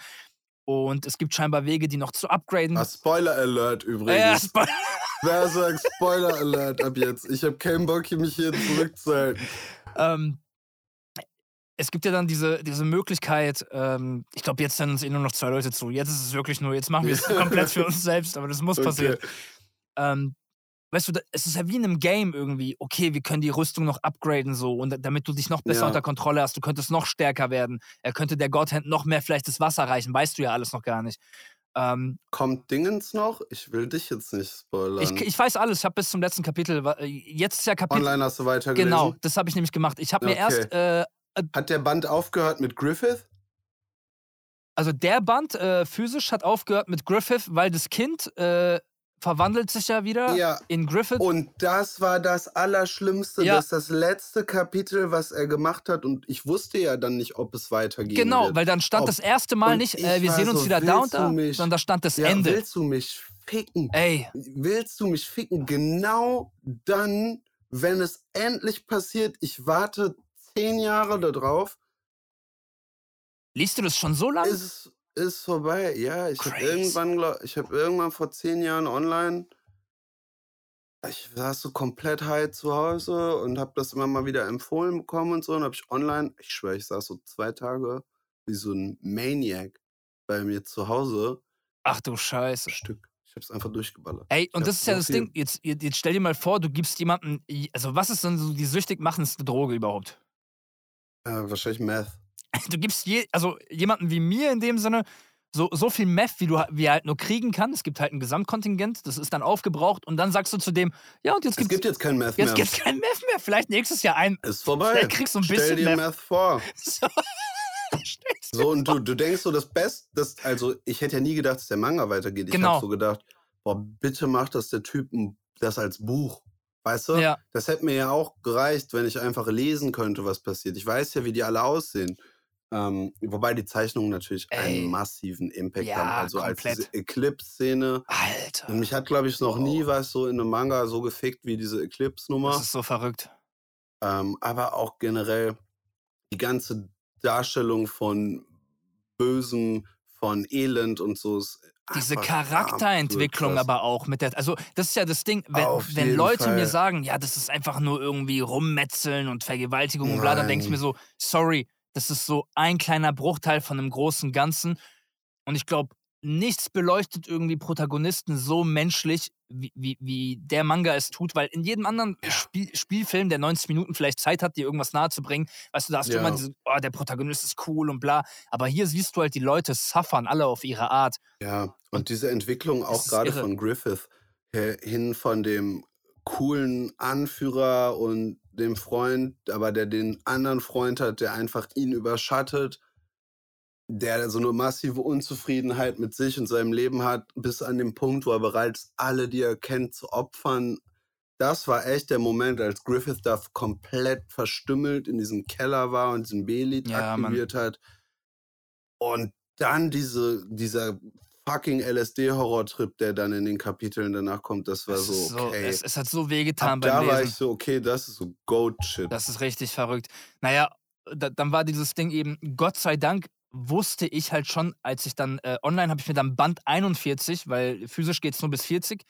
[SPEAKER 1] Und es gibt scheinbar Wege, die noch zu upgraden.
[SPEAKER 2] Ah, Spoiler Alert übrigens.
[SPEAKER 1] Spo-
[SPEAKER 2] Wer sagt Spoiler Alert ab jetzt? Ich habe keinen Bock, hier mich hier zurückzuhalten.
[SPEAKER 1] ähm, es gibt ja dann diese, diese Möglichkeit, ähm, ich glaube, jetzt hören uns eh nur noch zwei Leute zu. Jetzt ist es wirklich nur, jetzt machen wir es komplett für uns selbst, aber das muss passieren.
[SPEAKER 2] Okay.
[SPEAKER 1] Ähm, weißt du, es ist ja wie in einem Game irgendwie, okay, wir können die Rüstung noch upgraden so und da- damit du dich noch besser
[SPEAKER 2] Ja.
[SPEAKER 1] unter Kontrolle hast, du könntest noch stärker werden. Er könnte der Godhand noch mehr vielleicht das Wasser reichen, weißt du ja alles noch gar nicht. Ähm,
[SPEAKER 2] Kommt Dingens noch? Ich will dich jetzt nicht spoilern.
[SPEAKER 1] ich, ich weiß alles, ich habe bis zum letzten Kapitel, äh, jetzt ist ja Kapitel,
[SPEAKER 2] Online hast du weitergelesen?
[SPEAKER 1] genau, das habe ich nämlich gemacht. Ich habe mir
[SPEAKER 2] Okay.
[SPEAKER 1] erst, äh,
[SPEAKER 2] Hat der Band aufgehört mit Griffith?
[SPEAKER 1] also der Band äh, physisch hat aufgehört mit Griffith, weil das Kind äh, verwandelt sich ja wieder
[SPEAKER 2] Ja.
[SPEAKER 1] in Griffith.
[SPEAKER 2] Und das war das Allerschlimmste,
[SPEAKER 1] Ja.
[SPEAKER 2] dass das letzte Kapitel, was er gemacht hat, und ich wusste ja dann nicht, ob es weitergeht.
[SPEAKER 1] Genau,
[SPEAKER 2] wird.
[SPEAKER 1] weil dann stand
[SPEAKER 2] Ob-
[SPEAKER 1] das erste Mal
[SPEAKER 2] und
[SPEAKER 1] nicht,
[SPEAKER 2] ich
[SPEAKER 1] äh, wir sehen uns
[SPEAKER 2] so,
[SPEAKER 1] wieder da und da,
[SPEAKER 2] mich-
[SPEAKER 1] sondern da stand das
[SPEAKER 2] ja,
[SPEAKER 1] Ende.
[SPEAKER 2] willst du mich ficken?
[SPEAKER 1] Ey,
[SPEAKER 2] Willst du mich ficken? Genau dann, wenn es endlich passiert, ich warte zehn Jahre darauf,
[SPEAKER 1] liest du das schon so lange?
[SPEAKER 2] ist ist vorbei. Ja, ich habe irgendwann, glaub, ich habe irgendwann vor zehn Jahren online, ich saß so komplett high zu Hause und habe das immer mal wieder empfohlen bekommen und so und habe ich online, ich schwöre, ich saß so zwei Tage wie so ein Maniac bei mir zu Hause,
[SPEAKER 1] Ach du Scheiße.
[SPEAKER 2] ein Stück. Ich habe es einfach durchgeballert.
[SPEAKER 1] Ey, und das ist ja das
[SPEAKER 2] viel.
[SPEAKER 1] Ding, jetzt, jetzt jetzt stell dir mal vor, du gibst jemandem, also was ist denn so die süchtig machendste Droge überhaupt?
[SPEAKER 2] Äh, wahrscheinlich Meth.
[SPEAKER 1] Du gibst je, also jemanden wie mir in dem Sinne so, so viel Meth, wie, du, wie er halt nur kriegen kann. Es gibt halt ein Gesamtkontingent, das ist dann aufgebraucht und dann sagst du zu dem, ja und jetzt
[SPEAKER 2] Es
[SPEAKER 1] gibt's,
[SPEAKER 2] gibt jetzt kein Meth
[SPEAKER 1] jetzt
[SPEAKER 2] mehr.
[SPEAKER 1] gibt's kein Meth mehr, vielleicht nächstes Jahr ein.
[SPEAKER 2] Ist vorbei.
[SPEAKER 1] Vielleicht kriegst du ein
[SPEAKER 2] Stell
[SPEAKER 1] bisschen
[SPEAKER 2] dir
[SPEAKER 1] Meth.
[SPEAKER 2] Meth vor.
[SPEAKER 1] So.
[SPEAKER 2] So, und du, du denkst so, das Beste, das, also ich hätte ja nie gedacht, dass der Manga weitergeht. Ich
[SPEAKER 1] Genau.
[SPEAKER 2] habe so gedacht, boah, bitte macht das der Typ das als Buch. Weißt du?
[SPEAKER 1] Ja,
[SPEAKER 2] Das hätte mir ja auch gereicht, wenn ich einfach lesen könnte, was passiert. Ich weiß ja, wie die alle aussehen. Ähm, wobei die Zeichnungen natürlich
[SPEAKER 1] Ey.
[SPEAKER 2] einen massiven Impact
[SPEAKER 1] Ja,
[SPEAKER 2] haben. Also als
[SPEAKER 1] komplett.
[SPEAKER 2] diese Eclipse-Szene.
[SPEAKER 1] Alter.
[SPEAKER 2] Und mich hat, glaube ich, noch nie
[SPEAKER 1] Oh.
[SPEAKER 2] was so in einem Manga so gefickt wie diese Eclipse-Nummer.
[SPEAKER 1] Das ist so verrückt.
[SPEAKER 2] Ähm, aber auch generell die ganze Darstellung von Bösem, von Elend und so ist
[SPEAKER 1] Diese Charakterentwicklung aber auch mit der, also das ist ja das Ding, wenn, wenn Leute mir
[SPEAKER 2] Fall.
[SPEAKER 1] sagen, ja, das ist einfach nur irgendwie Rummetzeln und Vergewaltigung und bla, dann denke ich mir
[SPEAKER 2] Nein.
[SPEAKER 1] so, sorry, das ist so ein kleiner Bruchteil von einem großen Ganzen und ich glaube, nichts beleuchtet irgendwie Protagonisten so menschlich, wie, wie, wie der Manga es tut, weil in jedem anderen
[SPEAKER 2] Ja.
[SPEAKER 1] Spiel, Spielfilm, der 90 Minuten vielleicht Zeit hat, dir irgendwas nahezubringen, weißt du, da hast du
[SPEAKER 2] Ja.
[SPEAKER 1] immer diese, oh, der Protagonist ist cool und bla, aber hier siehst du halt, die Leute suffern alle auf ihre Art.
[SPEAKER 2] Ja, und diese Entwicklung auch gerade von Griffith hin von dem coolen Anführer und dem Freund, aber der den anderen Freund hat, der einfach ihn überschattet, der so eine massive Unzufriedenheit mit sich und seinem Leben hat, bis an den Punkt, wo er bereit ist, alle, die er kennt, zu opfern. Das war echt der Moment, als Griffith da komplett verstümmelt in diesem Keller war und diesen B-Lied
[SPEAKER 1] Ja, Mann.
[SPEAKER 2] aktiviert hat. Und dann diese, dieser fucking LSD-Horrortrip, der dann in den Kapiteln danach kommt, das war
[SPEAKER 1] Es
[SPEAKER 2] so, okay.
[SPEAKER 1] es, es hat so wehgetan beim
[SPEAKER 2] da war
[SPEAKER 1] Lesen.
[SPEAKER 2] ich so, okay, das ist so Goat-Shit.
[SPEAKER 1] Das ist richtig verrückt. Naja, da, dann war dieses Ding eben, Gott sei Dank wusste ich halt schon, als ich dann äh, online habe ich mir dann Band 41, weil physisch geht es nur bis 40,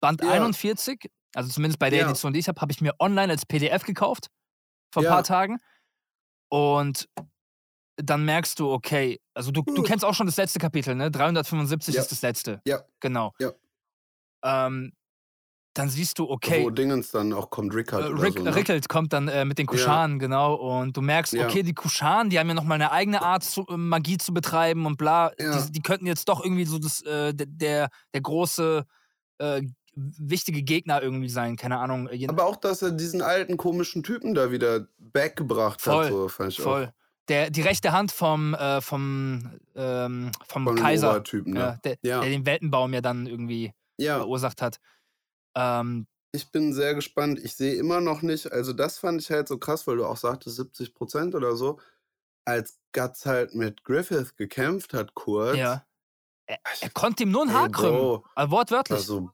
[SPEAKER 1] Band
[SPEAKER 2] Ja.
[SPEAKER 1] 41, also zumindest bei der
[SPEAKER 2] Ja.
[SPEAKER 1] Edition, die ich habe, habe ich mir online als PDF gekauft vor ein
[SPEAKER 2] Ja.
[SPEAKER 1] paar Tagen. Und dann merkst du, okay, also du, du
[SPEAKER 2] Uh.
[SPEAKER 1] kennst auch schon das letzte Kapitel, ne? 375
[SPEAKER 2] Ja.
[SPEAKER 1] ist das letzte.
[SPEAKER 2] Ja.
[SPEAKER 1] Genau.
[SPEAKER 2] Ja.
[SPEAKER 1] Ähm, dann siehst du, okay,
[SPEAKER 2] Wo Dingens dann auch kommt, Rickard
[SPEAKER 1] äh, Rick,
[SPEAKER 2] so, ne?
[SPEAKER 1] Rickelt kommt dann äh, mit den
[SPEAKER 2] Ja.
[SPEAKER 1] Kushanen, genau. Und du merkst,
[SPEAKER 2] Ja.
[SPEAKER 1] okay, die Kushanen, die haben ja nochmal eine eigene Art, zu, äh, Magie zu betreiben und bla.
[SPEAKER 2] Ja.
[SPEAKER 1] Die, die könnten jetzt doch irgendwie so das, äh, der, der, große, äh, wichtige Gegner irgendwie sein. Keine Ahnung.
[SPEAKER 2] Aber auch, dass er diesen alten komischen Typen da wieder backgebracht
[SPEAKER 1] Voll,
[SPEAKER 2] hat, so fand ich auch.
[SPEAKER 1] Der, die rechte Hand vom, äh, vom, ähm, vom
[SPEAKER 2] Von dem
[SPEAKER 1] Kaiser,
[SPEAKER 2] Obertypen,
[SPEAKER 1] ja,
[SPEAKER 2] ne?
[SPEAKER 1] der,
[SPEAKER 2] Ja.
[SPEAKER 1] der den Weltenbaum ja dann irgendwie
[SPEAKER 2] Ja,
[SPEAKER 1] verursacht hat. Ähm,
[SPEAKER 2] ich bin sehr gespannt. Ich sehe immer noch nicht, also das fand ich halt so krass, weil du auch sagtest 70 Prozent oder so, als Guts halt mit Griffith gekämpft hat kurz.
[SPEAKER 1] ja. Er, er konnte ihm nur ein Haar krümmen. Also wortwörtlich.
[SPEAKER 2] Also,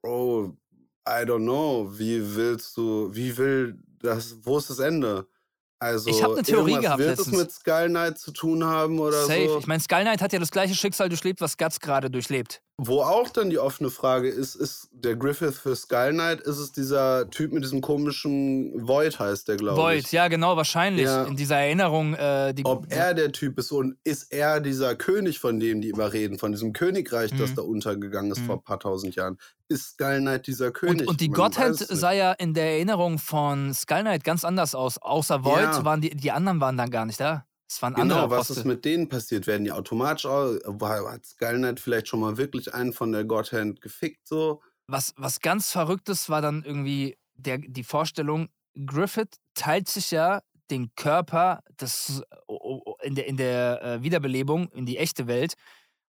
[SPEAKER 2] Bro, I don't know. Wie willst du, wie will das, wo ist das Ende? Also,
[SPEAKER 1] Ich hab ne Theorie gehabt
[SPEAKER 2] wird
[SPEAKER 1] letztens.
[SPEAKER 2] es mit Skull Knight zu tun haben oder
[SPEAKER 1] Safe.
[SPEAKER 2] so.
[SPEAKER 1] Ich meine, Skull Knight hat ja das gleiche Schicksal durchlebt, was Guts gerade durchlebt.
[SPEAKER 2] Wo auch dann die offene Frage ist, ist der Griffith für Skull Knight, ist es dieser Typ mit diesem komischen Void heißt der, glaube
[SPEAKER 1] Void,
[SPEAKER 2] ich.
[SPEAKER 1] ja, genau, wahrscheinlich.
[SPEAKER 2] Ja.
[SPEAKER 1] In dieser Erinnerung, äh, die.
[SPEAKER 2] Ob er der Typ ist und ist er dieser König, von dem die immer reden, von diesem Königreich, das
[SPEAKER 1] Mhm.
[SPEAKER 2] da untergegangen ist
[SPEAKER 1] Mhm.
[SPEAKER 2] vor ein paar tausend Jahren. Ist Skull Knight dieser König?
[SPEAKER 1] und, und die
[SPEAKER 2] Man
[SPEAKER 1] Gottheit sah ja in der Erinnerung von Skull Knight ganz anders aus. Außer Void
[SPEAKER 2] Ja.
[SPEAKER 1] waren die, die anderen waren dann gar nicht da. Es waren andere
[SPEAKER 2] Genau, was ist mit denen passiert? Werden die automatisch? War- Hat Knight vielleicht schon mal wirklich einen von der Godhand gefickt so?
[SPEAKER 1] was, was ganz Verrücktes war dann irgendwie der, die Vorstellung, Griffith teilt sich ja den Körper des, in der, in der äh, Wiederbelebung in die echte Welt,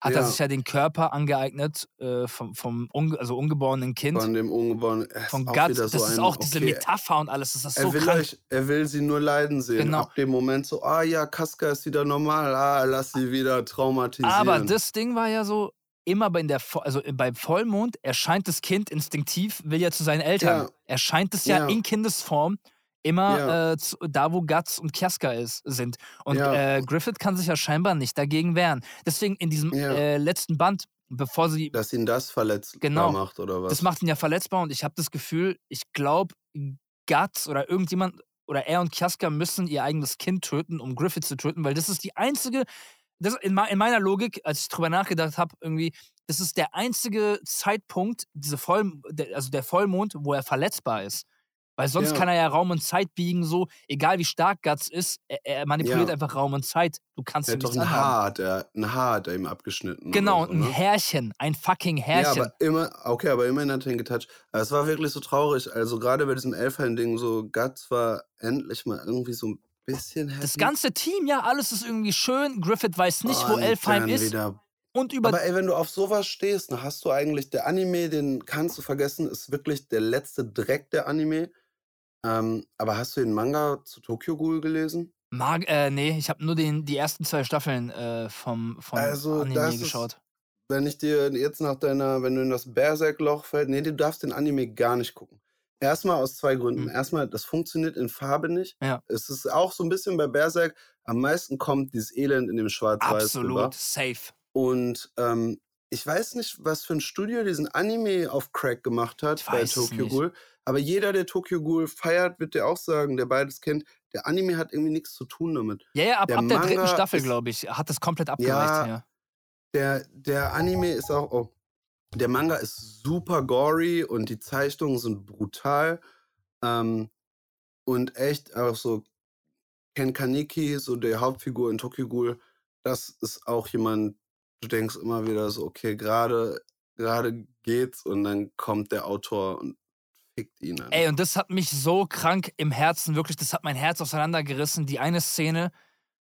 [SPEAKER 1] hat er
[SPEAKER 2] Ja.
[SPEAKER 1] sich ja den Körper angeeignet äh, vom, vom unge also ungeborenen Kind.
[SPEAKER 2] Von dem Ungeborenen. Er
[SPEAKER 1] von Guts.
[SPEAKER 2] wieder
[SPEAKER 1] Das
[SPEAKER 2] so
[SPEAKER 1] ist auch diese
[SPEAKER 2] okay,
[SPEAKER 1] Metapher und alles. Das ist
[SPEAKER 2] Er
[SPEAKER 1] so
[SPEAKER 2] will,
[SPEAKER 1] krank.
[SPEAKER 2] euch, er will sie nur leiden sehen.
[SPEAKER 1] Genau.
[SPEAKER 2] Ab dem Moment so, ah ja, Casca ist wieder normal, ah, lass sie wieder traumatisieren.
[SPEAKER 1] Aber das Ding war ja so, immer bei, in der, also bei Vollmond erscheint das Kind instinktiv, will ja zu seinen Eltern.
[SPEAKER 2] Ja.
[SPEAKER 1] Erscheint es ja,
[SPEAKER 2] Ja.
[SPEAKER 1] in Kindesform immer
[SPEAKER 2] Ja.
[SPEAKER 1] äh, zu, da, wo Guts und Kiaska ist, sind. Und
[SPEAKER 2] Ja.
[SPEAKER 1] äh, Griffith kann sich ja scheinbar nicht dagegen wehren. Deswegen in diesem
[SPEAKER 2] Ja.
[SPEAKER 1] äh, letzten Band, bevor sie
[SPEAKER 2] Dass ihn das verletzbar
[SPEAKER 1] Genau.
[SPEAKER 2] macht, oder was?
[SPEAKER 1] Das macht ihn ja verletzbar und ich habe das Gefühl, ich glaube, Guts oder irgendjemand oder er und Kiaska müssen ihr eigenes Kind töten, um Griffith zu töten, weil das ist die einzige, das in, in meiner Logik, als ich drüber nachgedacht habe, irgendwie, das ist der einzige Zeitpunkt, diese Voll, also der Vollmond, wo er verletzbar ist. Weil sonst
[SPEAKER 2] Ja.
[SPEAKER 1] kann er ja Raum und Zeit biegen, so, egal wie stark Guts ist, er, er manipuliert
[SPEAKER 2] Ja.
[SPEAKER 1] einfach Raum und Zeit. Du kannst
[SPEAKER 2] er hat doch ein
[SPEAKER 1] anhaben.
[SPEAKER 2] Haar, er, ein Haar hat er ihm abgeschnitten.
[SPEAKER 1] Genau,
[SPEAKER 2] so,
[SPEAKER 1] ein
[SPEAKER 2] ne?
[SPEAKER 1] Härchen, ein fucking
[SPEAKER 2] Ja,
[SPEAKER 1] Härchen.
[SPEAKER 2] aber immer, okay, aber immerhin hat er ihn getoucht. Aber es war wirklich so traurig. Also gerade bei diesem Elfheim-Ding, so Guts war endlich mal irgendwie so ein bisschen happy.
[SPEAKER 1] Das ganze Team, ja, alles ist irgendwie schön. Griffith weiß nicht, wo
[SPEAKER 2] Und
[SPEAKER 1] Elfheim ist.
[SPEAKER 2] Wieder.
[SPEAKER 1] Und über.
[SPEAKER 2] Aber ey, wenn du auf sowas stehst, dann hast du eigentlich, der Anime, den kannst du vergessen, ist wirklich der letzte Dreck der Anime. Ähm, aber hast du den Manga zu Tokyo Ghoul gelesen?
[SPEAKER 1] Mag, äh, nee, ich habe nur den, die ersten zwei Staffeln äh, vom, vom
[SPEAKER 2] Also,
[SPEAKER 1] Anime
[SPEAKER 2] das ist-
[SPEAKER 1] geschaut.
[SPEAKER 2] wenn ich dir jetzt nach deiner, wenn du in das Berserk-Loch fällst, nee, du darfst den Anime gar nicht gucken. Erstmal aus zwei Gründen.
[SPEAKER 1] Mhm.
[SPEAKER 2] Erstmal, das funktioniert in Farbe nicht.
[SPEAKER 1] Ja.
[SPEAKER 2] Es ist auch so ein bisschen bei Berserk, am meisten kommt dieses Elend in dem Schwarz-Weiß rüber.
[SPEAKER 1] Absolut, safe.
[SPEAKER 2] Und ähm, ich weiß nicht, was für ein Studio diesen Anime auf Crack gemacht hat
[SPEAKER 1] Ich
[SPEAKER 2] bei Tokyo. Ghoul. Aber jeder, der Tokyo Ghoul feiert, wird dir auch sagen, der beides kennt, der Anime hat irgendwie nichts zu tun damit.
[SPEAKER 1] Ja, ja, ab,
[SPEAKER 2] Der
[SPEAKER 1] ab der dritten Staffel, glaube ich, hat das komplett abgereicht.
[SPEAKER 2] Ja,
[SPEAKER 1] Ja,
[SPEAKER 2] Der, der Anime ist auch, oh, der Manga ist super gory und die Zeichnungen sind brutal. Ähm, und echt auch so, Ken Kaneki, so der Hauptfigur in Tokyo Ghoul, das ist auch jemand, du denkst immer wieder so, okay, gerade gerade geht's und dann kommt der Autor und fickt ihn. einfach.
[SPEAKER 1] Ey, und das hat mich so krank im Herzen, wirklich, das hat mein Herz auseinandergerissen. Die eine Szene,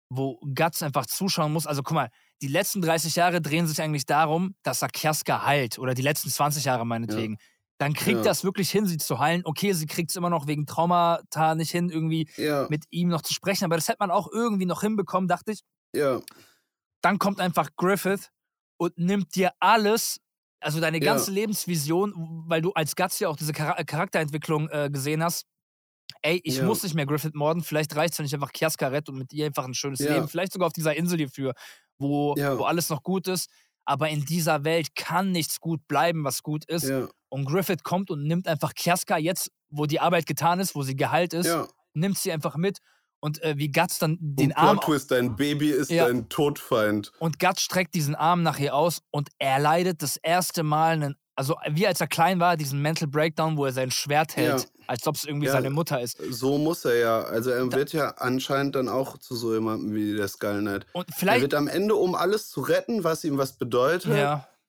[SPEAKER 1] wo Guts einfach zuschauen muss. Also guck mal, die letzten 30 Jahre drehen sich eigentlich darum, dass er Kiaska heilt. Oder die letzten 20 Jahre meinetwegen. Dann kriegt
[SPEAKER 2] Ja.
[SPEAKER 1] das wirklich hin, sie zu heilen. Okay, sie kriegt es immer noch wegen Traumata nicht hin, irgendwie
[SPEAKER 2] ja,
[SPEAKER 1] mit ihm noch zu sprechen. Aber das hätte man auch irgendwie noch hinbekommen, dachte ich.
[SPEAKER 2] ja,
[SPEAKER 1] Dann kommt einfach Griffith und nimmt dir alles, also deine
[SPEAKER 2] Ja.
[SPEAKER 1] ganze Lebensvision, weil du als Guts ja auch diese Chara Charakterentwicklung äh, gesehen hast. Ey, ich
[SPEAKER 2] Ja.
[SPEAKER 1] muss nicht mehr Griffith morden. Vielleicht reicht es, wenn ich einfach Kiaska rette und mit ihr einfach ein schönes
[SPEAKER 2] Ja.
[SPEAKER 1] Leben. Vielleicht sogar auf dieser Insel hierfür, wo,
[SPEAKER 2] Ja.
[SPEAKER 1] wo alles noch gut ist. Aber in dieser Welt kann nichts gut bleiben, was gut ist.
[SPEAKER 2] ja,
[SPEAKER 1] Und Griffith kommt und nimmt einfach Kiaska jetzt, wo die Arbeit getan ist, wo sie geheilt ist,
[SPEAKER 2] ja,
[SPEAKER 1] nimmt sie einfach mit und äh, wie Guts dann den
[SPEAKER 2] und
[SPEAKER 1] Arm.
[SPEAKER 2] Twist, dein Baby ist
[SPEAKER 1] Ja.
[SPEAKER 2] dein Todfeind.
[SPEAKER 1] Und Guts streckt diesen Arm nach ihr aus und er leidet das erste Mal einen, also wie als er klein war, diesen Mental Breakdown, wo er sein Schwert hält,
[SPEAKER 2] Ja.
[SPEAKER 1] als ob es irgendwie
[SPEAKER 2] Ja.
[SPEAKER 1] seine Mutter ist.
[SPEAKER 2] So muss er ja. Also er
[SPEAKER 1] Da-
[SPEAKER 2] wird ja anscheinend dann auch zu so jemandem wie der Skull Knight.
[SPEAKER 1] Und
[SPEAKER 2] Er
[SPEAKER 1] vielleicht.
[SPEAKER 2] wird am Ende, um alles zu retten, was ihm was bedeutet,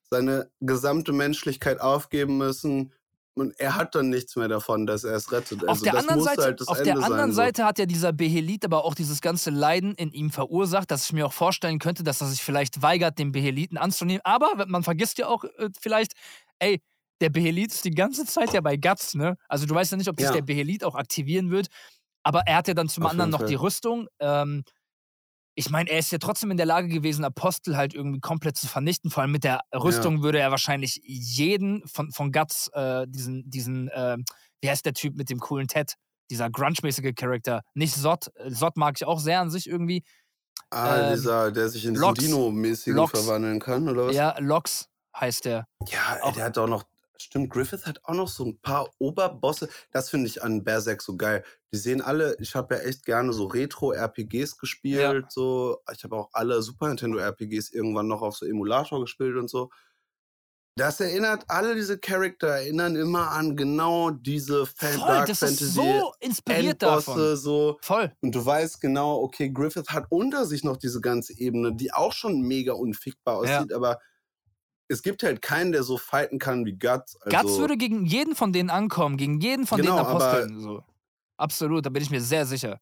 [SPEAKER 2] seine gesamte Menschlichkeit aufgeben müssen. Und er hat dann nichts mehr davon, dass er es rettet.
[SPEAKER 1] auf
[SPEAKER 2] Also
[SPEAKER 1] der anderen Seite,
[SPEAKER 2] halt
[SPEAKER 1] auf der anderen
[SPEAKER 2] sein, so.
[SPEAKER 1] Seite hat ja dieser Behelit aber auch dieses ganze Leiden in ihm verursacht, dass ich mir auch vorstellen könnte, dass er sich vielleicht weigert, den Beheliten anzunehmen. Aber man vergisst ja auch äh, vielleicht, ey, der Behelit ist die ganze Zeit ja bei Guts, ne? Also du weißt ja nicht, ob sich
[SPEAKER 2] Ja.
[SPEAKER 1] der Behelit auch aktivieren wird. Aber er hat ja dann zum
[SPEAKER 2] Auf
[SPEAKER 1] anderen noch die. Rüstung. Ähm, ich meine, er ist ja trotzdem in der Lage gewesen, Apostel halt irgendwie komplett zu vernichten. Vor allem mit der Rüstung würde er wahrscheinlich jeden von, von Guts, äh, diesen, diesen, äh, wie heißt der Typ mit dem coolen Ted? Dieser grunge-mäßige Charakter. Nicht Sot. Sot mag ich auch sehr an sich irgendwie.
[SPEAKER 2] Ah,
[SPEAKER 1] ähm,
[SPEAKER 2] dieser, der sich in diesen. Dino-mäßigen verwandeln kann, oder was?
[SPEAKER 1] Ja, Lox heißt der.
[SPEAKER 2] Ja,
[SPEAKER 1] Auch-
[SPEAKER 2] der hat auch noch. Stimmt, Griffith hat auch noch so ein paar Oberbosse. Das finde ich an Berserk so geil. Die sehen alle, ich habe ja echt gerne so Retro-RPGs gespielt. So. Ich habe auch alle Super Nintendo-RPGs irgendwann noch auf so Emulator gespielt und so. Das erinnert, alle diese Charakter erinnern immer an genau diese Fan
[SPEAKER 1] Voll,
[SPEAKER 2] Dark
[SPEAKER 1] das
[SPEAKER 2] Fantasy
[SPEAKER 1] ist so inspiriert davon.
[SPEAKER 2] So.
[SPEAKER 1] Voll.
[SPEAKER 2] Und du weißt genau, okay, Griffith hat unter sich noch diese ganze Ebene, die auch schon mega unfickbar
[SPEAKER 1] Ja.
[SPEAKER 2] aussieht, aber es gibt halt keinen, der so fighten kann wie Guts. Also,
[SPEAKER 1] Guts würde gegen jeden von denen ankommen, gegen jeden von
[SPEAKER 2] Genau,
[SPEAKER 1] den
[SPEAKER 2] aber-
[SPEAKER 1] Aposteln. So. Absolut, da bin ich mir sehr sicher.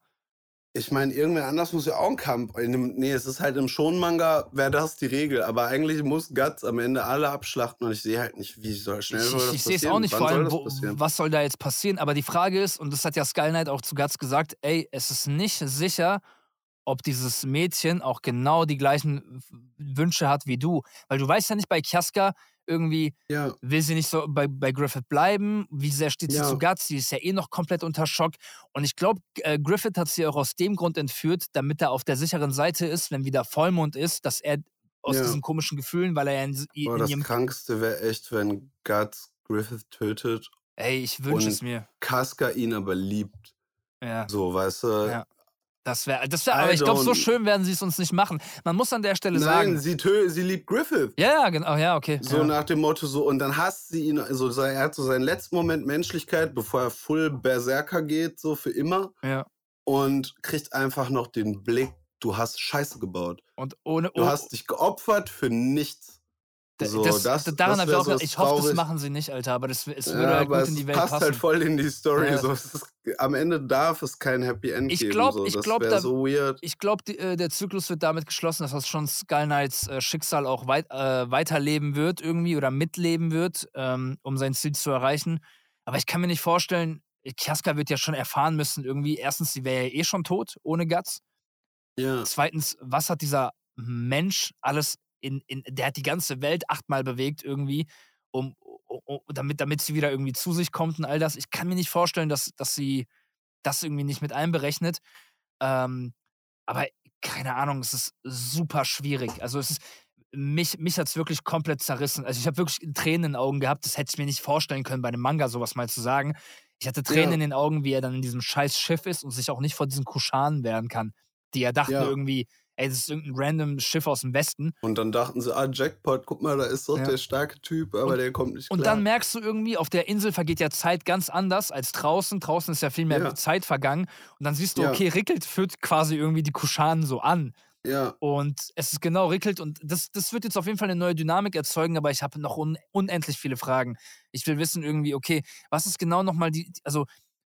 [SPEAKER 2] ich meine, irgendwer anders muss ja auch einen Kampf. Dem, nee, es ist halt im Schon-Manga, wäre das die Regel. Aber eigentlich muss Guts am Ende alle abschlachten und ich sehe halt nicht, wie soll schnell
[SPEAKER 1] Ich,
[SPEAKER 2] soll
[SPEAKER 1] ich, ich sehe es auch nicht,
[SPEAKER 2] Wann
[SPEAKER 1] vor allem, wo, was soll da jetzt passieren? Aber die Frage ist, und das hat ja Skull Knight auch zu Guts gesagt, ey, es ist nicht sicher, ob dieses Mädchen auch genau die gleichen Wünsche hat wie du. Weil du weißt ja nicht bei Kiaska irgendwie,
[SPEAKER 2] Ja,
[SPEAKER 1] will sie nicht so bei, bei Griffith bleiben? Wie sehr steht sie
[SPEAKER 2] Ja.
[SPEAKER 1] zu Guts? Sie ist ja eh noch komplett unter Schock. Und ich glaube, äh, Griffith hat sie auch aus dem Grund entführt, damit er auf der sicheren Seite ist, wenn wieder Vollmond ist, dass er aus
[SPEAKER 2] Ja.
[SPEAKER 1] diesen komischen Gefühlen, weil er ja in, in
[SPEAKER 2] aber das. Krankste wäre echt, wenn Guts Griffith tötet,
[SPEAKER 1] Ey, ich wünsche es mir.
[SPEAKER 2] Casca ihn aber liebt.
[SPEAKER 1] Ja.
[SPEAKER 2] So, weißt du?
[SPEAKER 1] Ja. Das wäre, das wär, aber ich glaube, so
[SPEAKER 2] don't-
[SPEAKER 1] schön werden sie es uns nicht machen. Man muss an der Stelle
[SPEAKER 2] Nein,
[SPEAKER 1] sagen.
[SPEAKER 2] sie, tö sie liebt Griffith.
[SPEAKER 1] Ja, ja, genau, ja, okay.
[SPEAKER 2] So
[SPEAKER 1] ja.
[SPEAKER 2] nach dem Motto, so, und dann hasst sie ihn, also so- er hat so seinen letzten Moment Menschlichkeit, bevor er full Berserker geht, so für immer,
[SPEAKER 1] ja.
[SPEAKER 2] und kriegt einfach noch den Blick, du hast Scheiße gebaut.
[SPEAKER 1] Und ohne.
[SPEAKER 2] Du
[SPEAKER 1] oh,
[SPEAKER 2] hast dich geopfert für nichts. So,
[SPEAKER 1] das,
[SPEAKER 2] das-
[SPEAKER 1] daran habe ich auch gedacht, ich hoffe, das machen sie nicht, Alter, aber das, es
[SPEAKER 2] Ja,
[SPEAKER 1] würde halt
[SPEAKER 2] aber
[SPEAKER 1] gut in die Welt
[SPEAKER 2] passt
[SPEAKER 1] passen.
[SPEAKER 2] halt voll in die Story.
[SPEAKER 1] Ja.
[SPEAKER 2] So. Ist, am Ende darf es kein Happy End
[SPEAKER 1] Ich
[SPEAKER 2] geben.
[SPEAKER 1] glaub-
[SPEAKER 2] so.
[SPEAKER 1] ich glaub, da-
[SPEAKER 2] so
[SPEAKER 1] glaube, äh, der Zyklus wird damit geschlossen, dass das schon Skull Knights äh, Schicksal auch weit, äh, weiterleben wird irgendwie oder mitleben wird, ähm, um sein Ziel zu erreichen. Aber ich kann mir nicht vorstellen, Kiaska wird ja schon erfahren müssen, irgendwie, erstens, sie wäre ja eh schon tot, ohne Guts.
[SPEAKER 2] Ja.
[SPEAKER 1] Zweitens, was hat dieser Mensch alles in, in der hat die ganze Welt achtmal bewegt irgendwie, um, um, damit, damit sie wieder irgendwie zu sich kommt und all das. Ich kann mir nicht vorstellen, dass, dass sie das irgendwie nicht mit einberechnet. Ähm, aber keine Ahnung, es ist super schwierig. Also es ist, mich, mich hat es wirklich komplett zerrissen. Also ich habe wirklich Tränen in den Augen gehabt. Das hätte ich mir nicht vorstellen können, bei einem Manga sowas mal zu sagen. Ich hatte Tränen
[SPEAKER 2] Ja.
[SPEAKER 1] in den Augen, wie er dann in diesem scheiß Schiff ist und sich auch nicht vor diesen Kuschanen wehren kann. Die ja dachten
[SPEAKER 2] Ja.
[SPEAKER 1] irgendwie, ey, das ist irgendein random Schiff aus dem Westen.
[SPEAKER 2] Und dann dachten sie, ah, Jackpot, guck mal, da ist doch
[SPEAKER 1] Ja.
[SPEAKER 2] der starke Typ, aber
[SPEAKER 1] Und-
[SPEAKER 2] der kommt nicht
[SPEAKER 1] Und
[SPEAKER 2] klar.
[SPEAKER 1] dann merkst du irgendwie, auf der Insel vergeht ja Zeit ganz anders als draußen. Draußen ist ja viel mehr
[SPEAKER 2] Ja.
[SPEAKER 1] Zeit vergangen. Und dann siehst du, okay, Rickelt führt quasi irgendwie die Kuschanen so an.
[SPEAKER 2] ja,
[SPEAKER 1] Und es ist genau Rickelt und das, das wird jetzt auf jeden Fall eine neue Dynamik erzeugen, aber ich habe noch un, unendlich viele Fragen. Ich will wissen irgendwie, okay, was ist genau nochmal die, also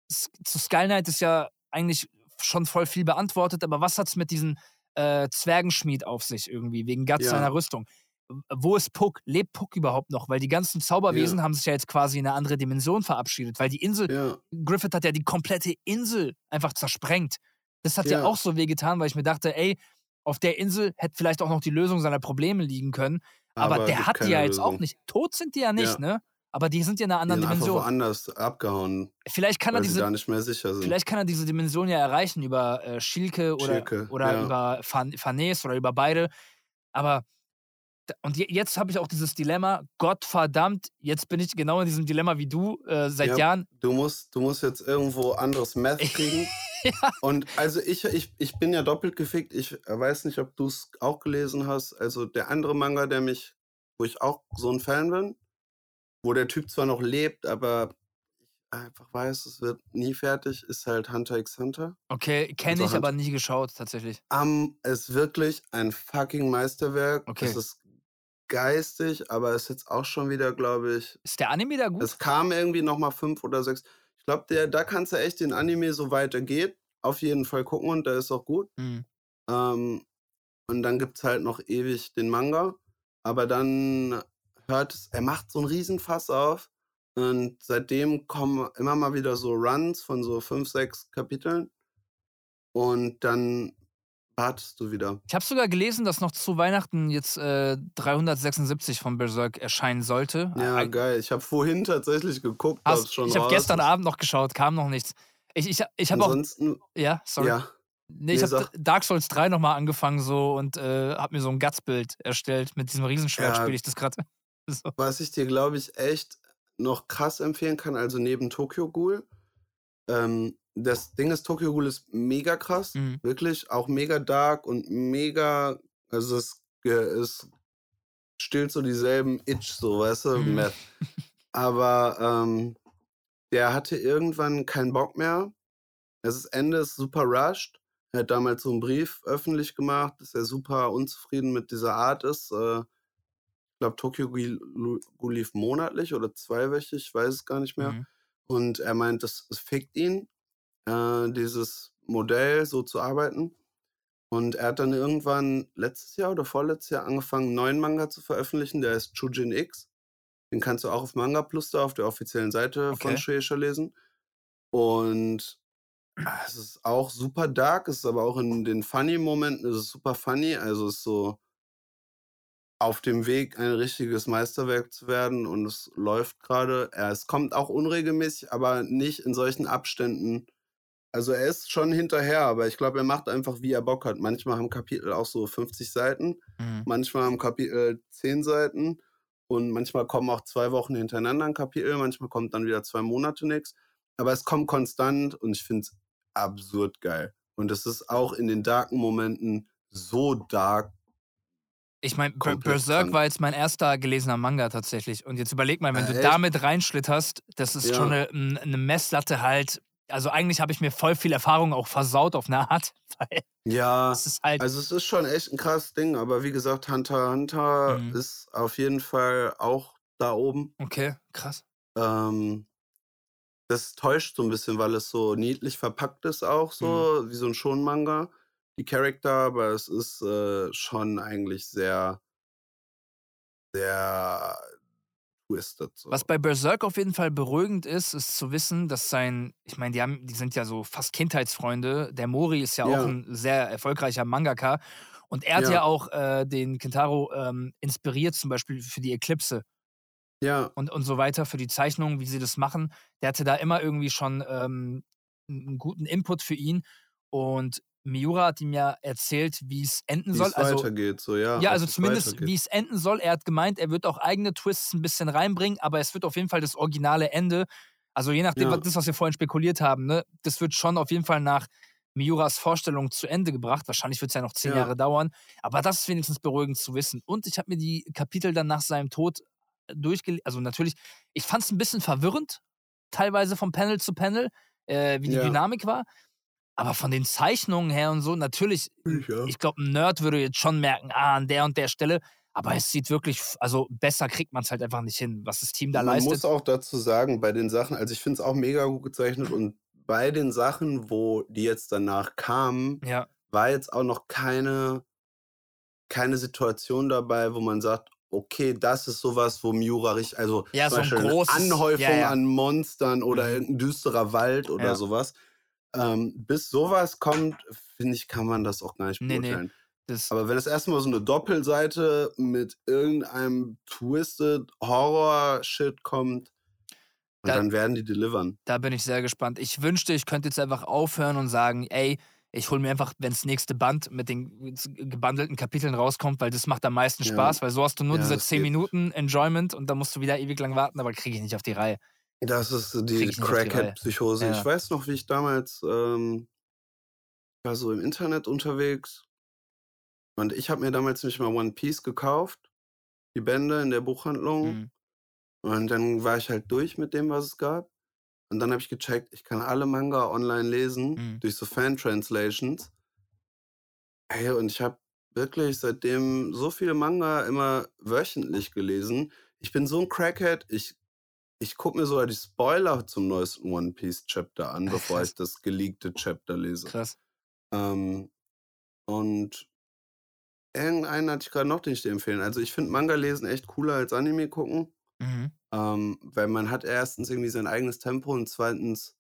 [SPEAKER 1] zu Skull Knight ist ja eigentlich schon voll viel beantwortet, aber was hat es mit diesem äh, Zwergenschmied auf sich irgendwie, wegen Guts
[SPEAKER 2] Ja.
[SPEAKER 1] seiner Rüstung? Wo ist Puck? Lebt Puck überhaupt noch? Weil die ganzen Zauberwesen haben sich ja jetzt quasi in eine andere Dimension verabschiedet, weil die Insel,
[SPEAKER 2] ja,
[SPEAKER 1] Griffith hat ja die komplette Insel einfach zersprengt. Das hat ja,
[SPEAKER 2] Ja.
[SPEAKER 1] auch so wehgetan, weil ich mir dachte, ey, auf der Insel hätte vielleicht auch noch die Lösung seiner Probleme liegen können. Aber, der
[SPEAKER 2] gibt
[SPEAKER 1] hat die ja jetzt auch nicht. Tot sind die ja nicht,
[SPEAKER 2] Ja.
[SPEAKER 1] ne? Aber die sind ja in einer
[SPEAKER 2] Die
[SPEAKER 1] anderen
[SPEAKER 2] sind einfach
[SPEAKER 1] Dimension.
[SPEAKER 2] woanders abgehauen,
[SPEAKER 1] Vielleicht kann er diese
[SPEAKER 2] da nicht mehr sicher sind.
[SPEAKER 1] Vielleicht kann er diese Dimension ja erreichen über äh, Schilke oder,
[SPEAKER 2] Schilke,
[SPEAKER 1] oder
[SPEAKER 2] ja.
[SPEAKER 1] über Fan- oder über beide. Aber und jetzt habe ich auch dieses Dilemma, Gott verdammt, jetzt bin ich genau in diesem Dilemma wie du äh, seit ja, Jahren.
[SPEAKER 2] Du musst, du musst jetzt irgendwo anderes Meth kriegen. ja. Und also ich, ich, ich bin ja doppelt gefickt. Ich weiß nicht, ob du es auch gelesen hast. Also der andere Manga, der mich, wo ich auch so ein Fan bin, wo der Typ zwar noch lebt, aber ich einfach weiß, es wird nie fertig, ist halt Hunter x Hunter.
[SPEAKER 1] Okay, kenne also ich, aber nie geschaut, tatsächlich.
[SPEAKER 2] Um, ist wirklich ein fucking Meisterwerk. Okay. Es ist geistig, aber ist jetzt auch schon wieder, glaube ich.
[SPEAKER 1] Ist der Anime da gut?
[SPEAKER 2] Es kam irgendwie nochmal fünf oder sechs. Ich glaube, da kannst du echt den Anime, so weit er geht, auf jeden Fall gucken und der ist auch gut. Mhm. Ähm, und dann gibt es halt noch ewig den Manga. Aber dann hört er macht so einen Riesenfass auf. Und seitdem kommen immer mal wieder so Runs von so fünf, sechs Kapiteln. Und dann wartest du wieder.
[SPEAKER 1] Ich habe sogar gelesen, dass noch zu Weihnachten jetzt äh, 376 von Berserk erscheinen sollte.
[SPEAKER 2] Ja, Eig geil. Ich habe vorhin tatsächlich geguckt,
[SPEAKER 1] Hast, schon Ich habe gestern Abend noch geschaut, kam noch nichts. Ich, ich, ich habe auch. Ja, sorry. Ja. Nee, ich habe Dark Souls 3 nochmal angefangen so und äh, habe mir so ein Gutsbild erstellt. Mit diesem Riesenschwert ja, spiele ich das gerade.
[SPEAKER 2] So. Was ich dir, glaube ich, echt noch krass empfehlen kann, also neben Tokyo Ghoul, ähm, das Ding ist, Tokyo Ghoul ist mega krass, mhm. wirklich, auch mega dark und mega, also es, es stillt so dieselben Itch, so, weißt du, mhm. Meth. Aber ähm, der hatte irgendwann keinen Bock mehr. Es ist Ende, ist super rushed. Er hat damals so einen Brief öffentlich gemacht, dass er super unzufrieden mit dieser Art ist. Äh, glaube, Tokyo Ghoul lief monatlich oder zweiwöchig, ich weiß es gar nicht mehr. Mhm. Und er meint, das, das fickt ihn äh, dieses Modell so zu arbeiten. Und er hat dann irgendwann letztes Jahr oder vorletztes Jahr angefangen, einen neuen Manga zu veröffentlichen, der ist Chujin X. Den kannst du auch auf Manga Plus da auf der offiziellen Seite okay. von Shueisha lesen. Und ah, es ist auch super dark, es ist aber auch in den Funny-Momenten ist es super funny. Also es ist so auf dem Weg, ein richtiges Meisterwerk zu werden und es läuft gerade. Es kommt auch unregelmäßig, aber nicht in solchen Abständen, also er ist schon hinterher, aber ich glaube, er macht einfach, wie er Bock hat. Manchmal haben Kapitel auch so 50 Seiten, mhm. manchmal haben Kapitel 10 Seiten und manchmal kommen auch zwei Wochen hintereinander ein Kapitel, manchmal kommt dann wieder zwei Monate nichts. Aber es kommt konstant und ich finde es absurd geil. Und es ist auch in den darken Momenten so dark.
[SPEAKER 1] Ich meine, Berserk krank. war jetzt mein erster gelesener Manga tatsächlich. Und jetzt überleg mal, wenn äh, du damit reinschlitterst, das ist ja. schon eine, eine Messlatte halt also eigentlich habe ich mir voll viel Erfahrung auch versaut auf eine Art.
[SPEAKER 2] ja, halt also es ist schon echt ein krasses Ding, aber wie gesagt, Hunter Hunter mhm. ist auf jeden Fall auch da oben.
[SPEAKER 1] Okay, krass.
[SPEAKER 2] Ähm, das täuscht so ein bisschen, weil es so niedlich verpackt ist auch so, mhm. wie so ein Schon-Manga, die Charakter, aber es ist äh, schon eigentlich sehr, sehr twisted. So.
[SPEAKER 1] Was bei Berserk auf jeden Fall beruhigend ist, ist zu wissen, dass sein, ich meine, die, die sind ja so fast Kindheitsfreunde. Der Mori ist ja, ja. auch ein sehr erfolgreicher Mangaka. Und er hat ja, ja auch äh, den Kentaro ähm, inspiriert, zum Beispiel für die Eclipse. Ja. Und, und so weiter, für die Zeichnungen, wie sie das machen. Der hatte da immer irgendwie schon ähm, einen guten Input für ihn. Und Miura hat ihm ja erzählt, wie es enden soll. Wie es
[SPEAKER 2] also, weitergeht, so ja.
[SPEAKER 1] Ja, also zumindest wie es enden soll. Er hat gemeint, er wird auch eigene Twists ein bisschen reinbringen, aber es wird auf jeden Fall das originale Ende. Also je nachdem, ja. das, was wir vorhin spekuliert haben, ne, das wird schon auf jeden Fall nach Miuras Vorstellung zu Ende gebracht. Wahrscheinlich wird es ja noch zehn ja. Jahre dauern. Aber das ist wenigstens beruhigend zu wissen. Und ich habe mir die Kapitel dann nach seinem Tod durchgelesen. Also natürlich, ich fand es ein bisschen verwirrend, teilweise vom Panel zu Panel, äh, wie die ja. Dynamik war. Aber von den Zeichnungen her und so, natürlich, ja. ich glaube, ein Nerd würde jetzt schon merken, ah, an der und der Stelle. Aber es sieht wirklich, also besser kriegt man es halt einfach nicht hin, was das Team da man leistet.
[SPEAKER 2] Man muss auch dazu sagen, bei den Sachen, also ich finde es auch mega gut gezeichnet und bei den Sachen, wo die jetzt danach kamen, ja. war jetzt auch noch keine, keine Situation dabei, wo man sagt, okay, das ist sowas, wo Miura richtig, also
[SPEAKER 1] ja, zum so Beispiel ein großes,
[SPEAKER 2] eine Anhäufung ja, an Monstern oder mhm. irgendein düsterer Wald oder sowas ähm, bis sowas kommt, finde ich, kann man das auch gar nicht beurteilen. Nee, nee. Aber wenn es erstmal so eine Doppelseite mit irgendeinem Twisted Horror-Shit kommt, da, dann werden die delivern.
[SPEAKER 1] Da bin ich sehr gespannt. Ich wünschte, ich könnte jetzt einfach aufhören und sagen, ey, ich hole mir einfach, wenn das nächste Band mit den gebundelten Kapiteln rauskommt, weil das macht am meisten
[SPEAKER 2] Ja.
[SPEAKER 1] Spaß, weil so hast du nur
[SPEAKER 2] Ja,
[SPEAKER 1] diese
[SPEAKER 2] das
[SPEAKER 1] 10
[SPEAKER 2] geht.
[SPEAKER 1] Minuten Enjoyment und dann musst du wieder ewig lang warten, aber kriege ich nicht auf die Reihe.
[SPEAKER 2] Das ist die
[SPEAKER 1] nicht.
[SPEAKER 2] Crackhead-Psychose.
[SPEAKER 1] Ja.
[SPEAKER 2] Ich weiß noch, wie ich damals ähm, war so im Internet unterwegs und ich habe mir damals nämlich mal One Piece gekauft, die Bände in der Buchhandlung
[SPEAKER 1] Mhm.
[SPEAKER 2] und dann war ich halt durch mit dem, was es gab und dann habe ich gecheckt, ich kann alle Manga online lesen
[SPEAKER 1] Mhm.
[SPEAKER 2] durch so Fan-Translations. Ey, und ich habe wirklich seitdem so viele Manga immer wöchentlich gelesen. Ich bin so ein Crackhead, ich ich gucke mir sogar die Spoiler zum neuesten One Piece Chapter an, bevor ich das geleakte Chapter lese.
[SPEAKER 1] Krass.
[SPEAKER 2] Ähm, und irgendeinen hatte ich gerade noch, den ich dir empfehlen. Also ich finde Manga lesen echt cooler als Anime gucken,
[SPEAKER 1] Mhm.
[SPEAKER 2] ähm, weil man hat erstens irgendwie sein eigenes Tempo und zweitens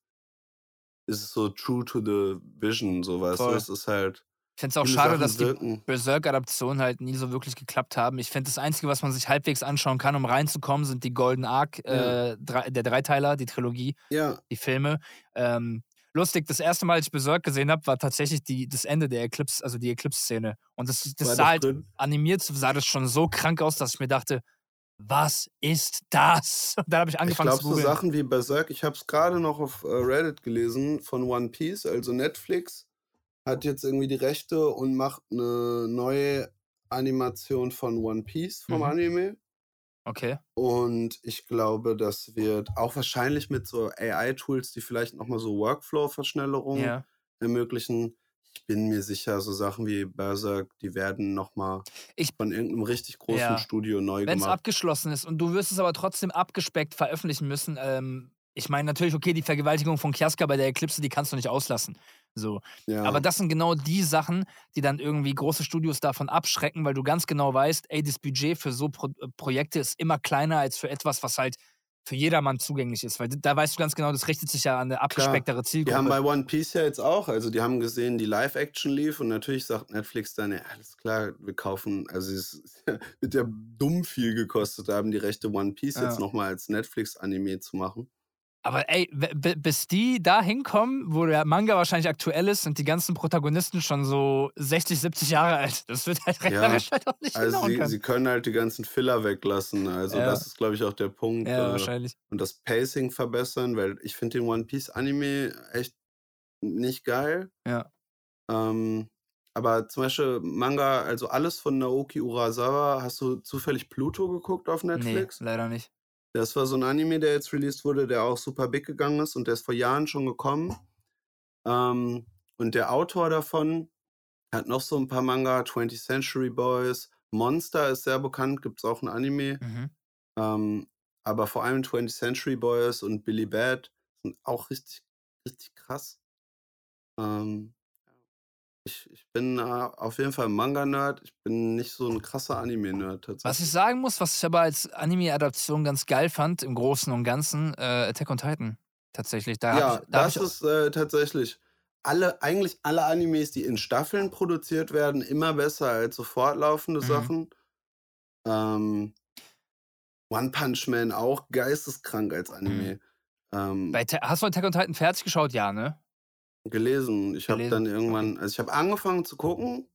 [SPEAKER 2] ist es so true to the vision, so weißt du.
[SPEAKER 1] Voll.
[SPEAKER 2] Es ist halt
[SPEAKER 1] finde es auch schade,
[SPEAKER 2] Sachen
[SPEAKER 1] dass die. Berserk-Adaptionen halt nie so wirklich geklappt haben. Ich finde, das Einzige, was man sich halbwegs anschauen kann, um reinzukommen, sind die Golden Arc,
[SPEAKER 2] Ja.
[SPEAKER 1] äh, der Dreiteiler, die Trilogie,
[SPEAKER 2] Ja,
[SPEAKER 1] die Filme. Ähm, lustig, das erste Mal, als ich Berserk gesehen habe, war tatsächlich die, das Ende der Eclipse, also die Eclipse-Szene. Und das, das
[SPEAKER 2] war
[SPEAKER 1] sah
[SPEAKER 2] das
[SPEAKER 1] halt
[SPEAKER 2] drin?
[SPEAKER 1] animiert, sah das schon so krank aus, dass ich mir dachte, was ist das? Und dann habe ich
[SPEAKER 2] Ich
[SPEAKER 1] angefangen
[SPEAKER 2] glaube,
[SPEAKER 1] zu
[SPEAKER 2] so
[SPEAKER 1] googeln.
[SPEAKER 2] Sachen wie Berserk, ich habe es gerade noch auf äh, Reddit gelesen von One Piece, also Netflix hat jetzt irgendwie die Rechte und macht eine neue Animation von One Piece vom
[SPEAKER 1] Mhm.
[SPEAKER 2] Anime.
[SPEAKER 1] Okay.
[SPEAKER 2] Und ich glaube, das wird auch wahrscheinlich mit so AI-Tools, die vielleicht nochmal so Workflow-Verschnellerungen
[SPEAKER 1] Ja.
[SPEAKER 2] ermöglichen. Ich bin mir sicher, so Sachen wie Berserk, die werden nochmal von irgendeinem richtig großen
[SPEAKER 1] ja.
[SPEAKER 2] Studio neu
[SPEAKER 1] Wenn es
[SPEAKER 2] gemacht.
[SPEAKER 1] abgeschlossen ist und du wirst es aber trotzdem abgespeckt veröffentlichen müssen, ähm, ich meine natürlich, okay, die Vergewaltigung von Kiaska bei der Eclipse, die kannst du nicht auslassen. So. Aber
[SPEAKER 2] Ja,
[SPEAKER 1] das sind genau die Sachen, die dann irgendwie große Studios davon abschrecken, weil du ganz genau weißt, ey, das Budget für so Pro äh, Projekte ist immer kleiner als für etwas, was halt für jedermann zugänglich ist. Weil da weißt du ganz genau, das richtet sich ja an eine abgespecktere
[SPEAKER 2] Die haben
[SPEAKER 1] Zielgruppe.
[SPEAKER 2] bei One Piece ja jetzt auch, also die haben gesehen, die Live-Action lief und natürlich sagt Netflix dann, ja, alles klar, wir kaufen, also es wird ja dumm viel gekostet haben, die Rechte One Piece jetzt
[SPEAKER 1] Ja.
[SPEAKER 2] nochmal als Netflix-Anime zu machen.
[SPEAKER 1] Aber ey, bis die da hinkommen, wo der Manga wahrscheinlich aktuell ist, sind die ganzen Protagonisten schon so 60, 70 Jahre alt. Das wird halt
[SPEAKER 2] Ja,
[SPEAKER 1] rechnerisch halt auch nicht
[SPEAKER 2] also
[SPEAKER 1] hinhauen
[SPEAKER 2] sie,
[SPEAKER 1] können.
[SPEAKER 2] sie können halt die ganzen Filler weglassen, also
[SPEAKER 1] Ja.
[SPEAKER 2] das ist, glaube ich, auch der Punkt.
[SPEAKER 1] Ja,
[SPEAKER 2] Äh,
[SPEAKER 1] wahrscheinlich.
[SPEAKER 2] und das Pacing verbessern, weil ich finde den One Piece Anime echt nicht geil.
[SPEAKER 1] Ja.
[SPEAKER 2] Ähm, aber zum Beispiel Manga, also alles von Naoki Urasawa, hast du zufällig Pluto geguckt auf
[SPEAKER 1] Nee,
[SPEAKER 2] Netflix?
[SPEAKER 1] leider nicht.
[SPEAKER 2] Das war so ein Anime, der jetzt released wurde, der auch super big gegangen ist und der ist vor Jahren schon gekommen. Ähm, und der Autor davon hat noch so ein paar Manga, 20th Century Boys, Monster ist sehr bekannt, gibt es auch ein Anime.
[SPEAKER 1] Mhm.
[SPEAKER 2] Ähm, aber vor allem 20th Century Boys und Billy Bad sind auch richtig, richtig krass. Ähm, ich, ich bin äh, auf jeden Fall ein Manga-Nerd. Ich bin nicht so ein krasser Anime-Nerd
[SPEAKER 1] Was ich
[SPEAKER 2] tatsächlich.
[SPEAKER 1] sagen muss, was ich aber als Anime-Adaption ganz geil fand, im Großen und Ganzen, äh, Attack on Titan. Tatsächlich. Da
[SPEAKER 2] Ja,
[SPEAKER 1] ich, da
[SPEAKER 2] das ist äh, tatsächlich alle, eigentlich alle Animes, die in Staffeln produziert werden, immer besser als so fortlaufende
[SPEAKER 1] Mhm.
[SPEAKER 2] Sachen. Ähm, One Punch Man auch geisteskrank als
[SPEAKER 1] Mhm.
[SPEAKER 2] Anime. Ähm,
[SPEAKER 1] Bei Hast du Attack on Titan fertig geschaut? Ja, ne?
[SPEAKER 2] Gelesen. Ich habe
[SPEAKER 1] Gelesen,
[SPEAKER 2] dann irgendwann, also ich habe angefangen zu gucken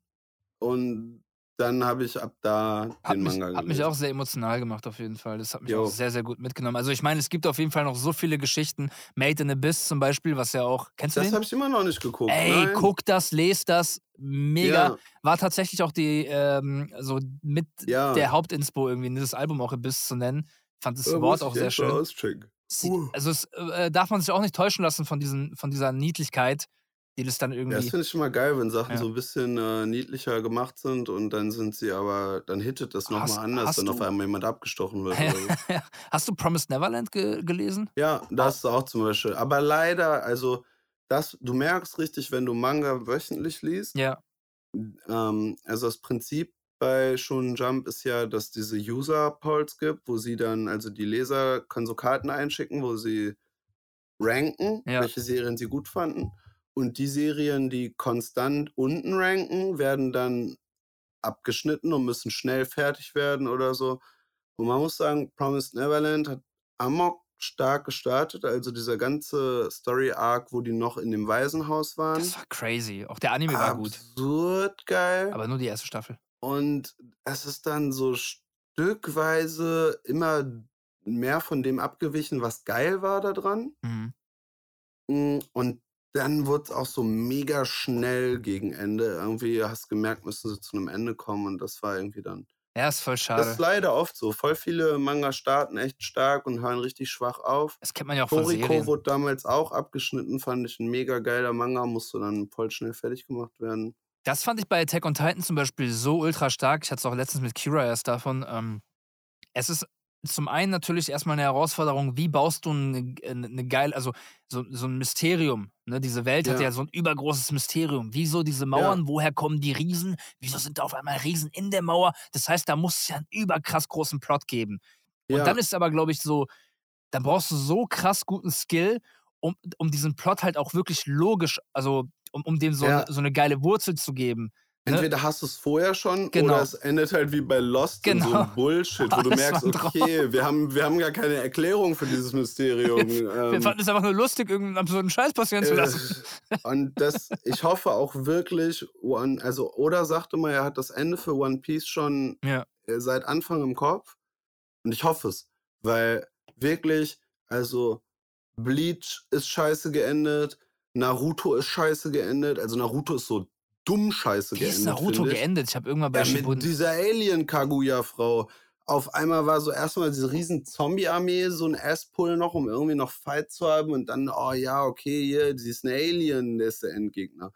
[SPEAKER 2] und dann habe ich ab da
[SPEAKER 1] Hat
[SPEAKER 2] den
[SPEAKER 1] mich,
[SPEAKER 2] Manga
[SPEAKER 1] hat mich
[SPEAKER 2] gelesen.
[SPEAKER 1] auch sehr emotional gemacht, auf jeden Fall. Das hat mich auch
[SPEAKER 2] Jo.
[SPEAKER 1] sehr, sehr gut mitgenommen. Also, ich meine, es gibt auf jeden Fall noch so viele Geschichten. Made in Abyss zum Beispiel, was ja auch. Kennst du
[SPEAKER 2] Das
[SPEAKER 1] den?
[SPEAKER 2] habe ich immer noch nicht geguckt.
[SPEAKER 1] Ey,
[SPEAKER 2] Nein.
[SPEAKER 1] guck das, lest das. Mega.
[SPEAKER 2] Ja,
[SPEAKER 1] War tatsächlich auch die, ähm, so mit
[SPEAKER 2] ja.
[SPEAKER 1] der Hauptinspo irgendwie, dieses Album auch Abyss zu nennen. Fand das
[SPEAKER 2] Äh,
[SPEAKER 1] Wort auch sehr schön.
[SPEAKER 2] auschecken.
[SPEAKER 1] Sie,
[SPEAKER 2] Uh.
[SPEAKER 1] also es äh, darf man sich auch nicht täuschen lassen von, diesen, von dieser Niedlichkeit, die das dann
[SPEAKER 2] Ja, das
[SPEAKER 1] irgendwie.
[SPEAKER 2] finde ich schon mal geil, wenn Sachen
[SPEAKER 1] Ja.
[SPEAKER 2] so ein bisschen äh, niedlicher gemacht sind und dann sind sie aber, dann hittet das nochmal anders, wenn auf einmal jemand abgestochen wird so.
[SPEAKER 1] hast du Promised Neverland ge gelesen?
[SPEAKER 2] Ja, das ist auch zum Beispiel. Aber leider, also das, du merkst richtig, wenn du Manga wöchentlich liest,
[SPEAKER 1] Ja.
[SPEAKER 2] ähm, also das Prinzip bei Shonen Jump ist ja, dass diese User-Polls gibt, wo sie dann, also die Leser können so Karten einschicken, wo sie ranken,
[SPEAKER 1] Ja.
[SPEAKER 2] welche Serien sie gut fanden. Und die Serien, die konstant unten ranken, werden dann abgeschnitten und müssen schnell fertig werden oder so. Und man muss sagen, Promised Neverland hat Amok stark gestartet. Also dieser ganze Story-Arc, wo die noch in dem Waisenhaus waren.
[SPEAKER 1] Das war crazy. Auch der Anime war gut.
[SPEAKER 2] Absurd geil.
[SPEAKER 1] Aber nur die erste Staffel.
[SPEAKER 2] Und es ist dann so stückweise immer mehr von dem abgewichen, was geil war da dran.
[SPEAKER 1] Mhm.
[SPEAKER 2] Mm, Und dann wurde es auch so mega schnell gegen Ende. Irgendwie hast gemerkt, müssen sie zu einem Ende kommen und das war irgendwie dann.
[SPEAKER 1] Ja, ist voll
[SPEAKER 2] Das ist
[SPEAKER 1] schade.
[SPEAKER 2] leider oft so. Voll viele Manga starten echt stark und hören richtig schwach auf.
[SPEAKER 1] Das kennt man ja auch von
[SPEAKER 2] Toriko
[SPEAKER 1] Serien.
[SPEAKER 2] wurde damals auch abgeschnitten, fand ich ein mega geiler Manga, musste dann voll schnell fertig gemacht werden.
[SPEAKER 1] Das fand ich bei Attack on Titan zum Beispiel so ultra stark. Ich hatte es auch letztens mit Kira erst davon. Ähm, es ist zum einen natürlich erstmal eine Herausforderung, wie baust du eine, eine geile, also so, so ein Mysterium. Ne? Diese Welt hat
[SPEAKER 2] Ja.
[SPEAKER 1] ja so ein übergroßes Mysterium. Wieso diese Mauern? Woher kommen die Riesen? Wieso sind da auf einmal Riesen in der Mauer? Das heißt, da muss es ja einen überkrass großen Plot geben. Und
[SPEAKER 2] Ja.
[SPEAKER 1] dann ist aber, glaube ich, so, dann brauchst du so krass guten Skill, um, um diesen Plot halt auch wirklich logisch, also um, um dem so,
[SPEAKER 2] Ja.
[SPEAKER 1] so eine geile Wurzel zu geben. Ne?
[SPEAKER 2] Entweder hast du es vorher schon
[SPEAKER 1] Genau.
[SPEAKER 2] oder es endet halt wie bei Lost in so
[SPEAKER 1] Genau.
[SPEAKER 2] einem Bullshit, wo du
[SPEAKER 1] Alles
[SPEAKER 2] merkst, okay, wir haben, wir haben gar keine Erklärung für dieses Mysterium.
[SPEAKER 1] Wir
[SPEAKER 2] ähm,
[SPEAKER 1] fanden es einfach nur lustig, irgendeinen absurden Scheiß passieren zu lassen.
[SPEAKER 2] Äh, und das, ich hoffe auch wirklich, One, also Oda sagte mal, er hat das Ende für One Piece schon
[SPEAKER 1] Ja.
[SPEAKER 2] äh, seit Anfang im Kopf. Und ich hoffe es, weil wirklich, also Bleach ist scheiße geendet, Naruto ist scheiße geendet, also Naruto ist so dumm scheiße
[SPEAKER 1] Wie
[SPEAKER 2] geendet.
[SPEAKER 1] ist Naruto
[SPEAKER 2] ich.
[SPEAKER 1] geendet? Ich habe irgendwann bei
[SPEAKER 2] Ja, mit
[SPEAKER 1] Shippuden...
[SPEAKER 2] dieser Alien-Kaguya-Frau. Auf einmal war so erstmal diese riesen Zombie-Armee, so ein Ass-Pull noch, um irgendwie noch Fight zu haben. Und dann, oh ja, okay, hier, sie ist ein Alien, der ist der Endgegner.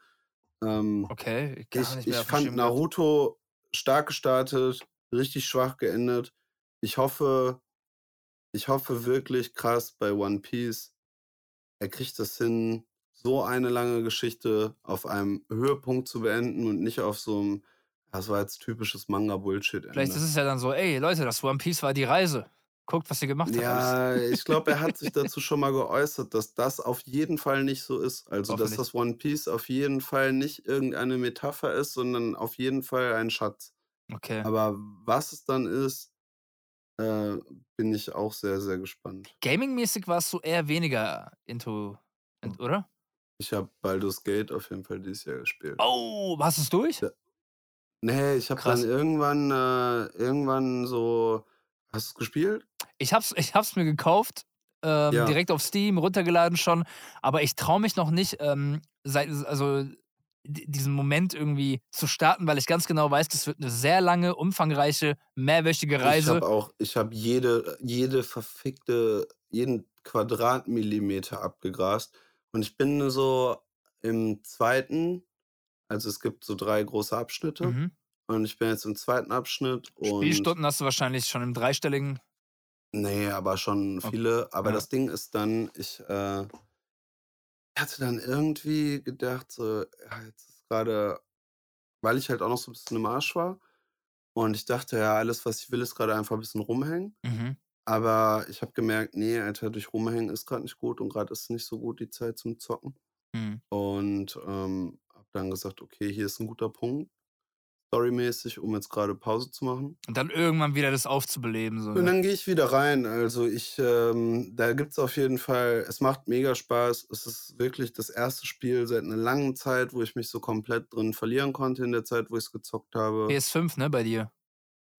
[SPEAKER 2] Ähm,
[SPEAKER 1] Okay,
[SPEAKER 2] ich
[SPEAKER 1] nicht mehr
[SPEAKER 2] ich
[SPEAKER 1] dem
[SPEAKER 2] fand. Naruto stark gestartet, richtig schwach geendet. Ich hoffe, ich hoffe wirklich krass bei One Piece, er kriegt das hin, so eine lange Geschichte auf einem Höhepunkt zu beenden und nicht auf so einem, das war jetzt typisches Manga-Bullshit.
[SPEAKER 1] Vielleicht ist es ja dann so, ey Leute, das One Piece war die Reise. Guckt, was ihr gemacht habt.
[SPEAKER 2] Ja, ich glaube, er hat sich dazu schon mal geäußert, dass das auf jeden Fall nicht so ist. Also, dass das One Piece auf jeden Fall nicht irgendeine Metapher ist, sondern auf jeden Fall ein Schatz.
[SPEAKER 1] Okay.
[SPEAKER 2] Aber was es dann ist, äh, bin ich auch sehr, sehr gespannt.
[SPEAKER 1] Gaming-mäßig warst du eher weniger into, in, oder?
[SPEAKER 2] Ich habe Baldur's Gate auf jeden Fall dieses Jahr gespielt.
[SPEAKER 1] Oh, hast du es durch?
[SPEAKER 2] Ja. Nee, ich habe dann irgendwann, äh, irgendwann so. Hast du es gespielt?
[SPEAKER 1] Ich hab's, ich hab's mir gekauft, ähm,
[SPEAKER 2] Ja.
[SPEAKER 1] direkt auf Steam, runtergeladen schon, aber ich traue mich noch nicht, ähm, seit, also diesen Moment irgendwie zu starten, weil ich ganz genau weiß, das wird eine sehr lange, umfangreiche, mehrwöchige
[SPEAKER 2] Ich
[SPEAKER 1] Reise.
[SPEAKER 2] habe auch, ich habe jede, jede verfickte, jeden Quadratmillimeter abgegrast. Und ich bin so im zweiten, also es gibt so drei große Abschnitte.
[SPEAKER 1] Mhm.
[SPEAKER 2] Und ich bin jetzt im zweiten Abschnitt und.
[SPEAKER 1] Spielstunden hast du wahrscheinlich schon im dreistelligen.
[SPEAKER 2] Nee, aber schon
[SPEAKER 1] Okay.
[SPEAKER 2] viele. Aber
[SPEAKER 1] Ja.
[SPEAKER 2] das Ding ist dann, ich äh, hatte dann irgendwie gedacht, so, ja, jetzt ist gerade, weil ich halt auch noch so ein bisschen im Arsch war. Und ich dachte, ja, alles, was ich will, ist gerade einfach ein bisschen rumhängen.
[SPEAKER 1] Mhm.
[SPEAKER 2] Aber ich habe gemerkt, nee, Alter, durch rumhängen ist gerade nicht gut und gerade ist nicht so gut die Zeit zum Zocken.
[SPEAKER 1] Mhm.
[SPEAKER 2] Und ähm, habe dann gesagt, okay, hier ist ein guter Punkt, storymäßig, um jetzt gerade Pause zu machen.
[SPEAKER 1] Und dann irgendwann wieder das aufzubeleben. So,
[SPEAKER 2] Und
[SPEAKER 1] ne?
[SPEAKER 2] dann gehe ich wieder rein. Also ich, ähm, da gibt es auf jeden Fall, es macht mega Spaß. Es ist wirklich das erste Spiel seit einer langen Zeit, wo ich mich so komplett drin verlieren konnte in der Zeit, wo ich es gezockt habe.
[SPEAKER 1] PS5, ne, bei dir.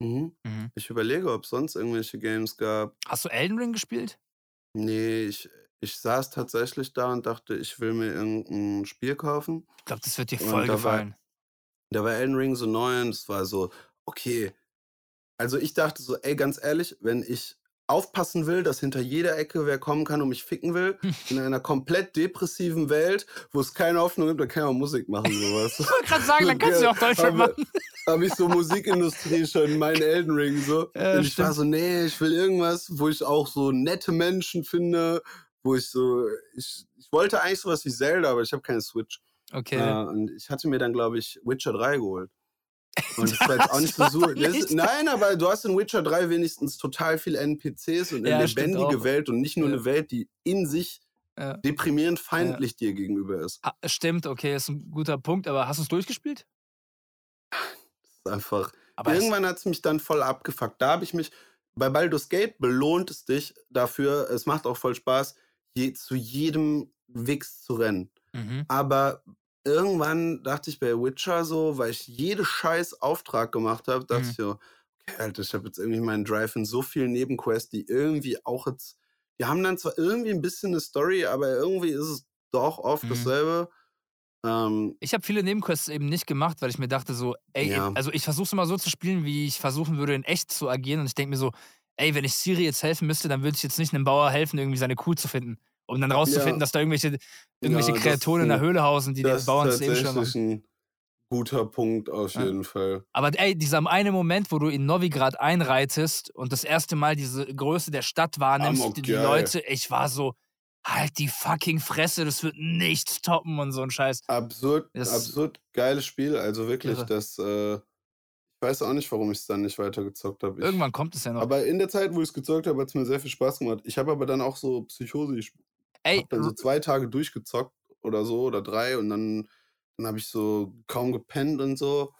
[SPEAKER 2] Mhm.
[SPEAKER 1] Mhm.
[SPEAKER 2] Ich überlege, ob es sonst irgendwelche Games gab.
[SPEAKER 1] Hast du Elden Ring gespielt?
[SPEAKER 2] Nee, ich, ich saß tatsächlich da und dachte, ich will mir irgendein Spiel kaufen.
[SPEAKER 1] Ich glaube, das wird dir voll
[SPEAKER 2] da war-
[SPEAKER 1] gefallen.
[SPEAKER 2] Da war Elden Ring so neu und es war so, okay. Also ich dachte so, ey, ganz ehrlich, wenn ich aufpassen will, dass hinter jeder Ecke wer kommen kann und mich ficken will, in einer komplett depressiven Welt, wo es keine Hoffnung gibt, dann kann auch Musik machen, sowas.
[SPEAKER 1] Ich wollte gerade sagen, dann kannst du auch Deutschland machen.
[SPEAKER 2] Habe ich so Musikindustrie schon, mein Elden Ring so.
[SPEAKER 1] Ja,
[SPEAKER 2] und ich war
[SPEAKER 1] stimmt.
[SPEAKER 2] so, nee, ich will irgendwas, wo ich auch so nette Menschen finde, wo ich so, ich, ich wollte eigentlich sowas wie Zelda, aber ich habe keine Switch.
[SPEAKER 1] Okay.
[SPEAKER 2] Äh, und ich hatte mir dann, glaube ich, Witcher 3 geholt. Und das war jetzt auch nicht so super. Nein, aber du hast in Witcher 3 wenigstens total viel NPCs und eine
[SPEAKER 1] Ja,
[SPEAKER 2] lebendige. Welt und nicht nur
[SPEAKER 1] Ja.
[SPEAKER 2] eine Welt, die in sich
[SPEAKER 1] Ja.
[SPEAKER 2] deprimierend feindlich dir gegenüber ist.
[SPEAKER 1] Ah, stimmt, okay, ist ein guter Punkt, aber hast du es durchgespielt?
[SPEAKER 2] Das ist einfach.
[SPEAKER 1] Aber
[SPEAKER 2] Irgendwann hat es mich dann voll abgefuckt. Da habe ich mich. bei Baldur's Gate belohnt es dich dafür, es macht auch voll Spaß, je, zu jedem Wix zu rennen.
[SPEAKER 1] Mhm.
[SPEAKER 2] Aber irgendwann dachte ich bei Witcher so, weil ich jede scheiß Auftrag gemacht habe, dachte
[SPEAKER 1] Mhm.
[SPEAKER 2] ich so, okay, Alter, ich habe jetzt irgendwie meinen Drive in so vielen Nebenquests, die irgendwie auch jetzt, die haben dann zwar irgendwie ein bisschen eine Story, aber irgendwie ist es doch oft
[SPEAKER 1] Mhm.
[SPEAKER 2] dasselbe. Ähm,
[SPEAKER 1] Ich habe viele Nebenquests eben nicht gemacht, weil ich mir dachte so, ey,
[SPEAKER 2] Ja.
[SPEAKER 1] also ich versuche es immer so zu spielen, wie ich versuchen würde, in echt zu agieren. Und ich denke mir so, ey, wenn ich Siri jetzt helfen müsste, dann würde ich jetzt nicht einem Bauer helfen, irgendwie seine Kuh zu finden. Um dann rauszufinden,
[SPEAKER 2] Ja.
[SPEAKER 1] dass da irgendwelche, irgendwelche
[SPEAKER 2] Ja,
[SPEAKER 1] Kreaturen in
[SPEAKER 2] ist
[SPEAKER 1] der Höhle hausen, die
[SPEAKER 2] das
[SPEAKER 1] den
[SPEAKER 2] ist
[SPEAKER 1] Bauern das machen.
[SPEAKER 2] ein guter Punkt auf
[SPEAKER 1] Ja.
[SPEAKER 2] jeden Fall.
[SPEAKER 1] Aber ey, dieser eine Moment, wo du in Novigrad einreitest und das erste Mal diese Größe der Stadt wahrnimmst,
[SPEAKER 2] Amok,
[SPEAKER 1] die. Leute, ich war so, halt die fucking Fresse, das wird nichts toppen und so ein Scheiß.
[SPEAKER 2] Absurd,
[SPEAKER 1] Das-
[SPEAKER 2] absurd geiles Spiel. Also wirklich,
[SPEAKER 1] Irre.
[SPEAKER 2] das, äh, ich weiß auch nicht, warum ich es dann nicht weitergezockt habe.
[SPEAKER 1] Irgendwann kommt es ja noch.
[SPEAKER 2] Aber in der Zeit, wo ich es gezockt habe, hat es mir sehr viel Spaß gemacht. Ich habe aber dann auch so Psychose. Ich
[SPEAKER 1] ey,
[SPEAKER 2] habe dann so zwei Tage durchgezockt oder so oder drei und dann, dann habe ich so kaum gepennt und so.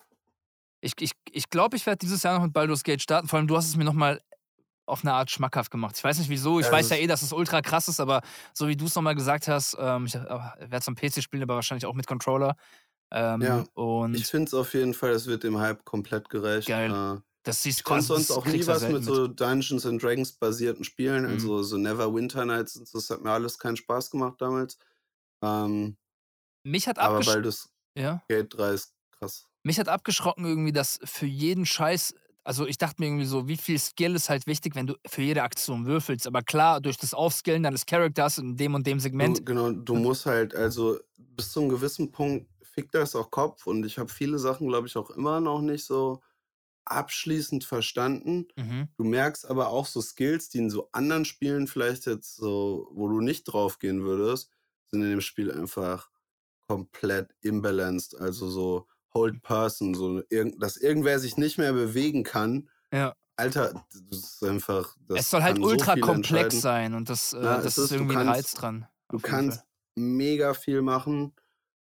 [SPEAKER 1] Ich, ich, ich glaube, ich werde dieses Jahr noch mit Baldur's Gate starten. Vor allem, du hast es mir nochmal auf eine Art schmackhaft gemacht. Ich weiß nicht wieso. Ich
[SPEAKER 2] Ja,
[SPEAKER 1] weiß ja eh, dass es ultra krass ist, aber so wie du es nochmal gesagt hast, ähm, ich werde es am PC spielen, aber wahrscheinlich auch mit Controller. Ähm,
[SPEAKER 2] Ja,
[SPEAKER 1] und
[SPEAKER 2] Ich finde es auf jeden Fall, es wird dem Hype komplett gerecht.
[SPEAKER 1] Geil.
[SPEAKER 2] Äh,
[SPEAKER 1] das siehst also, das
[SPEAKER 2] sonst auch nie
[SPEAKER 1] du
[SPEAKER 2] was
[SPEAKER 1] selten
[SPEAKER 2] mit so Dungeons and Dragons basierten Spielen,
[SPEAKER 1] Mhm.
[SPEAKER 2] also so Never Winter Nights und so, das hat mir alles keinen Spaß gemacht damals. Ähm,
[SPEAKER 1] Mich hat,
[SPEAKER 2] aber
[SPEAKER 1] abgesch
[SPEAKER 2] Baldur's
[SPEAKER 1] ja,
[SPEAKER 2] Gate 3 ist krass.
[SPEAKER 1] mich hat abgeschrocken irgendwie, dass für jeden Scheiß, also ich dachte mir irgendwie so, wie viel Skill ist halt wichtig, wenn du für jede Aktion würfelst. Aber klar, durch das Aufskillen deines Charakters in dem und dem Segment,
[SPEAKER 2] Du, genau, du musst halt, also bis zu einem gewissen Punkt fickt das auch Kopf und ich habe viele Sachen, glaube ich, auch immer noch nicht so abschließend verstanden.
[SPEAKER 1] mhm.
[SPEAKER 2] Du merkst aber auch so Skills, die in so anderen Spielen vielleicht jetzt so, wo du nicht drauf gehen würdest, sind in dem Spiel einfach komplett imbalanced. Also so Hold Person, so dass irgendwer sich nicht mehr bewegen kann.
[SPEAKER 1] ja.
[SPEAKER 2] Alter, das ist einfach. Das
[SPEAKER 1] es soll halt
[SPEAKER 2] so
[SPEAKER 1] ultra
[SPEAKER 2] viel
[SPEAKER 1] komplex sein und das, äh,
[SPEAKER 2] Ja,
[SPEAKER 1] das ist
[SPEAKER 2] ist,
[SPEAKER 1] irgendwie ein
[SPEAKER 2] kannst-
[SPEAKER 1] Reiz dran.
[SPEAKER 2] Du kannst
[SPEAKER 1] Fall.
[SPEAKER 2] mega viel machen.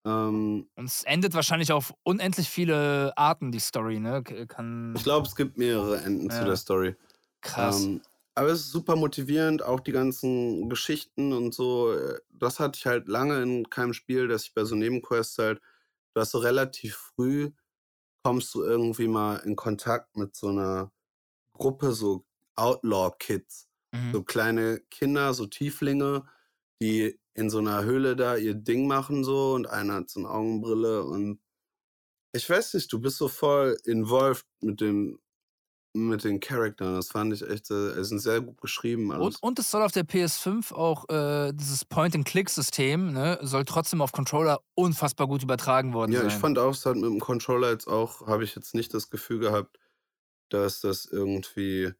[SPEAKER 2] Ähm,
[SPEAKER 1] Und es endet wahrscheinlich auf unendlich viele Arten, die Story, ne? Kann.
[SPEAKER 2] ich glaube, es gibt mehrere Enden zu
[SPEAKER 1] Ja.
[SPEAKER 2] der Story.
[SPEAKER 1] Krass.
[SPEAKER 2] Ähm, aber es ist super motivierend, auch die ganzen Geschichten und so. Das hatte ich halt lange in keinem Spiel, dass ich bei so Nebenquests halt, du hast so relativ früh, kommst du irgendwie mal in Kontakt mit so einer Gruppe, so Outlaw-Kids.
[SPEAKER 1] mhm.
[SPEAKER 2] So kleine Kinder, so Tieflinge, die in so einer Höhle da ihr Ding machen so und einer hat so eine Augenbrille und ich weiß nicht, du bist so voll involved mit den mit den Charakteren. Das fand ich echt, es sind sehr gut geschrieben alles.
[SPEAKER 1] Und, und es soll auf der PS5 auch äh, dieses Point-and-Click-System, ne, soll trotzdem auf Controller unfassbar gut übertragen worden
[SPEAKER 2] ja,
[SPEAKER 1] sein.
[SPEAKER 2] ich fand auch, es hat mit dem Controller jetzt auch, habe ich jetzt nicht das Gefühl gehabt, dass das irgendwie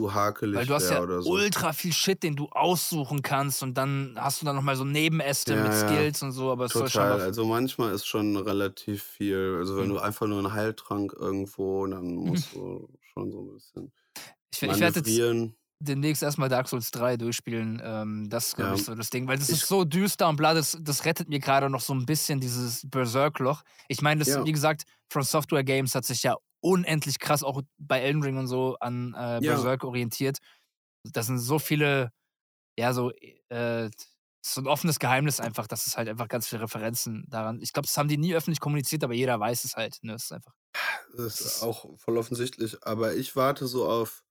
[SPEAKER 2] zu hakelig
[SPEAKER 1] Weil du hast ja
[SPEAKER 2] so.
[SPEAKER 1] ultra viel Shit, den du aussuchen kannst und dann hast du dann nochmal so Nebenäste
[SPEAKER 2] Ja,
[SPEAKER 1] mit
[SPEAKER 2] ja.
[SPEAKER 1] Skills und so, aber es soll schon
[SPEAKER 2] Total. Also manchmal ist schon relativ viel. Also wenn
[SPEAKER 1] Mhm.
[SPEAKER 2] du einfach nur einen Heiltrank irgendwo, dann musst du schon so ein bisschen
[SPEAKER 1] ich, ich werde jetzt demnächst erstmal Dark Souls 3 durchspielen. Ähm, das ist, glaube
[SPEAKER 2] Ja.
[SPEAKER 1] ich, so das Ding. Weil das
[SPEAKER 2] Ich-
[SPEAKER 1] ist so düster und bla, das, das rettet mir gerade noch so ein bisschen dieses Berserk-Loch. Ich meine, das,
[SPEAKER 2] Ja.
[SPEAKER 1] wie gesagt, From Software Games hat sich ja unendlich krass auch bei Elden Ring und so an äh,
[SPEAKER 2] Ja.
[SPEAKER 1] Berserk orientiert. Das sind so viele, ja, so, äh, so ein offenes Geheimnis einfach, dass es halt einfach ganz viele Referenzen daran. Ich glaube, das haben die nie öffentlich kommuniziert, aber jeder weiß es halt. Ne? Das ist einfach.
[SPEAKER 2] Das ist auch voll offensichtlich. Aber ich warte so auf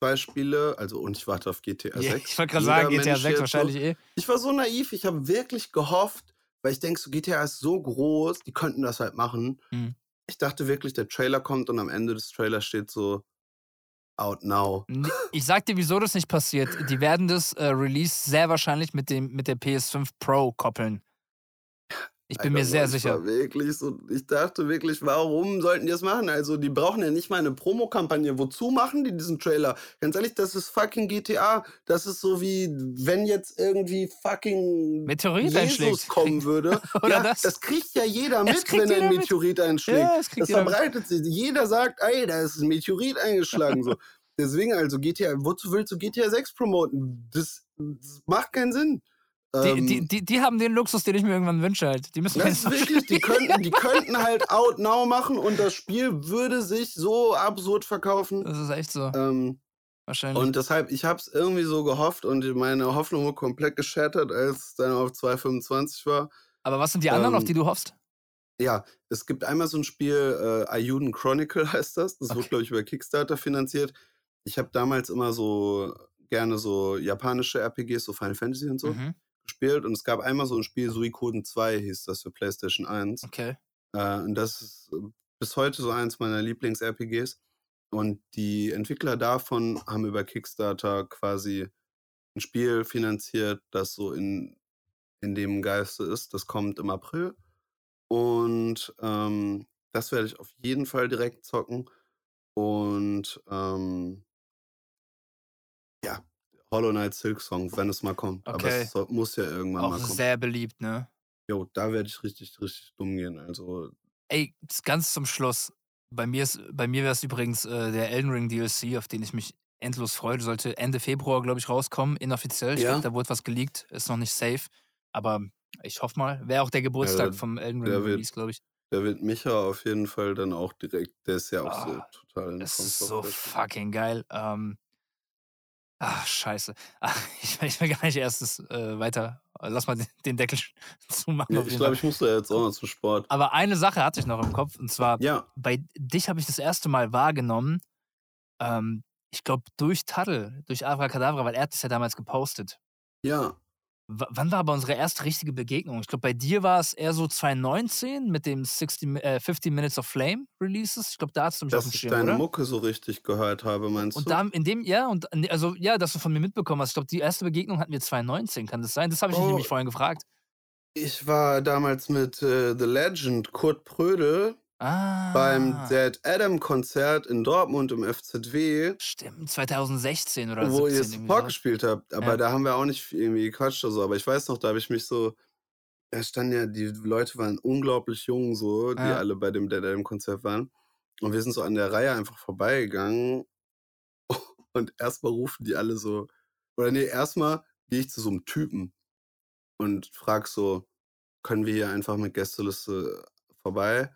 [SPEAKER 2] zwei Spiele, also und ich warte auf GTA 6.
[SPEAKER 1] ich wollte gerade sagen, GTA
[SPEAKER 2] Mensch
[SPEAKER 1] 6
[SPEAKER 2] jetzt
[SPEAKER 1] wahrscheinlich eh.
[SPEAKER 2] Ich war so naiv, ich habe wirklich gehofft, weil ich denke, so GTA ist so groß, die könnten das halt machen.
[SPEAKER 1] Mhm.
[SPEAKER 2] Ich dachte wirklich, der Trailer kommt und am Ende des Trailers steht so out now.
[SPEAKER 1] Ich sag dir, wieso das nicht passiert. Die werden das äh, Release sehr wahrscheinlich mit, dem, mit der PS5 Pro koppeln. Ich bin mir
[SPEAKER 2] Alter,
[SPEAKER 1] sehr
[SPEAKER 2] Mann, ich
[SPEAKER 1] sicher.
[SPEAKER 2] wirklich so, ich dachte wirklich, warum sollten die das machen? Also, die brauchen ja nicht mal eine Promokampagne. Wozu machen die diesen Trailer? Ganz ehrlich, das ist fucking GTA. Das ist so wie, wenn jetzt irgendwie fucking
[SPEAKER 1] Meteorit
[SPEAKER 2] Jesus
[SPEAKER 1] einschlägt.
[SPEAKER 2] kommen würde.
[SPEAKER 1] Oder
[SPEAKER 2] ja,
[SPEAKER 1] das?
[SPEAKER 2] das kriegt ja jeder mit, wenn ein
[SPEAKER 1] jeder mit.
[SPEAKER 2] Meteorit einschlägt.
[SPEAKER 1] Ja, das kriegt
[SPEAKER 2] das
[SPEAKER 1] jeder mit.
[SPEAKER 2] verbreitet sich. Jeder sagt, ey, da ist ein Meteorit eingeschlagen. So. Deswegen also GTA, wozu willst du GTA 6 promoten? Das, das macht keinen Sinn.
[SPEAKER 1] Die,
[SPEAKER 2] Ähm,
[SPEAKER 1] die, die, die haben den Luxus, den ich mir irgendwann wünsche halt. Die müssen
[SPEAKER 2] das ist wirklich, die könnten, die könnten halt Out Now machen und das Spiel würde sich so absurd verkaufen.
[SPEAKER 1] Das ist echt so.
[SPEAKER 2] Ähm,
[SPEAKER 1] wahrscheinlich.
[SPEAKER 2] Und deshalb, ich habe es irgendwie so gehofft und meine Hoffnung wurde komplett gescheitert, als es dann auf 2,25 war.
[SPEAKER 1] Aber was sind die anderen, auf
[SPEAKER 2] Ähm,
[SPEAKER 1] die du hoffst?
[SPEAKER 2] Ja, es gibt einmal so ein Spiel, äh, Ayuden Chronicle heißt das. Das
[SPEAKER 1] Okay.
[SPEAKER 2] wurde, glaube ich, über Kickstarter finanziert. Ich habe damals immer so gerne so japanische RPGs, so Final Fantasy und so,
[SPEAKER 1] Mhm.
[SPEAKER 2] Gespielt. Und es gab einmal so ein Spiel, Suikoden 2 hieß das für PlayStation 1.
[SPEAKER 1] Okay.
[SPEAKER 2] Äh, und das ist äh, bis heute so eins meiner Lieblings-RPGs. Und die Entwickler davon haben über Kickstarter quasi ein Spiel finanziert, das so in, in dem Geiste ist. Das kommt im April. Und ähm, das werde ich auf jeden Fall direkt zocken. Und ähm, Hollow Knight Silk Song, wenn es mal kommt. Aber
[SPEAKER 1] Okay.
[SPEAKER 2] es soll, muss ja irgendwann
[SPEAKER 1] Auch
[SPEAKER 2] mal kommen.
[SPEAKER 1] sehr beliebt, ne?
[SPEAKER 2] Jo, da werde ich richtig, richtig dumm gehen. Also,
[SPEAKER 1] Ey, ganz zum Schluss. Bei mir, ist- bei mir wäre es übrigens äh, der Elden Ring DLC, auf den ich mich endlos freue. Der sollte Ende Februar, glaube ich, rauskommen, inoffiziell. Ich
[SPEAKER 2] Ja.
[SPEAKER 1] glaube, da wurde was geleakt, ist noch nicht safe. Aber ich hoffe mal. Wäre auch der Geburtstag
[SPEAKER 2] der-
[SPEAKER 1] vom Elden
[SPEAKER 2] der
[SPEAKER 1] Ring
[SPEAKER 2] wird-
[SPEAKER 1] Release, glaube ich.
[SPEAKER 2] da wird Micha auf jeden Fall dann auch direkt, der ist ja auch so
[SPEAKER 1] Ah,
[SPEAKER 2] total in
[SPEAKER 1] Das ist so fucking geil. Ähm, ach, scheiße. Ach, ich, will- ich will gar nicht erst das, äh, weiter. Lass mal den, den Deckel zumachen.
[SPEAKER 2] Ja, ich glaube, ich muss da jetzt auch noch zum Sport.
[SPEAKER 1] Aber eine Sache hatte ich noch im Kopf. Und zwar,
[SPEAKER 2] Ja,
[SPEAKER 1] bei dich habe ich das erste Mal wahrgenommen, ähm, ich glaube, durch Taddle, durch Abracadabra, weil er hat es ja damals gepostet.
[SPEAKER 2] ja.
[SPEAKER 1] Wann war aber unsere erste richtige Begegnung? Ich glaube, bei dir war es eher so 2019 mit dem 60, Mi- äh, 15 Minutes of Flame Releases. Ich glaube, da hast du mich auf
[SPEAKER 2] Dass
[SPEAKER 1] dem
[SPEAKER 2] ich
[SPEAKER 1] Schirm,
[SPEAKER 2] deine
[SPEAKER 1] oder?
[SPEAKER 2] Mucke so richtig gehört habe, meinst
[SPEAKER 1] Und
[SPEAKER 2] du?
[SPEAKER 1] da in dem, ja, und nee, also ja, dass du von mir mitbekommen hast. Ich glaube, die erste Begegnung hatten wir 2019, kann das sein? Das habe ich
[SPEAKER 2] Oh.
[SPEAKER 1] nämlich vorhin gefragt.
[SPEAKER 2] Ich war damals mit äh, The Legend Kurt Prödel
[SPEAKER 1] Ah.
[SPEAKER 2] beim Dead Adam Konzert in Dortmund im FZW,
[SPEAKER 1] Stimmt, 2016 oder
[SPEAKER 2] wo
[SPEAKER 1] 17
[SPEAKER 2] ihr Support gespielt habt. Aber
[SPEAKER 1] Ja.
[SPEAKER 2] da haben wir auch nicht irgendwie gequatscht oder so. Aber ich weiß noch, da habe ich mich so. Da standen ja, die Leute waren unglaublich jung, so, die
[SPEAKER 1] Ja.
[SPEAKER 2] alle bei dem Dead Adam Konzert waren. Und wir sind so an der Reihe einfach vorbeigegangen. Und erstmal rufen die alle so. Oder nee, erstmal gehe ich zu so einem Typen und frag so, können wir hier einfach mit Gästeliste vorbei?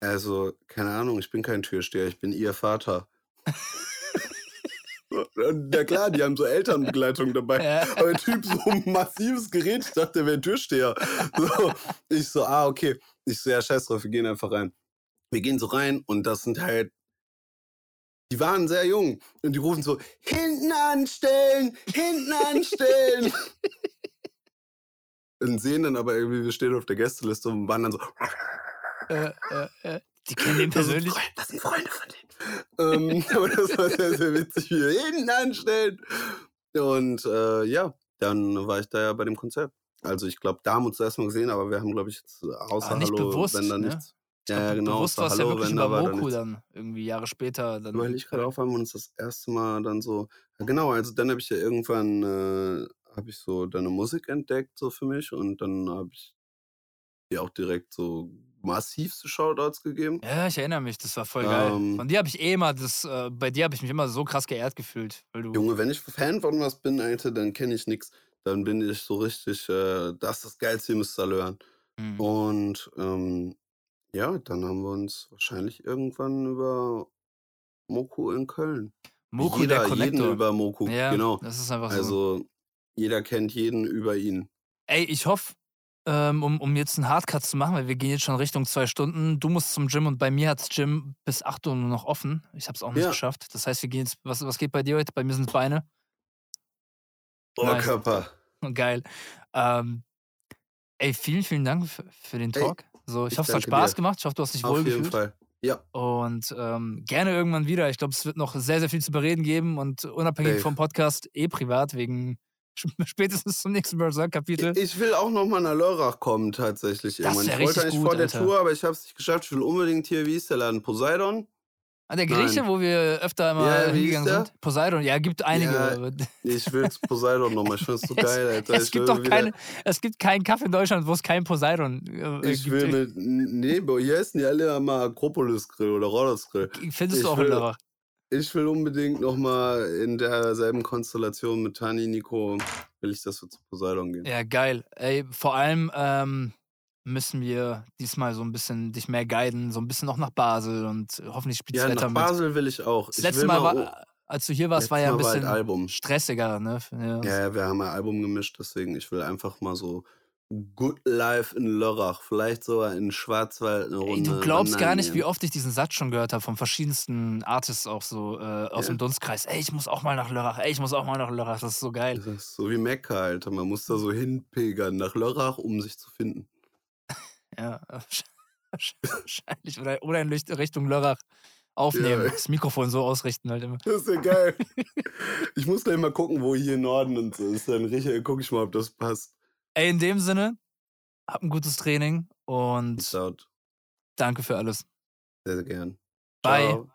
[SPEAKER 2] Also, keine Ahnung, ich bin kein Türsteher, ich bin ihr Vater. Ja klar, die haben so Elternbegleitung dabei.
[SPEAKER 1] Ja.
[SPEAKER 2] Aber der Typ so ein massives Gerät, ich dachte, der wäre ein Türsteher. So, ich so, ah, okay. Ich so, ja, scheiß drauf, wir gehen einfach rein. Wir gehen so rein und das sind halt, die waren sehr jung und die rufen so, hinten anstellen, hinten anstellen. und sehen dann aber irgendwie, wir stehen auf der Gästeliste und waren dann so,
[SPEAKER 1] Äh, äh, äh. Die kennen den
[SPEAKER 2] Das sind
[SPEAKER 1] persönlich.
[SPEAKER 2] Freunde- Das sind Freunde von denen. ähm, aber das war sehr, sehr witzig, wie wir hinten anstellen. Und äh, ja, dann war ich da ja bei dem Konzert. Also ich glaube, da haben wir uns erstmal gesehen, aber wir haben, glaube ich, jetzt außer
[SPEAKER 1] Ah, nicht
[SPEAKER 2] Hallo,
[SPEAKER 1] bewusst,
[SPEAKER 2] wenn da
[SPEAKER 1] ne?
[SPEAKER 2] nichts.
[SPEAKER 1] Ich
[SPEAKER 2] Ja,
[SPEAKER 1] glaub,
[SPEAKER 2] ja, genau.
[SPEAKER 1] Bewusst war es ja
[SPEAKER 2] Hallo,
[SPEAKER 1] wirklich
[SPEAKER 2] wenn
[SPEAKER 1] über
[SPEAKER 2] da
[SPEAKER 1] Moku
[SPEAKER 2] nichts.
[SPEAKER 1] dann, irgendwie Jahre später. Dann
[SPEAKER 2] Weil ich gerade auf haben wir uns das erste Mal dann so. Ja, genau, also dann habe ich ja irgendwann äh, habe ich so deine Musik entdeckt, so für mich, und dann habe ich dir auch direkt so massivste Shoutouts gegeben.
[SPEAKER 1] Ja, ich erinnere mich, das war voll geil.
[SPEAKER 2] Ähm.
[SPEAKER 1] Von dir habe ich eh immer, das, äh, bei dir habe ich mich immer so krass geehrt gefühlt. Weil du,
[SPEAKER 2] Junge, wenn ich Fan von was bin, Alter, dann kenne ich nix. Dann bin ich so richtig, äh, das ist das Geilste, ihr müsst alle hören.
[SPEAKER 1] Mhm.
[SPEAKER 2] Und ähm, ja, dann haben wir uns wahrscheinlich irgendwann über Moku in Köln.
[SPEAKER 1] Moku,
[SPEAKER 2] jeder
[SPEAKER 1] der
[SPEAKER 2] jeden
[SPEAKER 1] Connector.
[SPEAKER 2] über Moku,
[SPEAKER 1] ja,
[SPEAKER 2] genau.
[SPEAKER 1] das ist einfach so.
[SPEAKER 2] Also jeder kennt jeden über ihn.
[SPEAKER 1] Ey, ich hoffe, ähm, um, um jetzt einen Hardcut zu machen, weil wir gehen jetzt schon Richtung zwei Stunden. Du musst zum Gym und bei mir hat das Gym bis 8 Uhr nur noch offen. Ich habe es auch nicht
[SPEAKER 2] Ja.
[SPEAKER 1] geschafft. Das heißt, wir gehen jetzt, was, was geht bei dir heute? Bei mir sind Beine. Nice.
[SPEAKER 2] Oberkörper.
[SPEAKER 1] Geil. Ähm, ey, vielen, vielen Dank für, für den
[SPEAKER 2] Ey,
[SPEAKER 1] Talk. so, ich
[SPEAKER 2] ich
[SPEAKER 1] hoffe, es hat Spaß
[SPEAKER 2] dir.
[SPEAKER 1] gemacht. Ich hoffe, du hast dich
[SPEAKER 2] Auf
[SPEAKER 1] wohl
[SPEAKER 2] jeden
[SPEAKER 1] gefühlt.
[SPEAKER 2] Fall. Ja,
[SPEAKER 1] Und ähm, gerne irgendwann wieder. Ich glaube, es wird noch sehr, sehr viel zu bereden geben und unabhängig
[SPEAKER 2] Safe.
[SPEAKER 1] vom Podcast eh privat, wegen spätestens zum nächsten Berserk-Kapitel.
[SPEAKER 2] ich will auch noch mal nach Lörrach kommen, tatsächlich.
[SPEAKER 1] Das
[SPEAKER 2] irgendwann.
[SPEAKER 1] wär
[SPEAKER 2] Ich wollte eigentlich
[SPEAKER 1] gut,
[SPEAKER 2] vor der
[SPEAKER 1] Alter.
[SPEAKER 2] Tour, aber ich habe es nicht geschafft. Ich will unbedingt hier, wie ist der Laden? Poseidon?
[SPEAKER 1] An der Grieche,
[SPEAKER 2] Nein.
[SPEAKER 1] wo wir öfter mal
[SPEAKER 2] Ja,
[SPEAKER 1] hingegangen sind. Poseidon, ja, gibt einige.
[SPEAKER 2] Ja, Ich will Poseidon nochmal. Ich finde es so geil, Alter.
[SPEAKER 1] es
[SPEAKER 2] ich
[SPEAKER 1] gibt doch keine, es gibt keinen Kaffee in Deutschland, wo es keinen Poseidon äh,
[SPEAKER 2] Ich
[SPEAKER 1] gibt.
[SPEAKER 2] will mit. Nee, hier essen die alle am Akropolis Grill oder Rhodos Grill.
[SPEAKER 1] Findest
[SPEAKER 2] ich
[SPEAKER 1] du auch in
[SPEAKER 2] will-
[SPEAKER 1] Lörrach.
[SPEAKER 2] Ich will unbedingt nochmal in derselben Konstellation mit Tani, Nico, will ich, dass wir zu Poseidon gehen.
[SPEAKER 1] Ja, geil. Ey, vor allem ähm, müssen wir diesmal so ein bisschen dich mehr guiden, so ein bisschen auch nach Basel und hoffentlich spielt
[SPEAKER 2] Ja,
[SPEAKER 1] Wetter
[SPEAKER 2] nach
[SPEAKER 1] mit.
[SPEAKER 2] Basel will ich auch.
[SPEAKER 1] Das
[SPEAKER 2] ich
[SPEAKER 1] letzte Mal war, als du hier warst, war ja ein
[SPEAKER 2] war halt
[SPEAKER 1] bisschen
[SPEAKER 2] Album.
[SPEAKER 1] stressiger, ne? Ja.
[SPEAKER 2] Ja, ja, wir haben ja Album gemischt, deswegen ich will einfach mal so Good Life in Lörrach, vielleicht sogar in Schwarzwald eine
[SPEAKER 1] Ey,
[SPEAKER 2] Runde
[SPEAKER 1] du glaubst gar nicht, wie oft ich diesen Satz schon gehört habe von verschiedensten Artists auch so äh, aus
[SPEAKER 2] Ja.
[SPEAKER 1] dem Dunstkreis. Ey, ich muss auch mal nach Lörrach. Ey, ich muss auch mal nach Lörrach. Das ist so geil.
[SPEAKER 2] Das ist so wie Mekka, Alter. Man muss da so hinpilgern nach Lörrach, um sich zu finden.
[SPEAKER 1] Ja, wahrscheinlich. Oder, oder in Richtung Lörrach aufnehmen.
[SPEAKER 2] Ja.
[SPEAKER 1] Das Mikrofon so ausrichten halt immer.
[SPEAKER 2] Das ist ja geil. ich muss gleich mal gucken, wo hier Norden und so ist. Dann riche- guck ich mal, ob das passt.
[SPEAKER 1] Ey, in dem Sinne, hab ein gutes Training und danke für alles.
[SPEAKER 2] Sehr, sehr gern.
[SPEAKER 1] Bye.
[SPEAKER 2] Ciao.